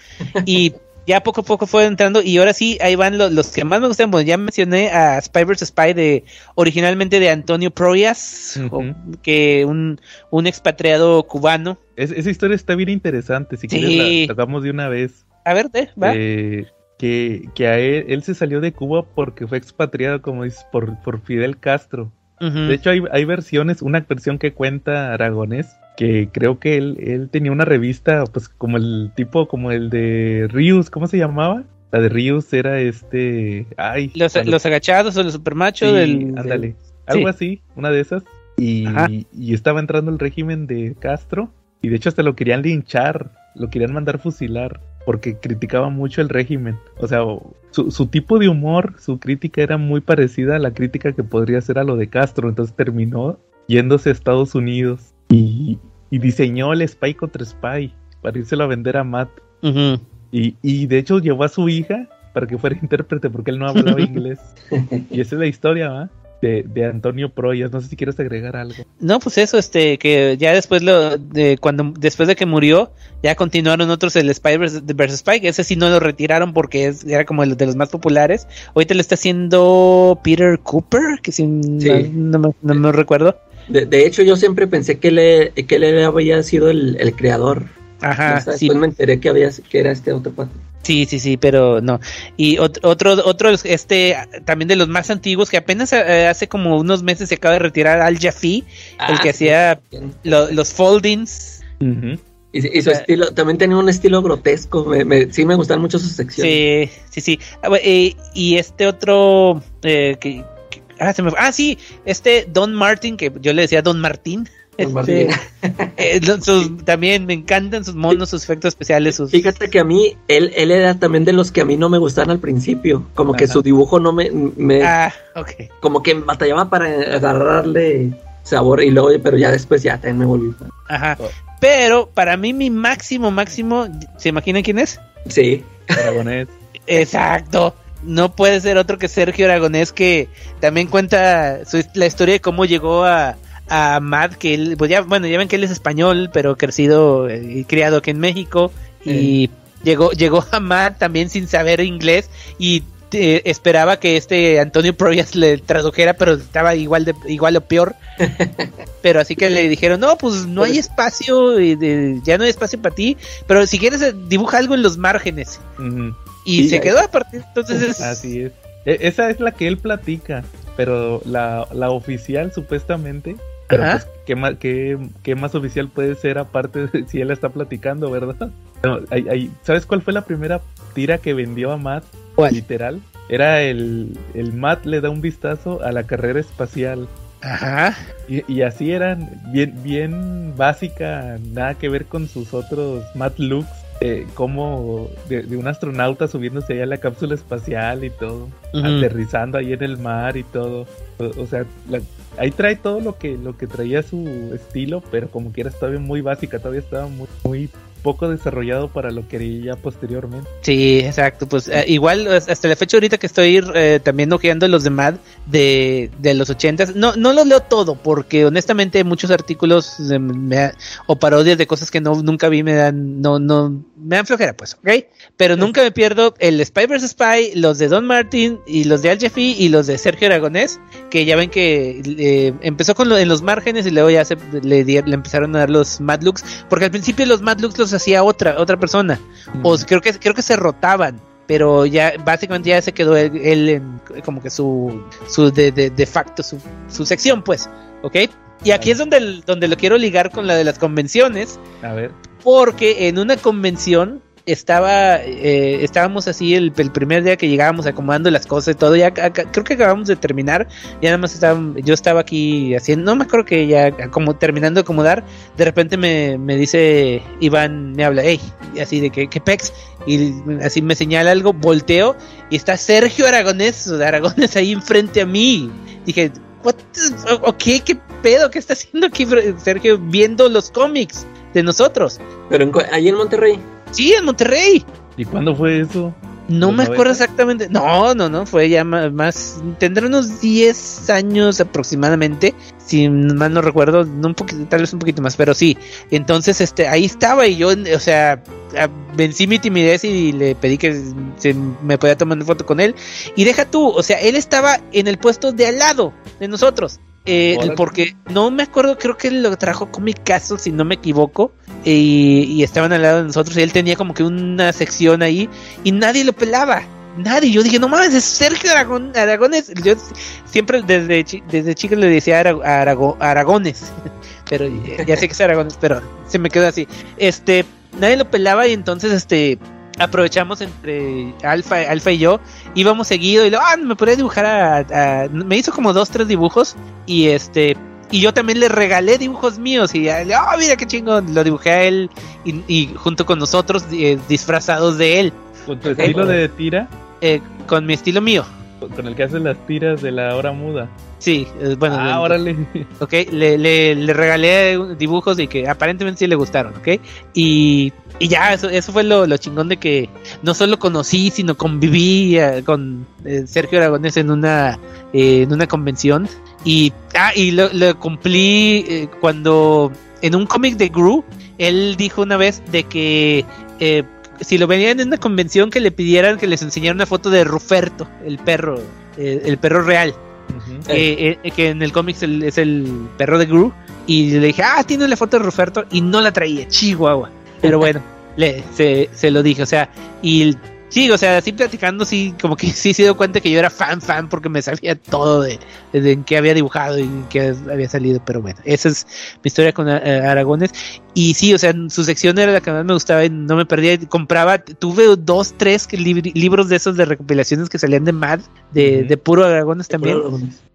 Y (laughs) ya poco a poco fue entrando, y ahora sí, ahí van los, los que más me gustan. Bueno, ya mencioné a Spy vs. Spy, de, originalmente de Antonio Proyas, que un, un expatriado cubano. Es- esa historia está bien interesante. Si Sí. quieres, la tocamos de una vez. A ver, ¿eh? ¿va? Eh, que, que a él, él se salió de Cuba porque fue expatriado, como dices, por, por Fidel Castro. De hecho, hay, hay versiones, una versión que cuenta Aragonés, que creo que él, él tenía una revista, pues como el tipo, como el de Rius, ¿cómo se llamaba? La de Rius era este, ay, los, cuando- los agachados o los supermachos sí, del, ándale, del- algo sí. así, una de esas. Y, y estaba entrando el régimen de Castro, y de hecho hasta lo querían linchar, lo querían mandar fusilar porque criticaba mucho el régimen. O sea, su, su, tipo de humor, su crítica era muy parecida a la crítica que podría ser a lo de Castro. Entonces terminó yéndose a Estados Unidos y, y diseñó el Spy contra Spy para írselo a vender a Matt. Y, y de hecho llevó a su hija para que fuera (laughs) intérprete porque él no hablaba (laughs) inglés. Y esa es la historia, ¿va? De, de Antonio Proyas. No sé si quieres agregar algo. No, pues eso, este, que ya después lo, de cuando, después de que murió, ya continuaron otros el Spy vs. que ese sí no lo retiraron porque es, era como el de los más populares. Ahorita lo está haciendo Peter Cooper, que si Sí. no, no me, no me recuerdo. De, de hecho, yo siempre pensé que él, que él había sido el, el creador. Ajá, Hasta sí, después me enteré que, había, que era este otro pato. Sí, sí, sí, pero no. Y ot- otro, otro, este, también de los más antiguos, que apenas eh, hace como unos meses se acaba de retirar Al Jaffe, el que Ah, hacía lo- los foldings. Y, y su estilo, también tenía un estilo grotesco. Me, me- sí me gustan mucho sus secciones. Sí, sí, sí. Ah, eh, y este otro eh, que, que- ah, se me fue. Ah, sí, este Don Martin, que yo le decía Don Martín. Este, (laughs) eh, sus- también me encantan sus monos, sus efectos especiales, sus Fíjate que a mí, él, él era también de los que a mí no me gustaban al principio. Como que su dibujo no me, me Ah, ok. como que batallaba para agarrarle sabor y luego, pero ya después ya también me volví. Ajá. Oh. Pero para mí mi máximo, máximo, ¿se imaginan quién es? Sí. Aragonés. Exacto. No puede ser otro que Sergio Aragonés que también cuenta su- la historia de cómo llegó a, a Matt, que él, pues ya, bueno, ya ven que él es español, pero crecido eh, y criado aquí en México. Y llegó, llegó a Matt también sin saber inglés y eh, esperaba que este Antonio Proyas le tradujera, pero estaba igual de igual o peor. (laughs) pero así que le dijeron, no, pues no hay espacio, de- ya no hay espacio para ti, pero si quieres eh, dibuja algo en los márgenes. Y Sí, se quedó a partir, entonces es... Así es. E- esa es la que él platica, pero la, la oficial supuestamente. Pero pues, ¿qué, más, qué, qué más oficial puede ser aparte de si él está platicando, verdad? No, hay- hay- ¿Sabes cuál fue la primera tira que vendió a Matt? ¿Cuál? Literal. Era el, el Matt le da un vistazo a la carrera espacial. Ajá. Y, y así eran, bien, bien básica, nada que ver con sus otros Matt looks, eh, como de, de un astronauta subiéndose allá a la cápsula espacial y todo, aterrizando ahí en el mar y todo. O, o sea, la- ahí trae todo lo que, lo que traía su estilo, pero como quiera todavía muy básica, todavía estaba muy, muy poco desarrollado para lo que haría posteriormente. Sí, exacto. Pues eh, igual as- hasta la fecha ahorita que estoy eh, también ojeando los de Mad de, de los ochentas. No, no los leo todo porque honestamente muchos artículos eh, me o parodias de cosas que no nunca vi me dan no no me dan flojera pues, ¿ok? Pero nunca me pierdo el Spy vs Spy, los de Don Martin y los de Al Jaffe y los de Sergio Aragonés que ya ven que eh, empezó con lo, en los márgenes y luego ya se le, le empezaron a dar los Mad Looks porque al principio los Mad Looks los hacía otra otra persona. O creo que creo que se rotaban pero ya básicamente ya se quedó él, como que su su de, de, de facto su, su sección pues ¿ok? y aquí es donde donde lo quiero ligar con la de las convenciones A ver, porque en una convención estaba eh, estábamos así el, el primer día que llegábamos acomodando las cosas y todo ya creo que acabamos de terminar ya nada más estaba yo estaba aquí haciendo no me acuerdo que ya como terminando de acomodar de repente me, me dice Iván me habla hey así de que qué pex y así me señala algo volteo y está Sergio Aragonés de Aragonés ahí enfrente a mí. Dije what qué pedo qué está haciendo aquí Sergio viendo los cómics de nosotros. Pero ahí en Monterrey. Sí, en Monterrey. ¿y cuándo fue eso? No ¿Los me acuerdo 90? exactamente. No, no, no, fue ya ma- más, tendrá unos 10 años aproximadamente, si mal no recuerdo, no un poquito, tal vez un poquito más, pero sí. Entonces, este, ahí estaba y yo, o sea, vencí mi timidez y le pedí que se me podía tomar una foto con él. Y deja tú, o sea, él estaba en el puesto de al lado de nosotros. Eh, porque no me acuerdo, creo que lo trajo con mi caso, si no me equivoco, y, y estaban al lado de nosotros y él tenía como que una sección ahí y nadie lo pelaba. Nadie, yo dije, no mames, es Sergio Aragón, Aragones. Yo siempre desde, chi- desde chico le decía Ara- Arago- Aragones, (laughs) pero ya sé que es Aragones, pero se me quedó así. Este, nadie lo pelaba y entonces este aprovechamos entre Alfa, Alfa y yo, íbamos seguido y lo, ah, me podría dibujar a, a- me hizo como dos, tres dibujos y este y yo también le regalé dibujos míos y ya, oh, mira qué chingón, lo dibujé a él y, y junto con nosotros eh, disfrazados de él, Con tu estilo de tira, eh, con mi estilo mío. con el que haces las tiras de la hora muda. Sí, eh, bueno, ah, le- órale. ok, le, le, le regalé dibujos y que aparentemente sí le gustaron, ok, y, y ya, eso, eso fue lo, lo chingón de que no solo conocí, sino conviví eh, con eh, Sergio Aragonés en una, eh, en una convención, y, ah, y lo, lo cumplí cuando en un cómic de Gru, él dijo una vez de que... eh, si lo venían en una convención que le pidieran que les enseñara una foto de Ruferto, el perro, el perro real Ujú. que, eh, que en el cómic es el, es el perro de Gru. Y le dije, ah, tiene la foto de Ruferto. Y no la traía, Chihuahua. Pero (laughs) bueno, le, se, se lo dije, o sea, y sí, o sea, así platicando, sí, como que (laughs) sí se dio cuenta que yo era fan, fan, porque me sabía todo de, de en qué había dibujado y en qué había salido. Pero bueno, esa es mi historia con eh, Aragones. Y sí, o sea, su sección era la que más me gustaba y no me perdía. Compraba, tuve dos, tres lib- libros de esos de recopilaciones que salían de Mad, de, de puro Aragones también.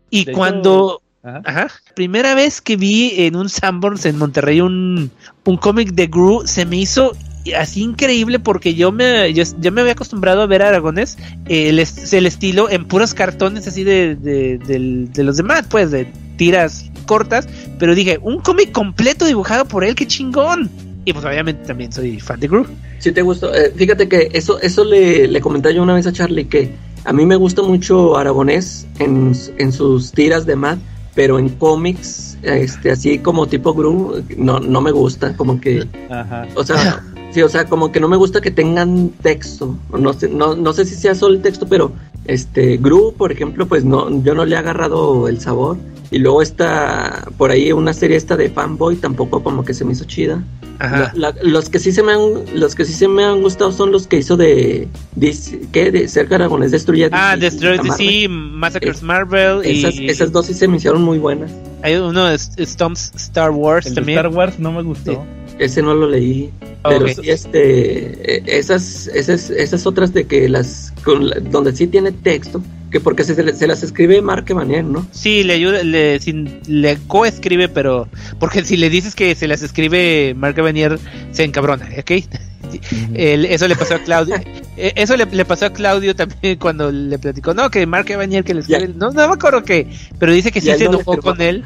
Y cuando, Ajá. ajá, primera vez que vi en un Sanborns en Monterrey un, un cómic de Gru, se me hizo así increíble porque yo me, yo, yo me había acostumbrado a ver a Aragones, el, el estilo en puros cartones así de, de, de los demás, pues, de tiras cortas, pero dije, un cómic completo dibujado por él, qué chingón. Y pues obviamente también soy fan de Gru. Si te gustó, eh, fíjate que eso, eso le, le comenté yo una vez a Charlie que a mí me gusta mucho Aragonés en, en sus tiras de Mad, pero en cómics, este, así como tipo Gru, no, no me gusta, como que, Ajá. o sea, sí, o sea, como que no me gusta que tengan texto, no sé, no, no sé si sea solo el texto, pero este, Gru, por ejemplo, pues no, yo no le he agarrado el sabor. Y luego está por ahí una serie esta de Fanboy, tampoco como que se me hizo chida. Ajá. La- la- los que sí se me han los que sí se me han gustado son los que hizo de, DC ¿qué? de Sergio Aragonés destruye Ah, Destroy Marvel. DC, Massacres Marvel esas, y esas dos sí se me hicieron muy buenas hay uno de Stomps Star Wars El de también. Star Wars no me gustó. ese no lo leí Ah, pero sí este eh, esas esas esas otras de que las con la- donde sí tiene texto que porque se, se le- se las escribe Mark Vanier, ¿no? Sí, le ayuda, le, sin- le coescribe, pero porque si le dices que se las escribe Mark Vanier, se encabrona, ¿ok? El- eso le pasó a Claudio. (laughs) Eh, eso le, le pasó a Claudio también (laughs) cuando le platicó, no, que Mark Vanier que le escribe, no, no me acuerdo qué, pero dice que sí se no enojó con él.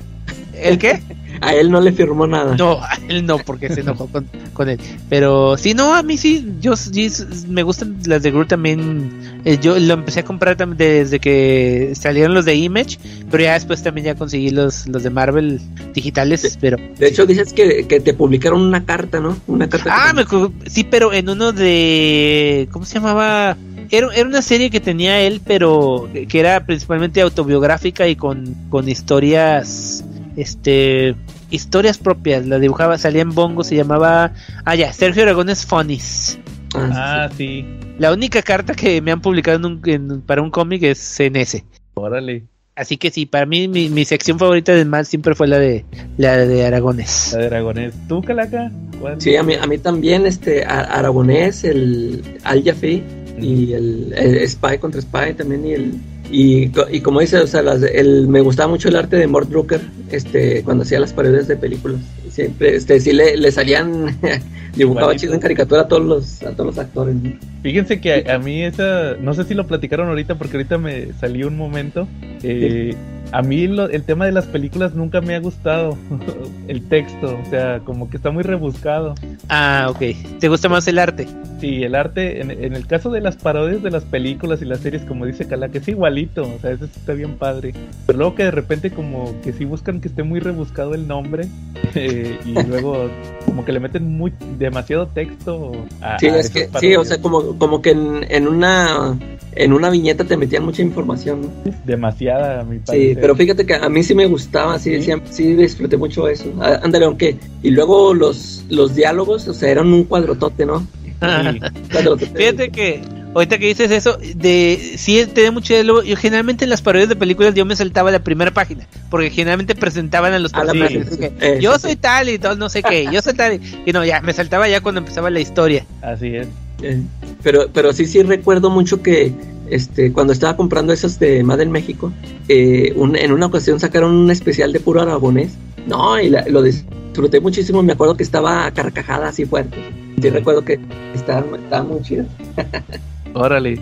¿El qué? (laughs) A él no le firmó nada. No, a él no, porque se enojó con, con él. Pero sí, no, a mí sí, yo sí, s- me gustan las de Groot también. Eh, yo lo empecé a comprar también desde que salieron los de Image, pero ya después también ya conseguí los, los de Marvel digitales, pero... De hecho dices que, que te publicaron una carta, ¿no? Una carta. Ah, me sí, pero en uno de... ¿Cómo se llamaba? Era, era una serie que tenía él, pero que era principalmente autobiográfica y con, con historias, este, historias propias. La dibujaba, salía en Bongo, se llamaba, ah ya, Sergio Aragones Funnies. Ah, Ah, sí. La única carta que me han publicado en un- en- para un cómic es en ese. Órale. Así que sí, para mí mi, mi sección favorita del mal siempre fue la de la de Aragones. La de Dragones. ¿Tú, Calaca? ¿Cuál? Sí, a mí, a mí también, este, a- Aragonés, el Al Jaffe y el, el Spy contra Spy también y el y, y como dice, o sea, las- el, me gustaba mucho el arte de Mort Brooker, este, cuando hacía las paredes de películas. Siempre, este, sí le, le salían, (laughs) dibujaba chido en caricatura a todos los, a todos los actores. ¿no? Fíjense que a, a mí esa, no sé si lo platicaron ahorita porque ahorita me salió un momento. eh, a mí lo- el tema de las películas nunca me ha gustado. (laughs) el texto, o sea, como que está muy rebuscado. Ah, ok. ¿Te gusta más el arte? Sí, el arte, en, en el caso de las parodias de las películas y las series, como dice Calaca, es igualito, o sea, eso sí está bien padre. Pero luego que de repente como que sí buscan que esté muy rebuscado el nombre (laughs) eh, y luego como que le meten muy demasiado texto a, Sí, a es que, sí, o sea, como, como que en, en una, en una viñeta te metían mucha información, ¿no? demasiada a mi Sí, parecer. pero fíjate que a mí sí me gustaba, sí, ¿Sí? siempre- sí disfruté mucho eso. Ah, Ándale, aunque. Y luego los, los diálogos, o sea, eran un cuadrotote, ¿no? Sí. (laughs) Cuadrotote. Fíjate que ahorita que dices eso, de sí tenía mucho diálogo. Yo generalmente en las parodias de películas yo me saltaba la primera página, porque generalmente presentaban a los personajes. que, yo soy tal y todo, no sé qué, yo soy tal. Y, y no, ya me saltaba ya cuando empezaba la historia. Así es. Eh, pero, pero sí, sí recuerdo mucho que este, cuando estaba comprando esos de Madden México, eh, un- en una ocasión sacaron un especial de puro aragonés. No, y la- lo disfruté muchísimo. Me acuerdo que estaba a carcajada así fuerte. Sí, recuerdo que estaba, estaba muy chido. (laughs) Órale.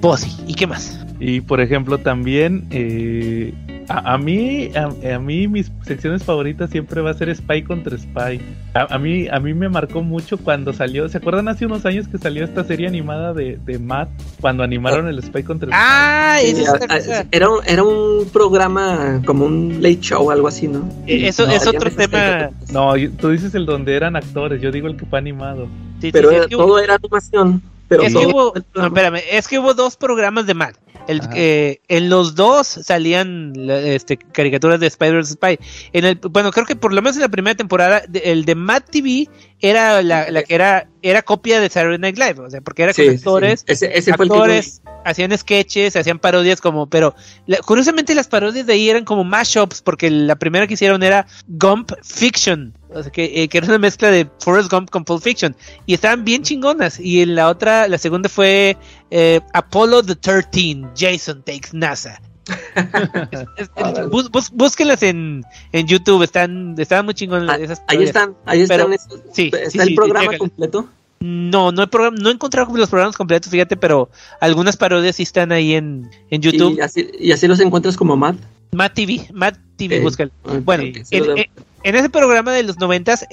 Pues sí, ¿y qué más? Y por ejemplo también eh, a, a mí a, a mí mis secciones favoritas siempre va a ser Spy contra Spy. A, a mí a mí me marcó mucho cuando salió. ¿Se acuerdan hace unos años que salió esta serie animada de, de Matt cuando animaron el Spy contra Spy? Ah, Sí, esa es a- otra a- cosa. era, un, era un programa como un late show, algo así, ¿no? Eso No, es otro tema. No, tú dices el donde eran actores. Yo digo el que fue animado. Sí, Pero sí, era- es que hubo- todo era animación. Pero es que hubo, no, espérame, es que hubo dos programas de Matt. El, eh, en los dos salían este, caricaturas de Spider Spy. En el, bueno, creo que por lo menos en la primera temporada, de- el de Matt TV era la, la que era, era copia de Saturday Night Live, o sea, porque era Sí, con sí. actores, Ese, fue el actores, hacían sketches, hacían parodias como, pero la- curiosamente las parodias de ahí eran como mashups, porque la primera que hicieron era Gump Fiction, o sea, que, eh, que era una mezcla de Forrest Gump con Pulp Fiction, y estaban bien chingonas, y en la otra, la segunda fue eh, Apollo the 13, Jason Takes NASA. (laughs) Es- es- bus- bus- búsquenlas en, en YouTube, están, están muy chingonas Ah, esas ahí están, ahí están. Pero- esos- sí, está sí, el sí, programa chécale. completo. No, no he, programa- no he encontrado los programas completos, fíjate, pero algunas parodias sí están ahí en, en YouTube. Y así, y así los encuentras como Matt. Matt TV, Matt TV, Eh, búscalo. ok, Bueno, sí en, en- en ese programa de los noventas,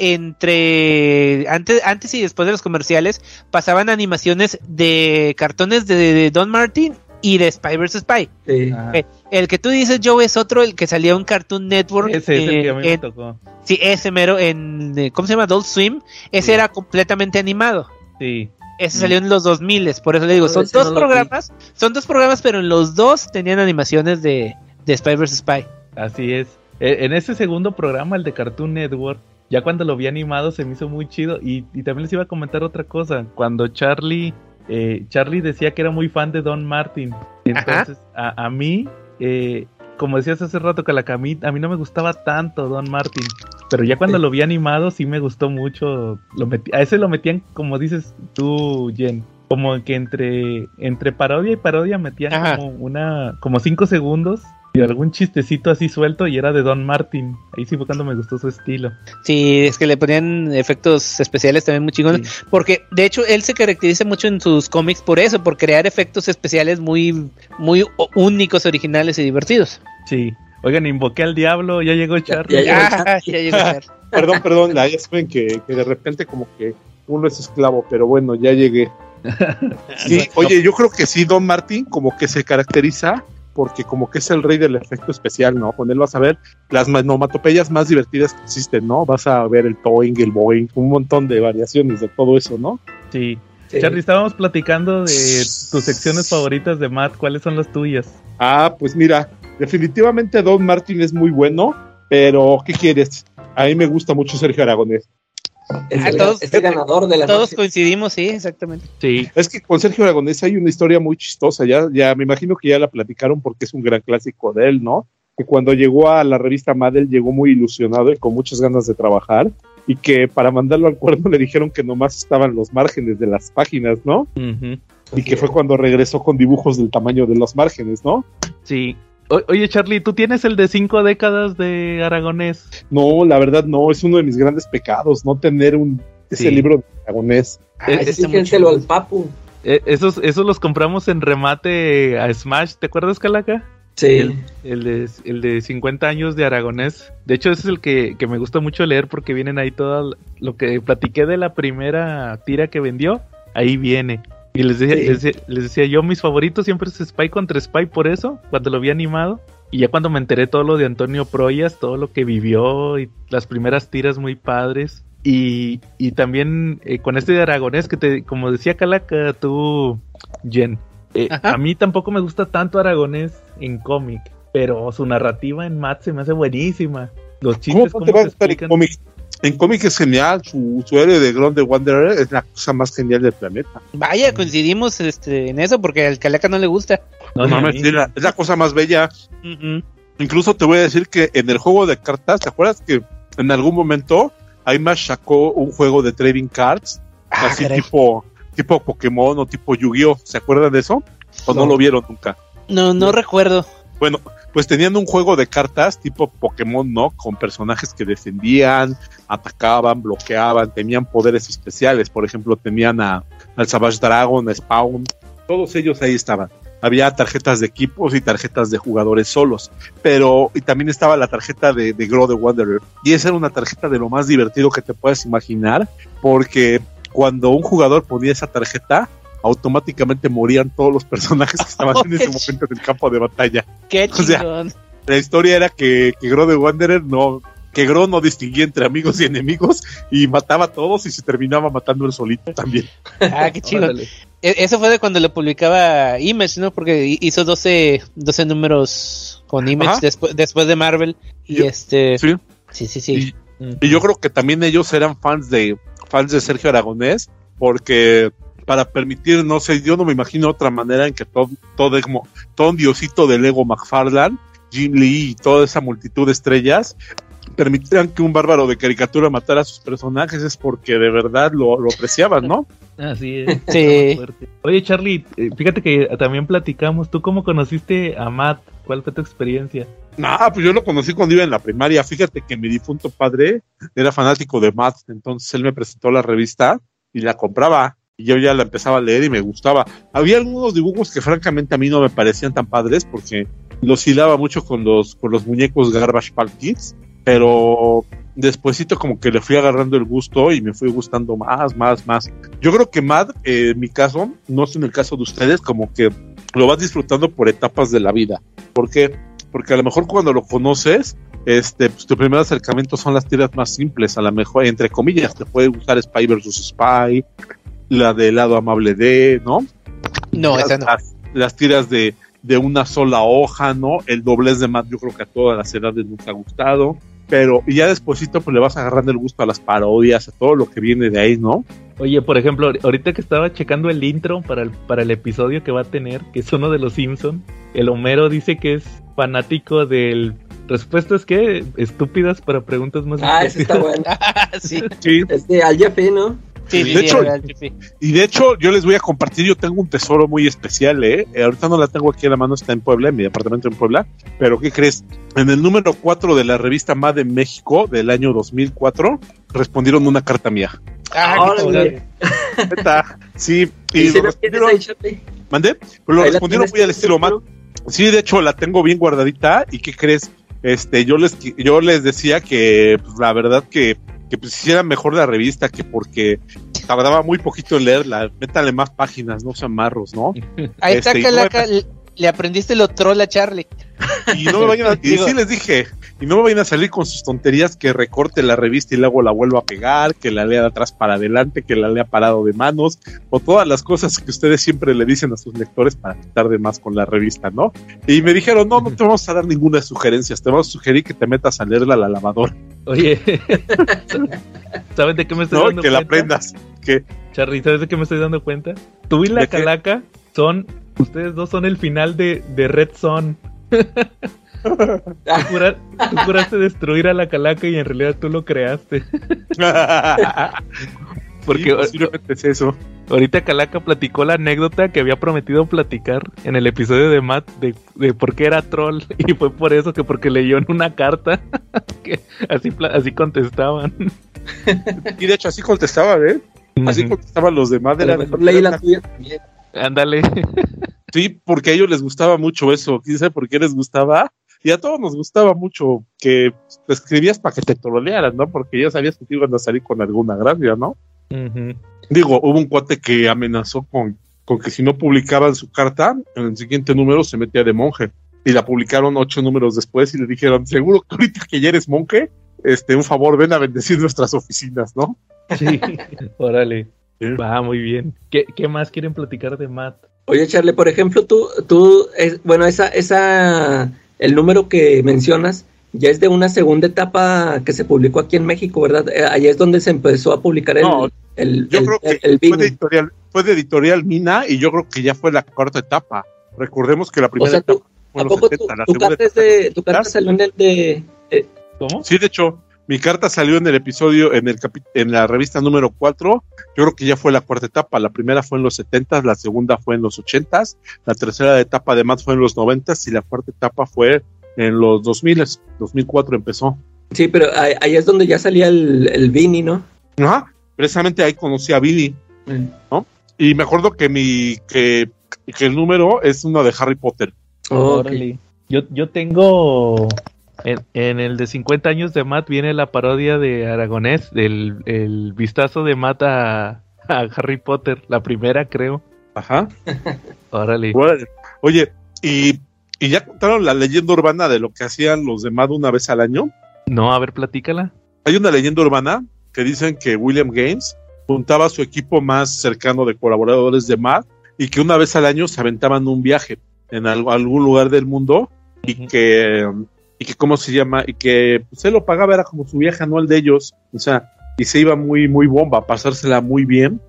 entre antes, antes y después de los comerciales, pasaban animaciones de cartones de, de Don Martin y de Spy vs. Spy. sí. Eh, el que tú dices, Joe, es otro, el que salía en Cartoon Network. Ese es el que a mí me en- tocó. sí, ese mero, en, eh, ¿cómo se llama? Adult Swim. Ese Sí. era completamente animado. Sí. Ese salió en los 2000, por eso le digo, No, son dos no lo vi. programas, son dos programas, pero en los dos tenían animaciones de, de Spy vs. Spy. Así es. E- En ese segundo programa, el de Cartoon Network, ya cuando lo vi animado se me hizo muy chido. Y, y también les iba a comentar otra cosa. Cuando Charlie, eh, Charlie decía que era muy fan de Don Martin. Entonces, a, a mí, eh, como decías hace rato, Calacamí, a mí no me gustaba tanto Don Martin. Pero ya cuando lo vi animado sí me gustó mucho. Lo metí- a ese lo metían, como dices tú, Jen. Como que entre, entre parodia y parodia metían Ajá. como una, como cinco segundos y algún chistecito así suelto y era de Don Martin. Ahí sí fue cuando me gustó su estilo. Sí, es que le ponían efectos especiales también muy chingones. Porque, de hecho, él se caracteriza mucho en sus cómics por eso, por crear efectos especiales muy, muy únicos, originales y divertidos. Sí. Oigan, invoqué al diablo, ya llegó Charlie. ya llegó. (laughs) Ah, ya llegó a ser. (laughs) Perdón, perdón, la saben que, que de repente como que uno es esclavo, pero bueno, ya llegué. (laughs) Sí, oye, yo creo que sí, Don Martín como que se caracteriza porque como que es el rey del efecto especial, ¿no? Con él vas a ver las onomatopeyas más divertidas que existen, ¿no? Vas a ver el toing, el boing, un montón de variaciones de todo eso, ¿no? Sí. Sí. Charlie, estábamos platicando de tus secciones favoritas de Matt. ¿Cuáles son las tuyas? Ah, pues mira, definitivamente Don Martín es muy bueno, pero ¿qué quieres? A mí me gusta mucho Sergio Aragonés. Es, Ah, el, todos- es el ganador de la Todos noche. coincidimos, sí, exactamente. Sí. Es que con Sergio Aragonés hay una historia muy chistosa, ya, ya me imagino que ya la platicaron porque es un gran clásico de él, ¿no? Que cuando llegó a la revista Madel llegó muy ilusionado y con muchas ganas de trabajar y que para mandarlo al cuerno le dijeron que nomás estaban los márgenes de las páginas, ¿no? Y que fue cuando regresó con dibujos del tamaño de los márgenes, ¿no? Sí. O- oye, Charlie, ¿tú tienes el de cinco décadas de Aragonés? No, la verdad no, es uno de mis grandes pecados, no tener un ese Sí. libro de Aragonés. Ah, Eh, Exígenselo chido. al papu. Eh, esos, esos los compramos en remate a Smash, ¿te acuerdas, Calaca? Sí. El, el de, el de 50 años de Aragonés. De hecho, ese es el que, que me gusta mucho leer porque vienen ahí todo lo que platiqué de la primera tira que vendió. Ahí viene. Y les decía, Sí. les, decía- les decía yo, mis favoritos siempre es Spy contra Spy por eso, cuando lo vi animado. Y ya cuando me enteré todo lo de Antonio Proyas, todo lo que vivió y las primeras tiras muy padres. Y, y también eh, con este de Aragonés, que te, como decía Calaca, tú, Jen, eh, a mí tampoco me gusta tanto Aragonés en cómic, pero su narrativa en Matt se me hace buenísima. Los ¿Cómo chistes, no cómo te va a se explican. cómic? En cómic es genial, su, su héroe de Ground the Wanderer es la cosa más genial del planeta. Vaya, coincidimos este, en eso porque al Calaca no le gusta. No, No mames, es la, es la cosa más bella. Incluso te voy a decir que en el juego de cartas, ¿te acuerdas que en algún momento Aimash sacó un juego de trading cards? Ah, así caray. tipo, tipo Pokémon o tipo Yu-Gi-Oh! ¿Se acuerdan de eso? ¿O no, No. lo vieron nunca? No, no recuerdo. Bueno, pues tenían un juego de cartas tipo Pokémon, ¿no? Con personajes que defendían, atacaban, bloqueaban, tenían poderes especiales. Por ejemplo, tenían a, al Savage Dragon, a Spawn. Todos ellos ahí estaban. Había tarjetas de equipos y tarjetas de jugadores solos. Pero, y también estaba la tarjeta de, de Grow the Wanderer. Y esa era una tarjeta de lo más divertido que te puedes imaginar. Porque cuando un jugador ponía esa tarjeta, automáticamente morían todos los personajes que estaban (laughs) en ese momento en el campo de batalla. Qué O sea, chingón. La historia era que, que Gro de Wanderer no, que Gro no distinguía entre amigos y enemigos y mataba a todos y se terminaba matando él solito también. (laughs) Ah, qué chido. E- Eso fue de cuando lo publicaba Image, ¿no? Porque hi- hizo 12, 12 números con Image después, después de Marvel. Y Yo- este. Sí. Sí, sí, sí. Y yo creo que también ellos eran fans de fans de Sergio Aragonés porque para permitir, no sé, yo no me imagino otra manera en que todo, todo, como, todo un diosito de Lego McFarlane, Jim Lee y toda esa multitud de estrellas permitieran que un bárbaro de caricatura matara a sus personajes es porque de verdad lo, lo apreciaban, ¿no? (laughs) Así es. Sí. Oye, Charlie, eh, fíjate que también platicamos. ¿Tú cómo conociste a Matt? ¿Cuál fue tu experiencia? Nah, pues yo lo conocí cuando iba en la primaria. Fíjate que mi difunto padre era fanático de Matt, entonces él me presentó la revista y la compraba. Y yo ya la empezaba a leer y me gustaba. Había algunos dibujos que francamente a mí no me parecían tan padres porque los hilaba mucho con los, con los muñecos Garbage Pail Kids, pero despuesito como que le fui agarrando el gusto y me fui gustando más, más, más. Yo creo que Mad, eh, en mi caso, no es en el caso de ustedes, como que lo vas disfrutando por etapas de la vida. ¿Por qué? Porque a lo mejor cuando lo conoces, este, pues, tu primer acercamiento son las tiras más simples, a lo mejor, entre comillas, te puede gustar Spy versus Spy, la del lado amable de, ¿no? No, las, esa no. Las, las tiras de, de una sola hoja, ¿no? El doblez de Matt, yo creo que a todas las edades nos ha gustado. Pero y ya despuesito pues le vas agarrando el gusto a las parodias, a todo lo que viene de ahí, ¿no? Oye, por ejemplo, ahorita que estaba checando el intro para el, para el episodio que va a tener, que es uno de los Simpson, el Homero dice que es fanático del... ¿Respuestas qué? Estúpidas para preguntas más Ah, ese está bueno. (laughs) sí, Sí. Es de Al Jaffee, ¿no? Sí, De sí, hecho-. Y de hecho, yo les voy a compartir, yo tengo un tesoro muy especial, ¿eh? Eh, Ahorita no la tengo aquí a la mano, está en Puebla, en mi departamento en Puebla. Pero, ¿qué crees? En el número 4 de la revista MAD en México del año 2004, respondieron una carta mía. Ah, sí. ¿Y Y si respondieron, ahí? ¿mandé? Pero lo Ahí respondieron muy al estilo MAD. Sí, de hecho, la tengo bien guardadita. ¿Y qué crees? Este, yo les, yo les decía que, pues, la verdad que, que pues, hicieran mejor la revista, que porque tardaba muy poquito en leerla. Métanle más páginas, no sean marros, ¿no? (laughs) Ahí Este, está, y Calaca. Le, le aprendiste lo troll a Charlie. Y no me vayan a, (laughs) y sí les dije, y no me vayan a salir con sus tonterías que recorte la revista y luego la vuelva a pegar, que la lea de atrás para adelante, que la lea parado de manos, o todas las cosas que ustedes siempre le dicen a sus lectores para que tarde más con la revista, ¿no? Y me dijeron, no, no te vamos a dar ninguna sugerencia, te vamos a sugerir que te metas a leerla a la lavadora, Oye, (laughs) ¿sabes de qué me estoy ¿no? Dando que la aprendas. Que Charlie, ¿sabes de qué me estoy dando cuenta? Tú y la ¿De qué? calaca son, ustedes dos son el final de, de Red Son. Tú, tú juraste destruir a la calaca y en realidad tú lo creaste. (laughs) Porque Sí, es eso. ahorita Calaca platicó la anécdota que había prometido platicar en el episodio de Matt de, de por qué era troll. (laughs) Y fue por eso que porque leyó en una carta (laughs) que así, así contestaban. Y de hecho así contestaban, ¿eh? Así contestaban los demás. De- mejor leí la tuya también. Ándale. Sí, porque a ellos les gustaba mucho eso. ¿Quién sabe por qué les gustaba? Y a todos nos gustaba mucho que te escribías para que te trolearan, ¿no? Porque ya sabías que te iban a salir con alguna gracia, ¿no? Ujú. Digo, hubo un cuate que amenazó con, con que si no publicaban su carta, en el siguiente número se metía de monje. Y la publicaron ocho números después y le dijeron, seguro que ahorita que ya eres monje, este, un favor, ven a bendecir nuestras oficinas, ¿no? Sí, (laughs) órale. Sí. Va, muy bien. ¿Qué, qué más quieren platicar de Matt? Oye, Charlie, por ejemplo, tú, tú, es, bueno, esa, esa, el número que mencionas ya es de una segunda etapa que se publicó aquí en México, ¿verdad? Eh, Allá es donde se empezó a publicar el, No, el, Yo el- creo que el- el fue, de editorial, fue de editorial Mina y yo creo que ya fue la cuarta etapa. Recordemos que la O primera sea, tú, etapa fue ¿a poco tu, 70, la tu segunda carta es etapa de, fue tu carta militar. salió en el de, eh, ¿Cómo? Sí, de hecho, Mi carta salió en el episodio, en, el capi- en la revista número 4. Yo creo que ya fue la cuarta etapa. La primera fue en los 70, la segunda fue en los 80, la tercera etapa de Matt fue en los 90 y la cuarta etapa fue en los 2000. 2004 empezó. Sí, pero ahí, es donde ya salía el, el Vini, ¿no? Ajá, precisamente ahí conocí a Billy. Mm. ¿no? Y me acuerdo que mi que, que el número es uno de Harry Potter. Oh, ok. Órale. Yo, yo tengo. En, en el de 50 años de Matt viene la parodia de Aragonés, del el vistazo de Matt a, a Harry Potter, la primera, creo. Ajá. (laughs) Órale. Oye, y, y ya contaron la leyenda urbana de lo que hacían los de Mad una vez al año. No, a ver, platícala. Hay una leyenda urbana que dicen que William Gaines juntaba a su equipo más cercano de colaboradores de Mad y que una vez al año se aventaban un viaje en al- algún lugar del mundo y que, y que ¿cómo se llama? Y que pues, él lo pagaba, era como su viaje anual de ellos. O sea, y se iba muy, muy bomba, pasársela muy bien.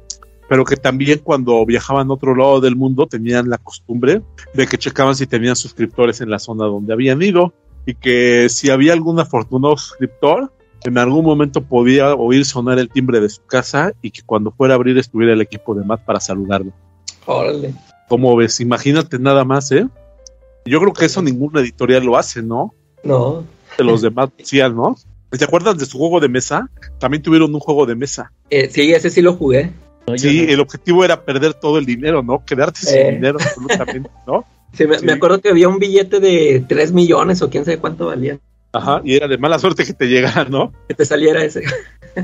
Pero que también cuando viajaban a otro lado del mundo tenían la costumbre de que checaban si tenían suscriptores en la zona donde habían ido y que si había algún afortunado suscriptor, en algún momento podía oír sonar el timbre de su casa y que cuando fuera a abrir estuviera el equipo de Matt para saludarlo. Órale. Como ves, imagínate nada más, ¿eh? Yo creo que eso ninguna editorial lo hace, ¿no? No. De los de Matt hacían, ¿no? ¿Te acuerdas de su juego de mesa? También tuvieron un juego de mesa. Eh, sí, ese sí lo jugué. No, Sí, no. el objetivo era perder todo el dinero, ¿no? Quedarte sin Eh. dinero absolutamente, ¿no? (laughs) Sí, me, Sí. me acuerdo que había un billete de 3 millones o quién sabe cuánto valía. Ajá, y era de mala suerte que te llegara, ¿no? Que te saliera ese. (laughs)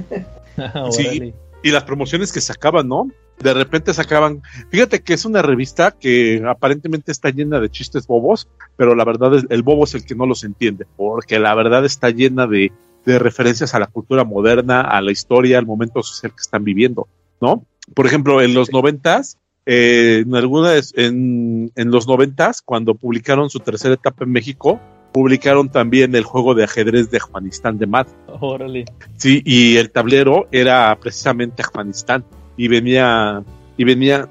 Sí. Órale. y las promociones que sacaban, ¿no? De repente sacaban, fíjate que es una revista que aparentemente está llena de chistes bobos, pero la verdad es, el bobo es el que no los entiende, porque la verdad está llena de, de referencias a la cultura moderna, a la historia, al momento social que están viviendo, ¿no? Por ejemplo, en los noventas, eh, en algunas, en, en los noventas, cuando publicaron su tercera etapa en México, publicaron también el juego de ajedrez de Afganistán de Matt. Órale. Sí, y el tablero era precisamente Afganistán y venía y venía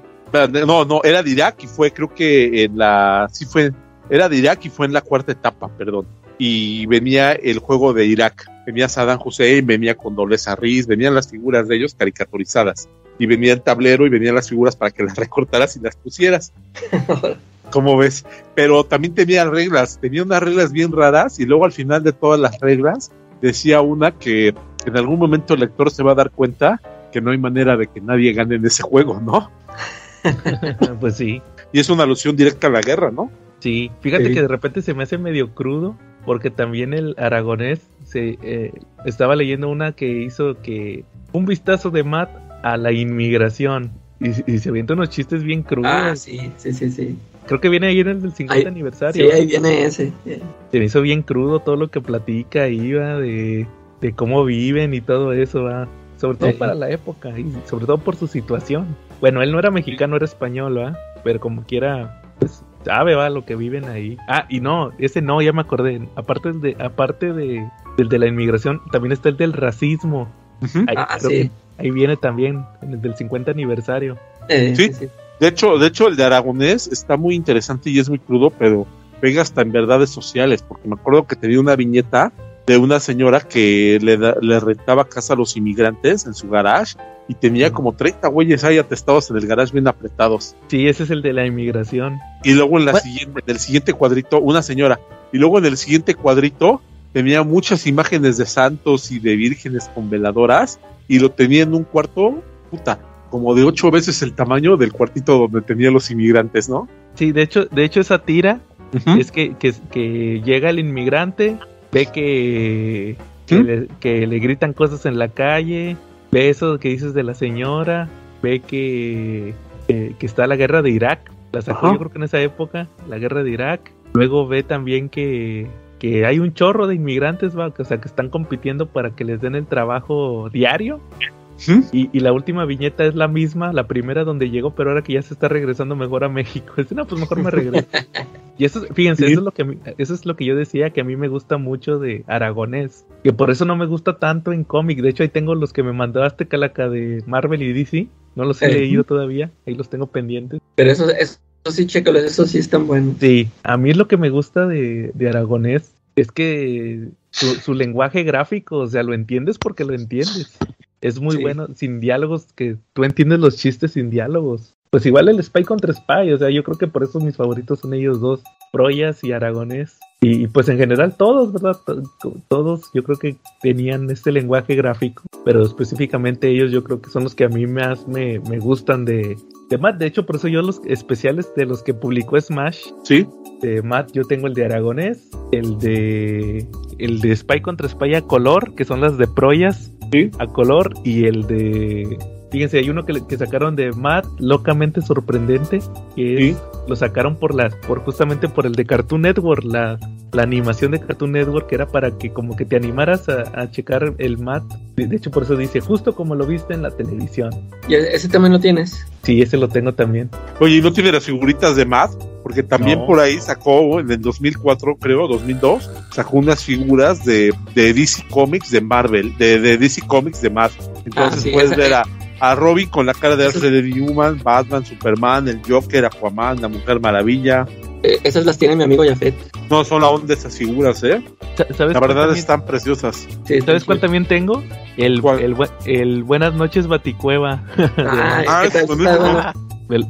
no, no, era de Irak y fue creo que en la sí fue era de Irak y fue en la cuarta etapa, perdón. Y venía el juego de Irak, venía Saddam Hussein, venía con Dolores Riz, venían las figuras de ellos caricaturizadas y venía el tablero y venían las figuras para que las (laughs) recortaras y las pusieras. (laughs) ¿Cómo ves? Pero también tenía reglas, tenía unas reglas bien raras y luego al final de todas las reglas decía una que en algún momento el lector se va a dar cuenta que no hay manera de que nadie gane en ese juego, ¿no? (laughs) pues sí. Y es una alusión directa a la guerra, ¿no? Sí, fíjate Sí. que de repente se me hace medio crudo, porque también el aragonés se eh, estaba leyendo una que hizo que un vistazo de Matt a la inmigración y, y se avienta unos chistes bien crudos. Ah, sí, sí, sí, sí. Creo que viene ahí en el del 50 Ahí- aniversario. Sí, ahí viene ese. Se me hizo bien crudo todo lo que platica ahí, va, de, de cómo viven y todo eso, va. Sobre todo Sí. para la época y sobre todo por su situación. Bueno, él no era mexicano, era español, va. Pero como quiera, pues sabe, va, lo que viven ahí. Ah, y no, ese no, ya me acordé. Aparte de, aparte de, del de la inmigración, también está el del racismo. Ahí, Ah, creo sí. que ahí viene también, en el del 50 aniversario. Eh, Sí. De hecho, de hecho, el de Aragonés está muy interesante y es muy crudo, pero pega hasta en verdades sociales, porque me acuerdo que tenía una viñeta de una señora que le, da- le rentaba casa a los inmigrantes en su garage y tenía como 30 güeyes ahí atestados en el garage bien apretados. Sí, ese es el de la inmigración. Y luego en, la siguiente, en el siguiente cuadrito, una señora. Y luego en el siguiente cuadrito tenía muchas imágenes de santos y de vírgenes con veladoras y lo tenía en un cuarto, puta, como de ocho veces el tamaño del cuartito donde tenía los inmigrantes, ¿no? Sí, de hecho, de hecho esa tira es que, que, que llega el inmigrante, ve que, que, ¿Mm? le, que le gritan cosas en la calle, ve eso que dices de la señora, ve que, que, que está la guerra de Irak, la sacó Ajá. yo creo que en esa época, la guerra de Irak, luego ve también que, que hay un chorro de inmigrantes, va, o sea, que están compitiendo para que les den el trabajo diario. Ujú. Y, y la última viñeta es la misma, la primera donde llegó, pero ahora que ya se está regresando mejor a México. (laughs) Dice, no, pues mejor me regreso. (laughs) y eso, fíjense, Sí. eso es lo que mí- eso es lo que yo decía que a mí me gusta mucho de Aragonés. Que por eso no me gusta tanto en cómic. De hecho, ahí tengo los que me mandaste, Calaca, de Marvel y DC. No los he leído todavía. Ahí los tengo pendientes. Pero eso, eso sí, chécalos, eso sí están buenos. Sí, a mí es lo que me gusta de, de Aragonés. es que su, su lenguaje gráfico, o sea, lo entiendes porque lo entiendes. Es muy Sí. bueno, sin diálogos, que tú entiendes los chistes sin diálogos. Pues igual el Spy contra Spy, o sea, yo creo que por eso mis favoritos son ellos dos, Proyas y Aragonés. Y, y, pues en general todos, ¿verdad? To- to- Todos yo creo que tenían este lenguaje gráfico, pero específicamente ellos yo creo que son los que a mí más me, me gustan de, de Matt. De hecho, por eso yo los especiales de los que publicó Smash Sí, de Matt, yo tengo el de Aragonés, el de el de Spy contra Spy a color, que son las de Proyas Sí. a color, y el de fíjense, hay uno que, le- que sacaron de Matt, locamente sorprendente, que es- Sí. lo sacaron por las, por justamente por el de Cartoon Network, la, la animación de Cartoon Network, que era para que como que te animaras a, a checar el Matt. De, de hecho, por eso dice, justo como lo viste en la televisión. ¿Y ese también lo tienes? Sí, ese lo tengo también. Oye, ¿y no tiene las figuritas de Matt? Porque también No. por ahí sacó, en el 2004, creo, 2002, sacó unas figuras de, de DC Comics de Marvel, de, de DC Comics de Matt. Entonces Ah, sí, puedes ver a, a Robin con la cara de Alfred Newman, Batman, Superman, el Joker, Aquaman, la Mujer Maravilla. Eh, esas las tiene mi amigo Jafet. No, son la onda esas figuras, ¿eh? Sa- ¿Sabes La verdad también- están preciosas. Sí, ¿Sabes sí. cuál también tengo? El, ¿Cuál? el, el Buenas noches Baticueva. (laughs) Ah, Ah, ¿qué tal?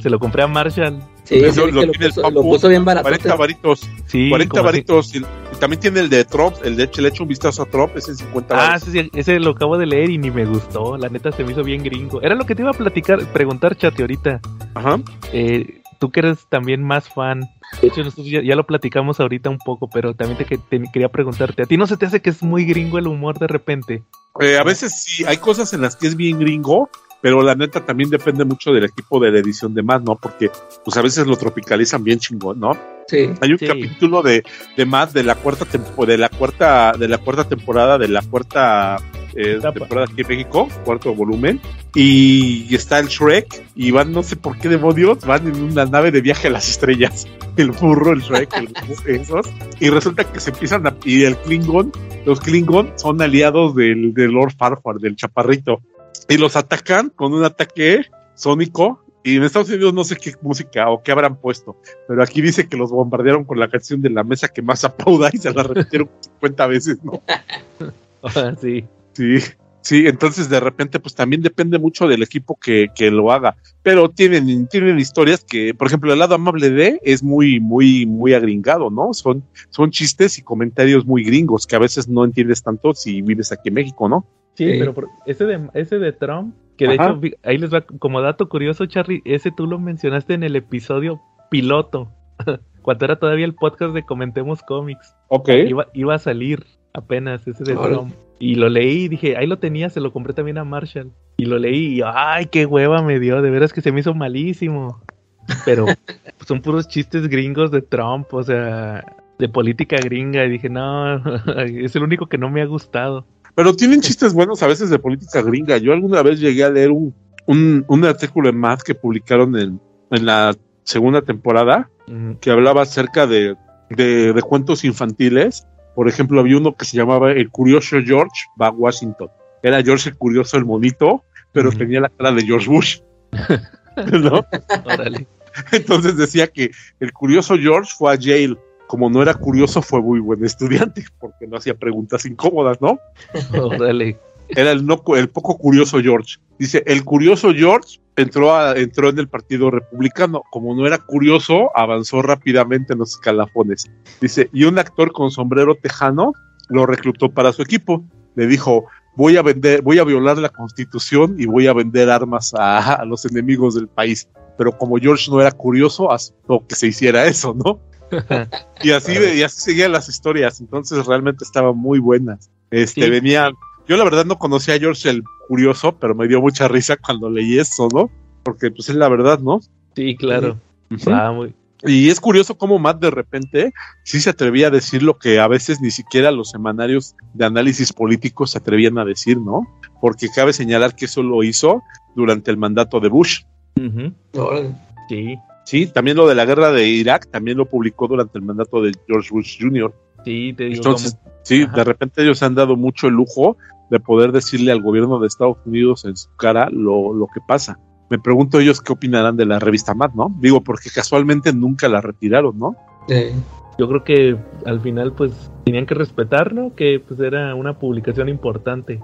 Se lo compré a Marshall. Sí, lo que lo, tiene el puso, Papu. lo puso bien barato. 40 varitos. Sí, 40 como así. varitos. Y, también tiene el de Trop, el de le echo un vistazo a Trop, es en 50 Ah, sí, sí, ese lo acabo de leer y ni me gustó. La neta se me hizo bien gringo. Era lo que te iba a platicar, preguntar, Chate, ahorita. Ajá. Eh, tú que eres también más fan. De hecho, nosotros ya, ya lo platicamos ahorita un poco, pero también te quería preguntarte. ¿A ti no se te hace que es muy gringo el humor de repente? Eh, a veces sí, hay cosas en las que es bien gringo, pero la neta también depende mucho del equipo de la edición de Matt, ¿no? Porque pues a veces lo tropicalizan bien chingón, ¿no? Sí. Hay un Sí. capítulo de, de Matt de la cuarta tempo- de la cuarta de la cuarta temporada de la cuarta eh, temporada aquí en México, cuarto volumen, y está el Shrek y van no sé por qué demonios van en una nave de viaje a las estrellas, (laughs) el burro, el Shrek, el (laughs) esos, y resulta que se empiezan a y el Klingon, los Klingon son aliados del, del Lord Farquhar, del chaparrito, y los atacan con un ataque sónico. Y en Estados Unidos no sé qué música o qué habrán puesto, pero aquí dice que los bombardearon con la canción de la mesa que más (laughs) aplauda y se la repitieron (laughs) 50 veces, ¿no? (laughs) Ah, sí. Sí, sí, entonces de repente pues también depende mucho del equipo que, que lo haga, pero tienen, tienen historias que, por ejemplo, el lado amable de es muy, muy, muy agringado, ¿no? Son, son chistes y comentarios muy gringos que a veces no entiendes tanto si vives aquí en México, ¿no? Sí, pero por- ese de ese de Trump, que de Ajá. hecho ahí les va como dato curioso, Charlie, ese tú lo mencionaste en el episodio piloto, (laughs) cuando era todavía el podcast de Comentemos Cómics. Ok. Iba, iba a salir apenas ese de. Trump. Y lo leí y dije, ahí lo tenía, se lo compré también a Marshall. Y lo leí y ay, qué hueva me dio, de veras que se me hizo malísimo. Pero (laughs) son puros chistes gringos de Trump, o sea, de política gringa. Y dije, no, (laughs) es el único que no me ha gustado. Pero tienen chistes buenos a veces de política gringa. Yo alguna vez llegué a leer un, un, un artículo en Math que publicaron en, en la segunda temporada Mm, que hablaba acerca de, de, de cuentos infantiles. Por ejemplo, había uno que se llamaba El Curioso George va a Washington. Era George el Curioso, el monito, pero tenía la cara de George Bush. (laughs) ¿No? Entonces decía que el curioso George fue a Yale. Como no era curioso, fue muy buen estudiante, porque no hacía preguntas incómodas, ¿no? (laughs) Órale. Era el, no, el poco curioso George. Dice, el curioso George entró, a- entró en el Partido Republicano. Como no era curioso, avanzó rápidamente en los escalafones. Dice, y un actor con sombrero tejano lo reclutó para su equipo. Le dijo, voy a vender, voy a violar la constitución y voy a vender armas a, a los enemigos del país. Pero como George no era curioso, aceptó que se hiciera eso, ¿no? Y así, y así seguían las historias. Entonces realmente estaban muy buenas. Este, Sí. venían, yo la verdad no conocía a George el curioso, pero me dio mucha risa cuando leí eso, ¿no? Porque pues es la verdad, ¿no? Sí, claro. Ah, muy- Y es curioso cómo Matt de repente sí se atrevía a decir lo que a veces ni siquiera los semanarios de análisis políticos se atrevían a decir, ¿no? Porque cabe señalar que eso lo hizo durante el mandato de Bush. Sí, Sí, también lo de la guerra de Irak también lo publicó durante el mandato de George Bush Jr. sí, te digo. Entonces, como- sí, Ajá. de repente ellos han dado mucho el lujo de poder decirle al gobierno de Estados Unidos en su cara lo, lo que pasa. Me pregunto ellos qué opinarán de la revista Matt, ¿no? Digo, porque casualmente nunca la retiraron, ¿no? Sí. yo creo que al final pues tenían que respetarlo, que pues era una publicación importante.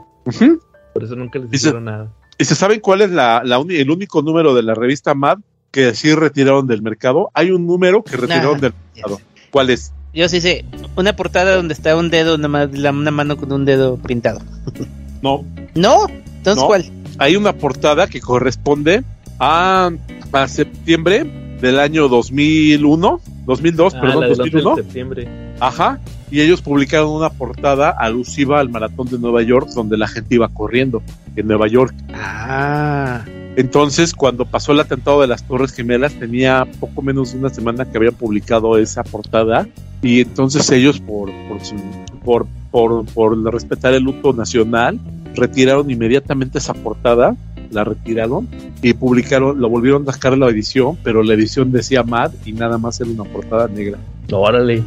Por eso nunca les se- hicieron nada. ¿Y se saben cuál es la, la el único número de la revista Mad que sí retiraron del mercado? Hay un número que retiraron del mercado. ¿Cuál es? Yo sí sé, una portada donde está un dedo, nada más, la- una mano con un dedo pintado. (laughs) No, ¿No? Entonces, No. ¿cuál? hay una portada que corresponde a, a septiembre del año 2001, 2002, Ah, perdón, la del 11 de 2001. septiembre. Ajá. Y ellos publicaron una portada alusiva al maratón de Nueva York, donde la gente iba corriendo en Nueva York. Ah. Entonces, cuando pasó el atentado de las Torres Gemelas, tenía poco menos de una semana que habían publicado esa portada. Y entonces ellos, por, por, su- por, por, por respetar el luto nacional, retiraron inmediatamente esa portada, la retiraron y publicaron, lo volvieron a sacar la edición, pero la edición decía Mad y nada más era una portada negra. Órale.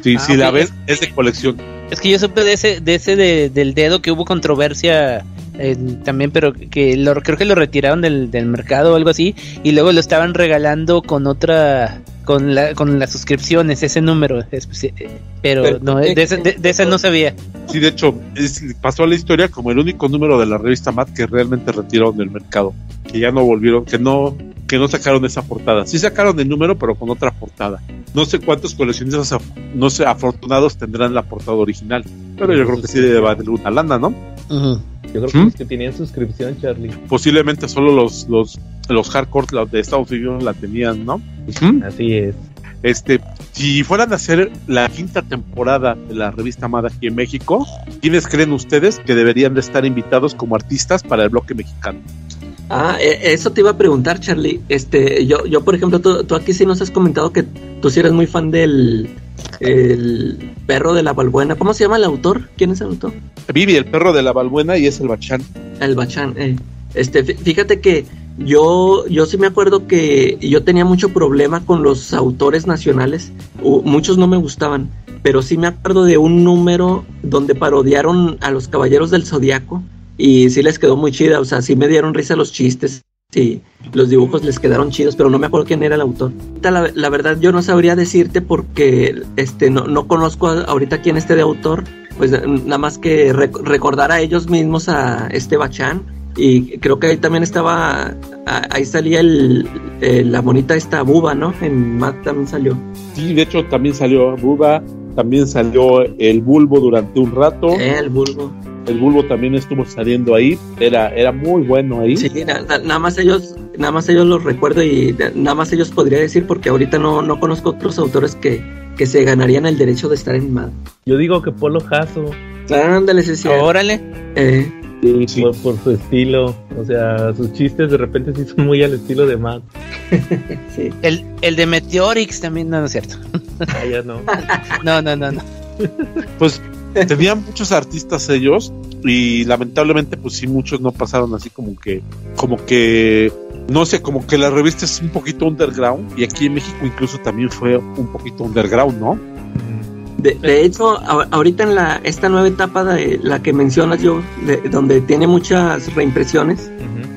Sí, Ah, si la ok. ves, es de colección. Es que yo supe de ese, de ese de- del dedo que hubo controversia eh, también, pero que lo, creo que lo retiraron del, del mercado o algo así, y luego lo estaban regalando con otra, con la, con las suscripciones, ese número, especi- eh, pero Pero- no, de, ese, de, de ese no sabía. Sí, de hecho, es- pasó a la historia como el único número de la revista Mad que realmente retiraron del mercado, que ya no volvieron, que no, que no sacaron esa portada. Sí sacaron el número, pero con otra portada. No sé cuántos coleccionistas, no sé, afortunados tendrán la portada original, pero yo creo que sí debe valer una lana, ¿no? Yo creo que ¿Mm? los que tenían suscripción, Charlie. Posiblemente solo los, los, los hardcore los de Estados Unidos la tenían, ¿no? Así es. Este, si fueran a hacer la quinta temporada de la revista Amada aquí en México, ¿quiénes creen ustedes que deberían de estar invitados como artistas para el bloque mexicano? Ah, e- eso te iba a preguntar, Charlie. Este, yo, yo por ejemplo, tú, tú aquí sí nos has comentado que tú sí eres muy fan del el perro de la Balbuena. ¿Cómo se llama el autor? ¿Quién es el autor? Vivi, el perro de la Balbuena y es el Bachán. El Bachán. eh. Este, fí- fíjate que yo, yo sí me acuerdo que yo tenía mucho problema con los autores nacionales. Muchos no me gustaban, pero sí me acuerdo de un número donde parodiaron a los Caballeros del Zodiaco y sí les quedó muy chida. O sea, sí me dieron risa los chistes. Sí, los dibujos les quedaron chidos, pero no me acuerdo quién era el autor. La, la verdad yo no sabría decirte porque este no, no conozco a- ahorita quién esté de autor. Pues na- nada más que rec- recordar a ellos mismos a este Bachán y creo que ahí también estaba, a- ahí salía el, eh, la bonita esta buba, ¿no? En Matt también salió. Sí, de hecho también salió Buba, también salió el Bulbo durante un rato. El bulbo. El Bulbo también estuvo saliendo ahí. Era, era muy bueno ahí. Sí, na- na- nada más ellos, nada más ellos los recuerdo y na- nada más ellos podría decir porque ahorita no, no conozco otros autores que, que se ganarían el derecho de estar en Mad. Yo digo que Polo Jasso, Ándale, sí, sí. Órale. Eh, Sí, sí. por, por su estilo, o sea, sus chistes de repente sí son muy al estilo de Matt. (laughs) sí. El, el de Meteorix también, no, no es cierto. Ah, ya no. (laughs) No, no, no, no. Pues tenían muchos artistas ellos y lamentablemente pues sí muchos no pasaron así como que como que no sé como que la revista es un poquito underground y aquí en México incluso también fue un poquito underground no De, de hecho, a- ahorita en la esta nueva etapa de la que mencionas yo, de- donde tiene muchas reimpresiones,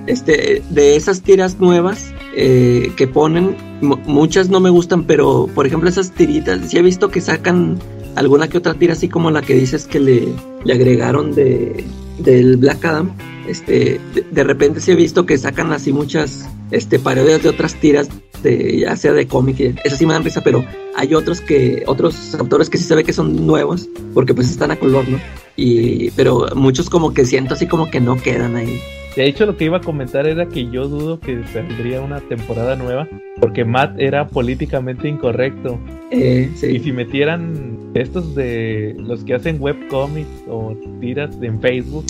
este, de esas tiras nuevas eh, que ponen, mu- muchas no me gustan, pero por ejemplo esas tiritas, sí he visto que sacan alguna que otra tira así como la que dices que le, agregaron de del Black Adam. Este, de, repente sí he visto que sacan así muchas este parodias de otras tiras de ya sea de cómic, esas sí me dan risa, pero hay otros que otros autores que sí se ve que son nuevos porque pues están a color, ¿no? Y pero muchos como que siento así como que no quedan ahí. De hecho, lo que iba a comentar era que yo dudo que saldría una temporada nueva, porque Matt era políticamente incorrecto. Eh, Y sí. si metieran estos de los que hacen webcomics o tiras en Facebook,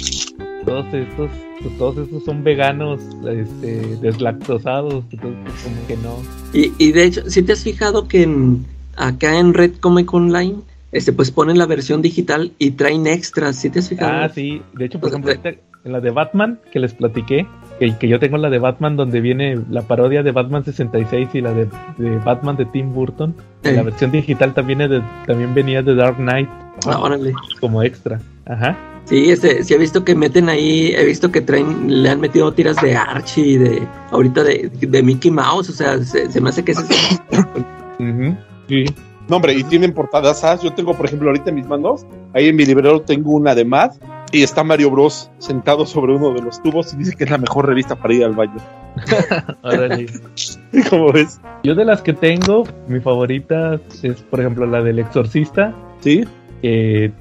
todos estos, pues, todos estos son veganos, este, deslactosados, entonces pues, como que no. Y, y de hecho, si te has fijado que en, acá en Red Comic Online, este pues ponen la versión digital y traen extras, ¿sí te has fijado? Ah, sí, de hecho, por ejemplo, ahorita en la de Batman que les platiqué, que, que yo tengo la de Batman donde viene la parodia de Batman 66 y la de, de Batman de Tim Burton, Eh. la versión digital también, es de- también venía de Dark Knight Ah, órale. como extra. Ajá. Sí, este, sí he visto que meten ahí, he visto que traen, le han metido tiras de Archie, de ahorita de, de Mickey Mouse, o sea, se, se me hace que ese es Ujú, Sí. No, hombre, y tienen portadas. ¿ah? Yo tengo, por ejemplo, ahorita en mis manos, ahí en mi librero tengo una de Mad y está Mario Bros sentado sobre uno de los tubos y dice que es la mejor revista para ir al baño. (laughs) (laughs) ¿Cómo ves? Yo de las que tengo, mi favorita es, por ejemplo, la del exorcista. Sí. eh,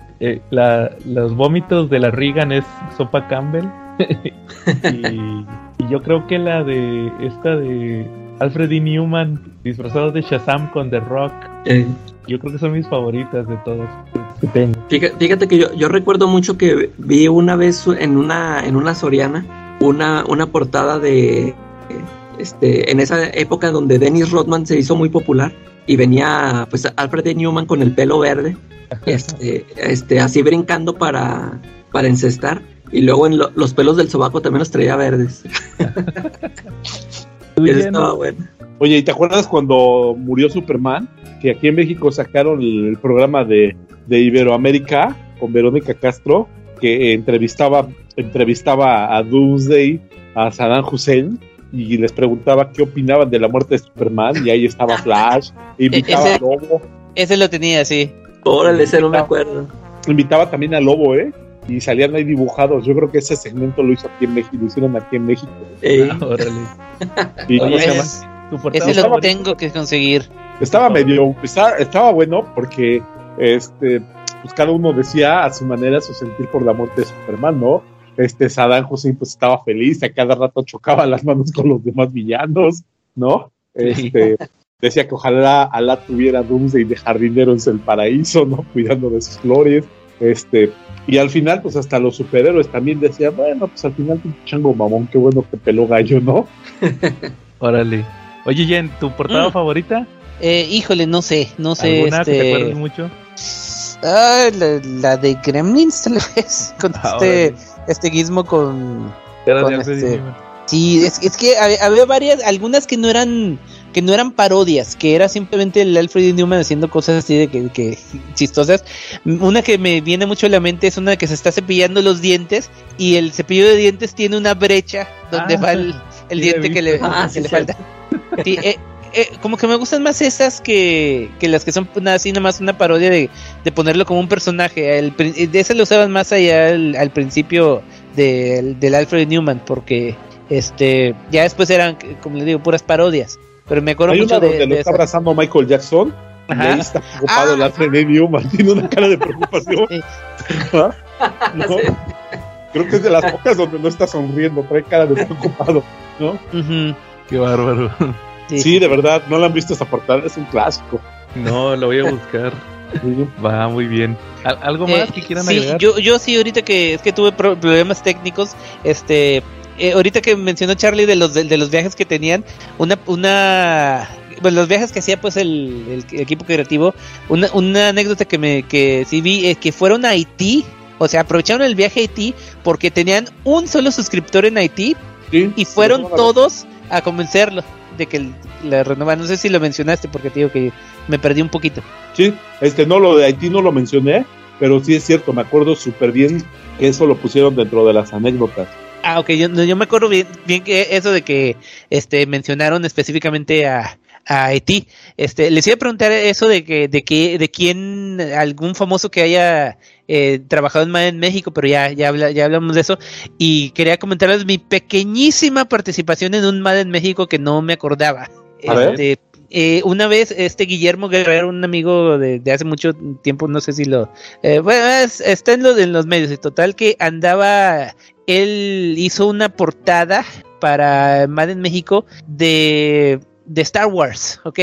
la- los vómitos de la Regan es sopa Campbell. (laughs) y, y yo creo que la de esta de Alfred E. Newman disfrazado de Shazam con The Rock. Eh, Yo creo que son mis favoritas de todas Fíjate, fíjate que yo, yo recuerdo mucho que vi una vez en una, en una Soriana una, una portada de este, en esa época donde Dennis Rodman se hizo muy popular y venía pues Alfred E. Newman con el pelo verde, este, este, así brincando para, para encestar. Y luego en lo- los pelos del sobaco también los traía verdes. (laughs) Estaba bueno. Oye, ¿y te acuerdas cuando murió Superman? Que aquí en México sacaron el, el programa de, de Iberoamérica con Verónica Castro, que entrevistaba, entrevistaba a Doomsday, a Saddam Hussein, y les preguntaba qué opinaban de la muerte de Superman, y ahí estaba Flash, (laughs) invitaba Ese- a Lobo, Ese lo tenía, sí. Órale, ese no me acuerdo. invitaba también a Lobo, ¿eh? Y salían ahí dibujados. Yo creo que ese segmento lo hizo aquí en México, lo hicieron aquí en México. Ey, Ah, órale. (laughs) Y. Ese, lo tengo que conseguir. Estaba medio, estaba, estaba bueno porque este, pues cada uno decía a su manera su sentir por la muerte de Superman, ¿no? Este Saddam Hussein pues estaba feliz, a cada rato chocaba las manos con los demás villanos, ¿no? Este, decía que ojalá Alá tuviera Doomsday de jardineros en el paraíso, ¿no? Cuidando de sus flores, este, y al final pues hasta los superhéroes también decían, bueno, pues al final un chango mamón, qué bueno que peló gallo, ¿no? (laughs) Órale. Oye, Jen, ¿tu portada Mm. favorita? Eh, híjole, no sé, no sé. ¿Alguna que te acuerdes Este... mucho? Ah, la, la de Gremlins, tal vez. (laughs) Con Ah, este, órale. este gizmo con. Era con de Alfred este- Newman. Sí, es, es que hab- había varias, algunas que no eran que no eran parodias, que era simplemente el Alfred. Newman haciendo cosas así de que, que chistosas. Una que me viene mucho a la mente es una que se está cepillando los dientes y el cepillo de dientes tiene una brecha donde Ah, va el, el diente que le. Ah, que sí, le sí. falta. Sí, eh, eh, como que me gustan más esas que, que las que son nada así, nada más una parodia de, de ponerlo como un personaje. El, pri- de esas lo usaban más allá al, al principio del, del Alfred Newman, porque este ya después eran, como le digo, puras parodias. Pero me acuerdo Hay mucho una de, donde lo de está esa. abrazando a Michael Jackson y ahí está preocupado Ah. el Alfred E. Newman, (laughs) tiene una cara de preocupación. Sí. (laughs) ¿Ah? ¿No? Creo que es de las pocas donde no está sonriendo, trae cara de preocupado, ¿no? Qué bárbaro. Sí. Sí, de verdad, no la han visto esa portada, es un clásico. No, lo voy a buscar. (laughs) Va muy bien. ¿Al- ¿Algo más Eh, que quieran sí, agregar? yo, yo sí, ahorita que es que tuve pro- problemas técnicos, este, eh, ahorita que mencionó Charlie de los de, de los viajes que tenían, una, una, bueno, los viajes que hacía pues el, el equipo creativo, una, una anécdota que me, que sí vi, es que fueron a Haití, o sea, aprovecharon el viaje a Haití porque tenían un solo suscriptor en Haití Sí, y fueron sí, todos a convencerlo de que la renovaran. No sé si lo mencionaste porque te digo que me perdí un poquito. Sí, este, no, lo de Haití no lo mencioné, pero sí es cierto, me acuerdo súper bien que eso lo pusieron dentro de las anécdotas. Ah, ok, yo, yo me acuerdo bien, bien que eso de que este mencionaron específicamente a, a Haití. Este, les iba a preguntar eso de que, de que, de quién, algún famoso que haya eh, trabajado en MAD en México, pero ya, ya, habla- ya hablamos de eso. Y quería comentarles mi pequeñísima participación en un MAD en México que no me acordaba. A ver. Este, eh, una vez, este Guillermo Guerrero, un amigo de, de hace mucho tiempo, no sé si lo. eh, bueno, es- está en, lo- en los medios, y total que andaba. Él hizo una portada para Madden México de, de Star Wars, ¿ok?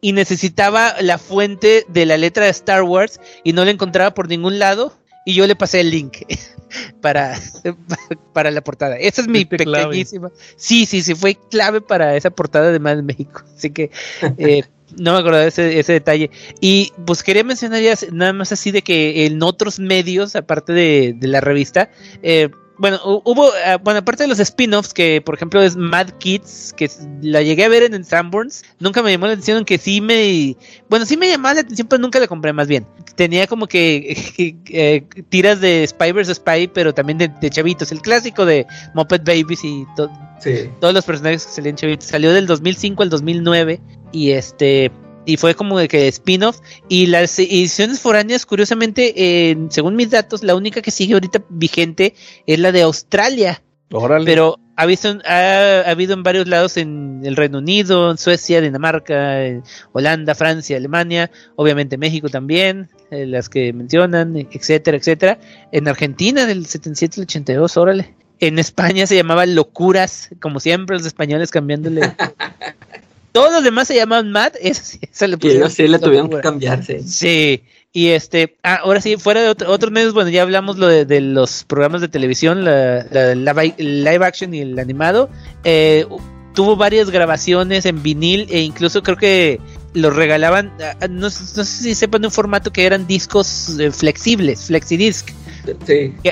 Y necesitaba la fuente de la letra de Star Wars y no la encontraba por ningún lado. Y yo le pasé el link (laughs) para, (laughs) para la portada. Esa es mi clave. pequeñísima. Sí, sí, sí, fue clave para esa portada de Madden México. (laughs) Así que eh, no me acordaba de ese, ese detalle. Y pues quería mencionar ya nada más así de que en otros medios, aparte de, de la revista, eh, bueno, hu- hubo, ah, bueno, aparte de los spin-offs, que por ejemplo es Mad Kids, que la llegué a ver en el Sanborns, nunca me llamó la atención, que sí me, bueno, sí me llamaba la atención, pero nunca la compré más bien. Tenía como que (laughs) eh, tiras de Spy vs. Spy, pero también de, de chavitos, el clásico de Muppet Babies y to- Sí. todos los personajes que salían chavitos. Salió del 2005 al 2009 y este y fue como de que spin-off. Y las ediciones foráneas, curiosamente, eh, según mis datos, la única que sigue ahorita vigente es la de Australia. Órale. Pero ha, visto, ha, ha habido en varios lados en el Reino Unido, en Suecia, Dinamarca, en Holanda, Francia, Alemania, obviamente México también, eh, las que mencionan, etcétera, etcétera. En Argentina del 77 al 82, órale. En España se llamaba Locuras, como siempre los españoles cambiándole. (laughs) Todos los demás se llamaban Mad, (laughs) eso sí, eso le pusieron sí le tuvieron que cambiarse. Sí, y este, ah, ahora sí, fuera de otro- otros medios, bueno, ya hablamos lo de, de los programas de televisión, la, la- la vi- live action y el animado. Eh, tuvo varias grabaciones en vinil e incluso creo que los regalaban, ah, no, no sé si sepan un formato que eran discos eh, flexibles, flexidisc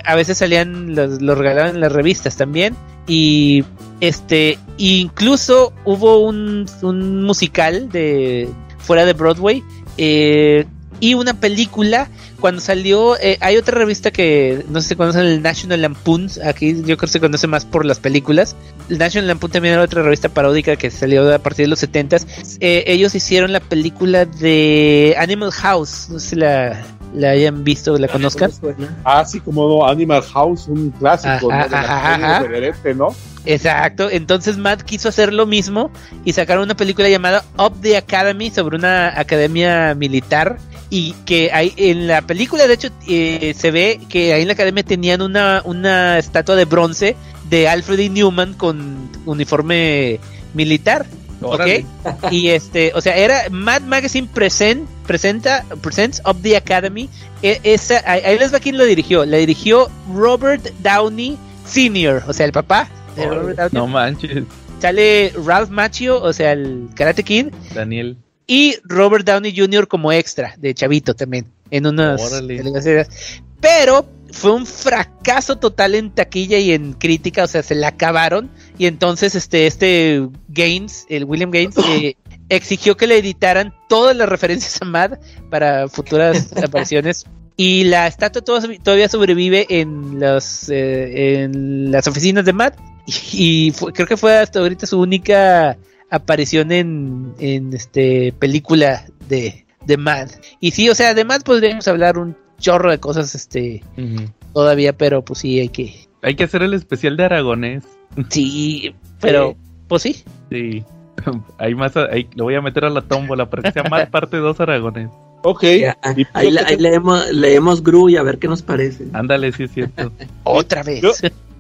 A veces salían, los, los regalaban en las revistas también. Y este, incluso hubo un, musical de fuera de Broadway eh, y una película. Cuando salió, eh, hay otra revista que no sé si conocen, el National Lampoon. Aquí yo creo que se conoce más por las películas. El National Lampoon también era otra revista paródica que salió a partir de los 70s. Eh, ellos hicieron la película de Animal House. No sé la, la hayan visto la conozcan. Así como Animal House, un clásico, Ajá, ¿no? De ajá, ajá. ¿no? Exacto, entonces Matt quiso hacer lo mismo y sacaron una película llamada Up the Academy sobre una academia militar y que hay en la película de hecho eh, se ve que ahí en la academia tenían una, una estatua de bronce de Alfred E. Newman con uniforme militar. Órale. ¿Ok? Y este, o sea, era Mad Magazine present, presenta, presents Up the Academy. E- esa, ahí, les va quién lo dirigió. La dirigió Robert Downey Sr., o sea, el papá de Robert Downey. No manches, Sale Ralph Macchio, o sea, el Karate Kid, Daniel. y Robert Downey Jr. como extra de Chavito también, en unas. Pero fue un fracaso total en taquilla y en crítica, o sea, se la acabaron. Y entonces este, este Gaines, el William Gaines, (laughs) eh, exigió que le editaran todas las referencias a Mad para futuras (laughs) apariciones. Y la estatua to- todavía sobrevive en, los, eh, en las oficinas de Mad. Y, y fue- creo que fue hasta ahorita su única aparición en, en este película de, de Mad. Y sí, o sea, además podríamos hablar un chorro de cosas este todavía, pero pues sí hay que Hay que hacer el especial de Aragonés. sí, pero pues sí. Sí. (laughs) Hay más, ahí lo voy a meter a la tómbola para que sea más (laughs) parte 2 Aragonés. Ok. Ya, Y ahí, te, leemos, leemos Gru y a ver qué nos parece. Ándale, sí es cierto. (laughs) Otra vez. Yo-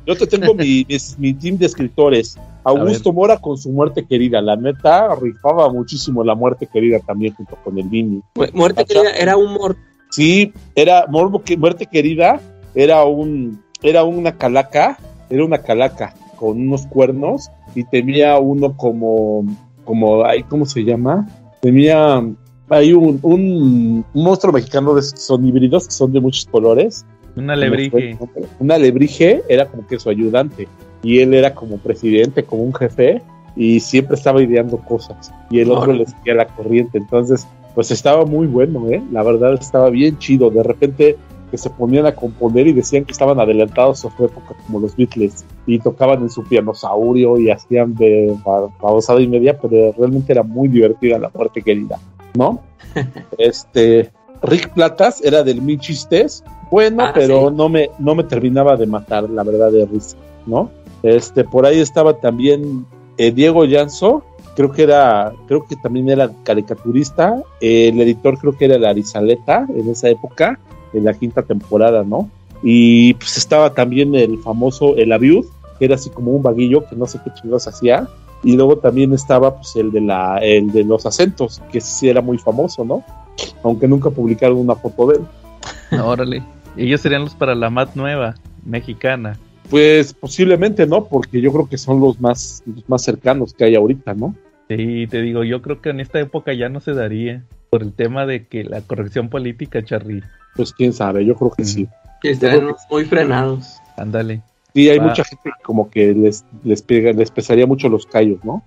yo te tengo mi, mis- mi team de escritores. Augusto Mora con su muerte querida. La neta, rifaba muchísimo la muerte querida también junto con el Vini. Mu- Muerte Acá. querida, era humor. Sí, era Morbo que muerte querida, era un era una calaca, era una calaca con unos cuernos y tenía uno como como ay, ¿cómo se llama? Tenía hay un, un, un monstruo mexicano de son híbridos, que son de muchos colores. Una alebrije. Una alebrije era como que su ayudante y él era como presidente, como un jefe y siempre estaba ideando cosas y el otro le seguía la corriente. Entonces, pues estaba muy bueno, ¿eh? La verdad estaba bien chido. De repente que se ponían a componer y decían que estaban adelantados a su época como los Beatles y tocaban en su pianosaurio y hacían de babosada y media, pero realmente era muy divertida la muerte querida, ¿no? (laughs) este Rick Platas era del Mil Chistes, bueno, Ah, pero sí. no me no me terminaba de matar, la verdad de risa, ¿no? Este por ahí estaba también eh, Diego Llanzo, creo que era, creo que también era caricaturista, el editor creo que era la Arizaleta en esa época, en la quinta temporada, ¿no? Y pues estaba también el famoso El Aviud, que era así como un vaguillo que no sé qué chingados hacía. Y luego también estaba pues el de la, el de los acentos, que sí era muy famoso, ¿no? Aunque nunca publicaron una foto de él. (laughs) Órale. Ellos serían los para la MAT nueva, mexicana. Pues posiblemente, ¿no? Porque yo creo que son los más, los más cercanos que hay ahorita, ¿no? Sí, te digo, yo creo que en esta época ya no se daría. Por el tema de que la corrección política, Charly. Pues quién sabe, yo creo que sí. Que están muy frenados. Ándale. Sí, hay mucha gente que como que les, les, pega, les pesaría mucho los callos, ¿no?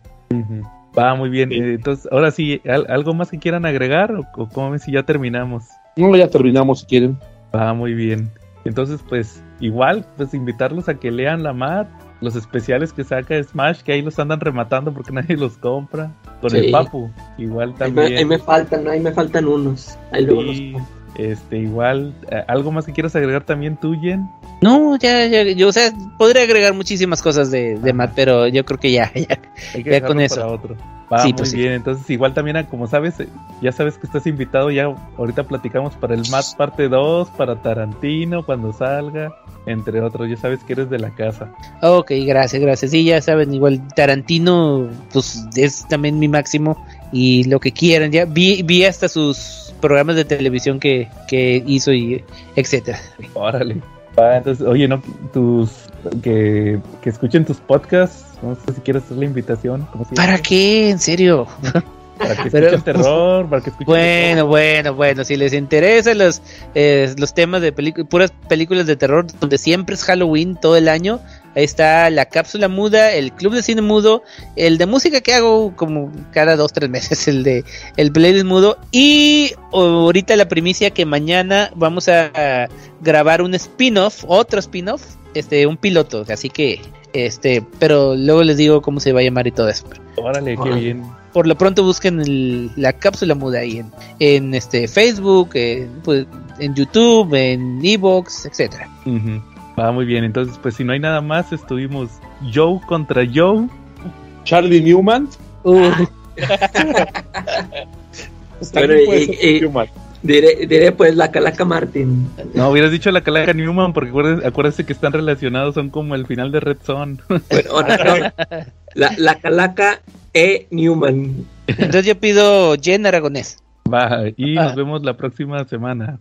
Va muy bien. Sí. Eh, Entonces, ahora sí, ¿al- ¿algo más que quieran agregar? ¿O, o cómo ven si ya terminamos? No, ya terminamos si quieren. Va muy bien. Entonces, pues, igual, pues invitarlos a que lean la MAT, los especiales que saca Smash, que ahí los andan rematando porque (laughs) nadie los compra. Con Sí. el Papu. igual Ahí me, también. ahí me faltan, ahí me faltan unos. Ahí luego Sí. Este, igual, eh, ¿algo más que quieras agregar también tú, Jen? No, ya, ya, yo, o sea, podría agregar muchísimas cosas de, de Matt, pero yo creo que ya, (laughs) ya. Hay que Ya con eso. para otro. Va, Sí, muy pues sí. bien. Entonces, igual también, ah, como sabes, eh, ya sabes que estás invitado. Ya ahorita platicamos para el Matt parte 2, para Tarantino, cuando salga, entre otros. Ya sabes que eres de la casa. Ok, gracias, gracias. Sí, ya saben, igual Tarantino, pues es también mi máximo y lo que quieran. Ya vi, vi hasta sus programas de televisión que, que hizo y etcétera. Órale. Entonces, oye, no, tus. Que, que escuchen tus podcasts. No sé si quieres hacer la invitación. ¿Para qué? En serio. (laughs) Para que Pero- escuchen terror, para que escuchen. Bueno, bueno, bueno, si les interesan los, eh, los temas de películas, puras películas de terror, donde siempre es Halloween todo el año, ahí está la cápsula muda, el club de cine mudo, el de música que hago como cada dos, tres meses, (laughs) el de el playlist mudo, y ahorita la primicia que mañana vamos a, a grabar un spin-off, otro spin-off, este, un piloto, así que, este, pero luego les digo cómo se va a llamar y todo eso. Órale, qué bien. Por lo pronto busquen el- la cápsula muda ahí en, en este Facebook, en, pues, en YouTube, en Evox, etcétera. Va muy bien. Entonces, pues si no hay nada más, estuvimos Joe contra Joe. Charlie Newman. Bueno, y- y- Newman. Diré, diré pues la Calaca Martin. No, hubieras dicho la calaca Newman porque acuérdense, acuérdense que están relacionados, son como el final de Red Zone. (laughs) Bueno, ahora no. La, la Calaca E. Newman. Entonces yo pido Jen Aragonés. Va, y nos vemos la próxima semana.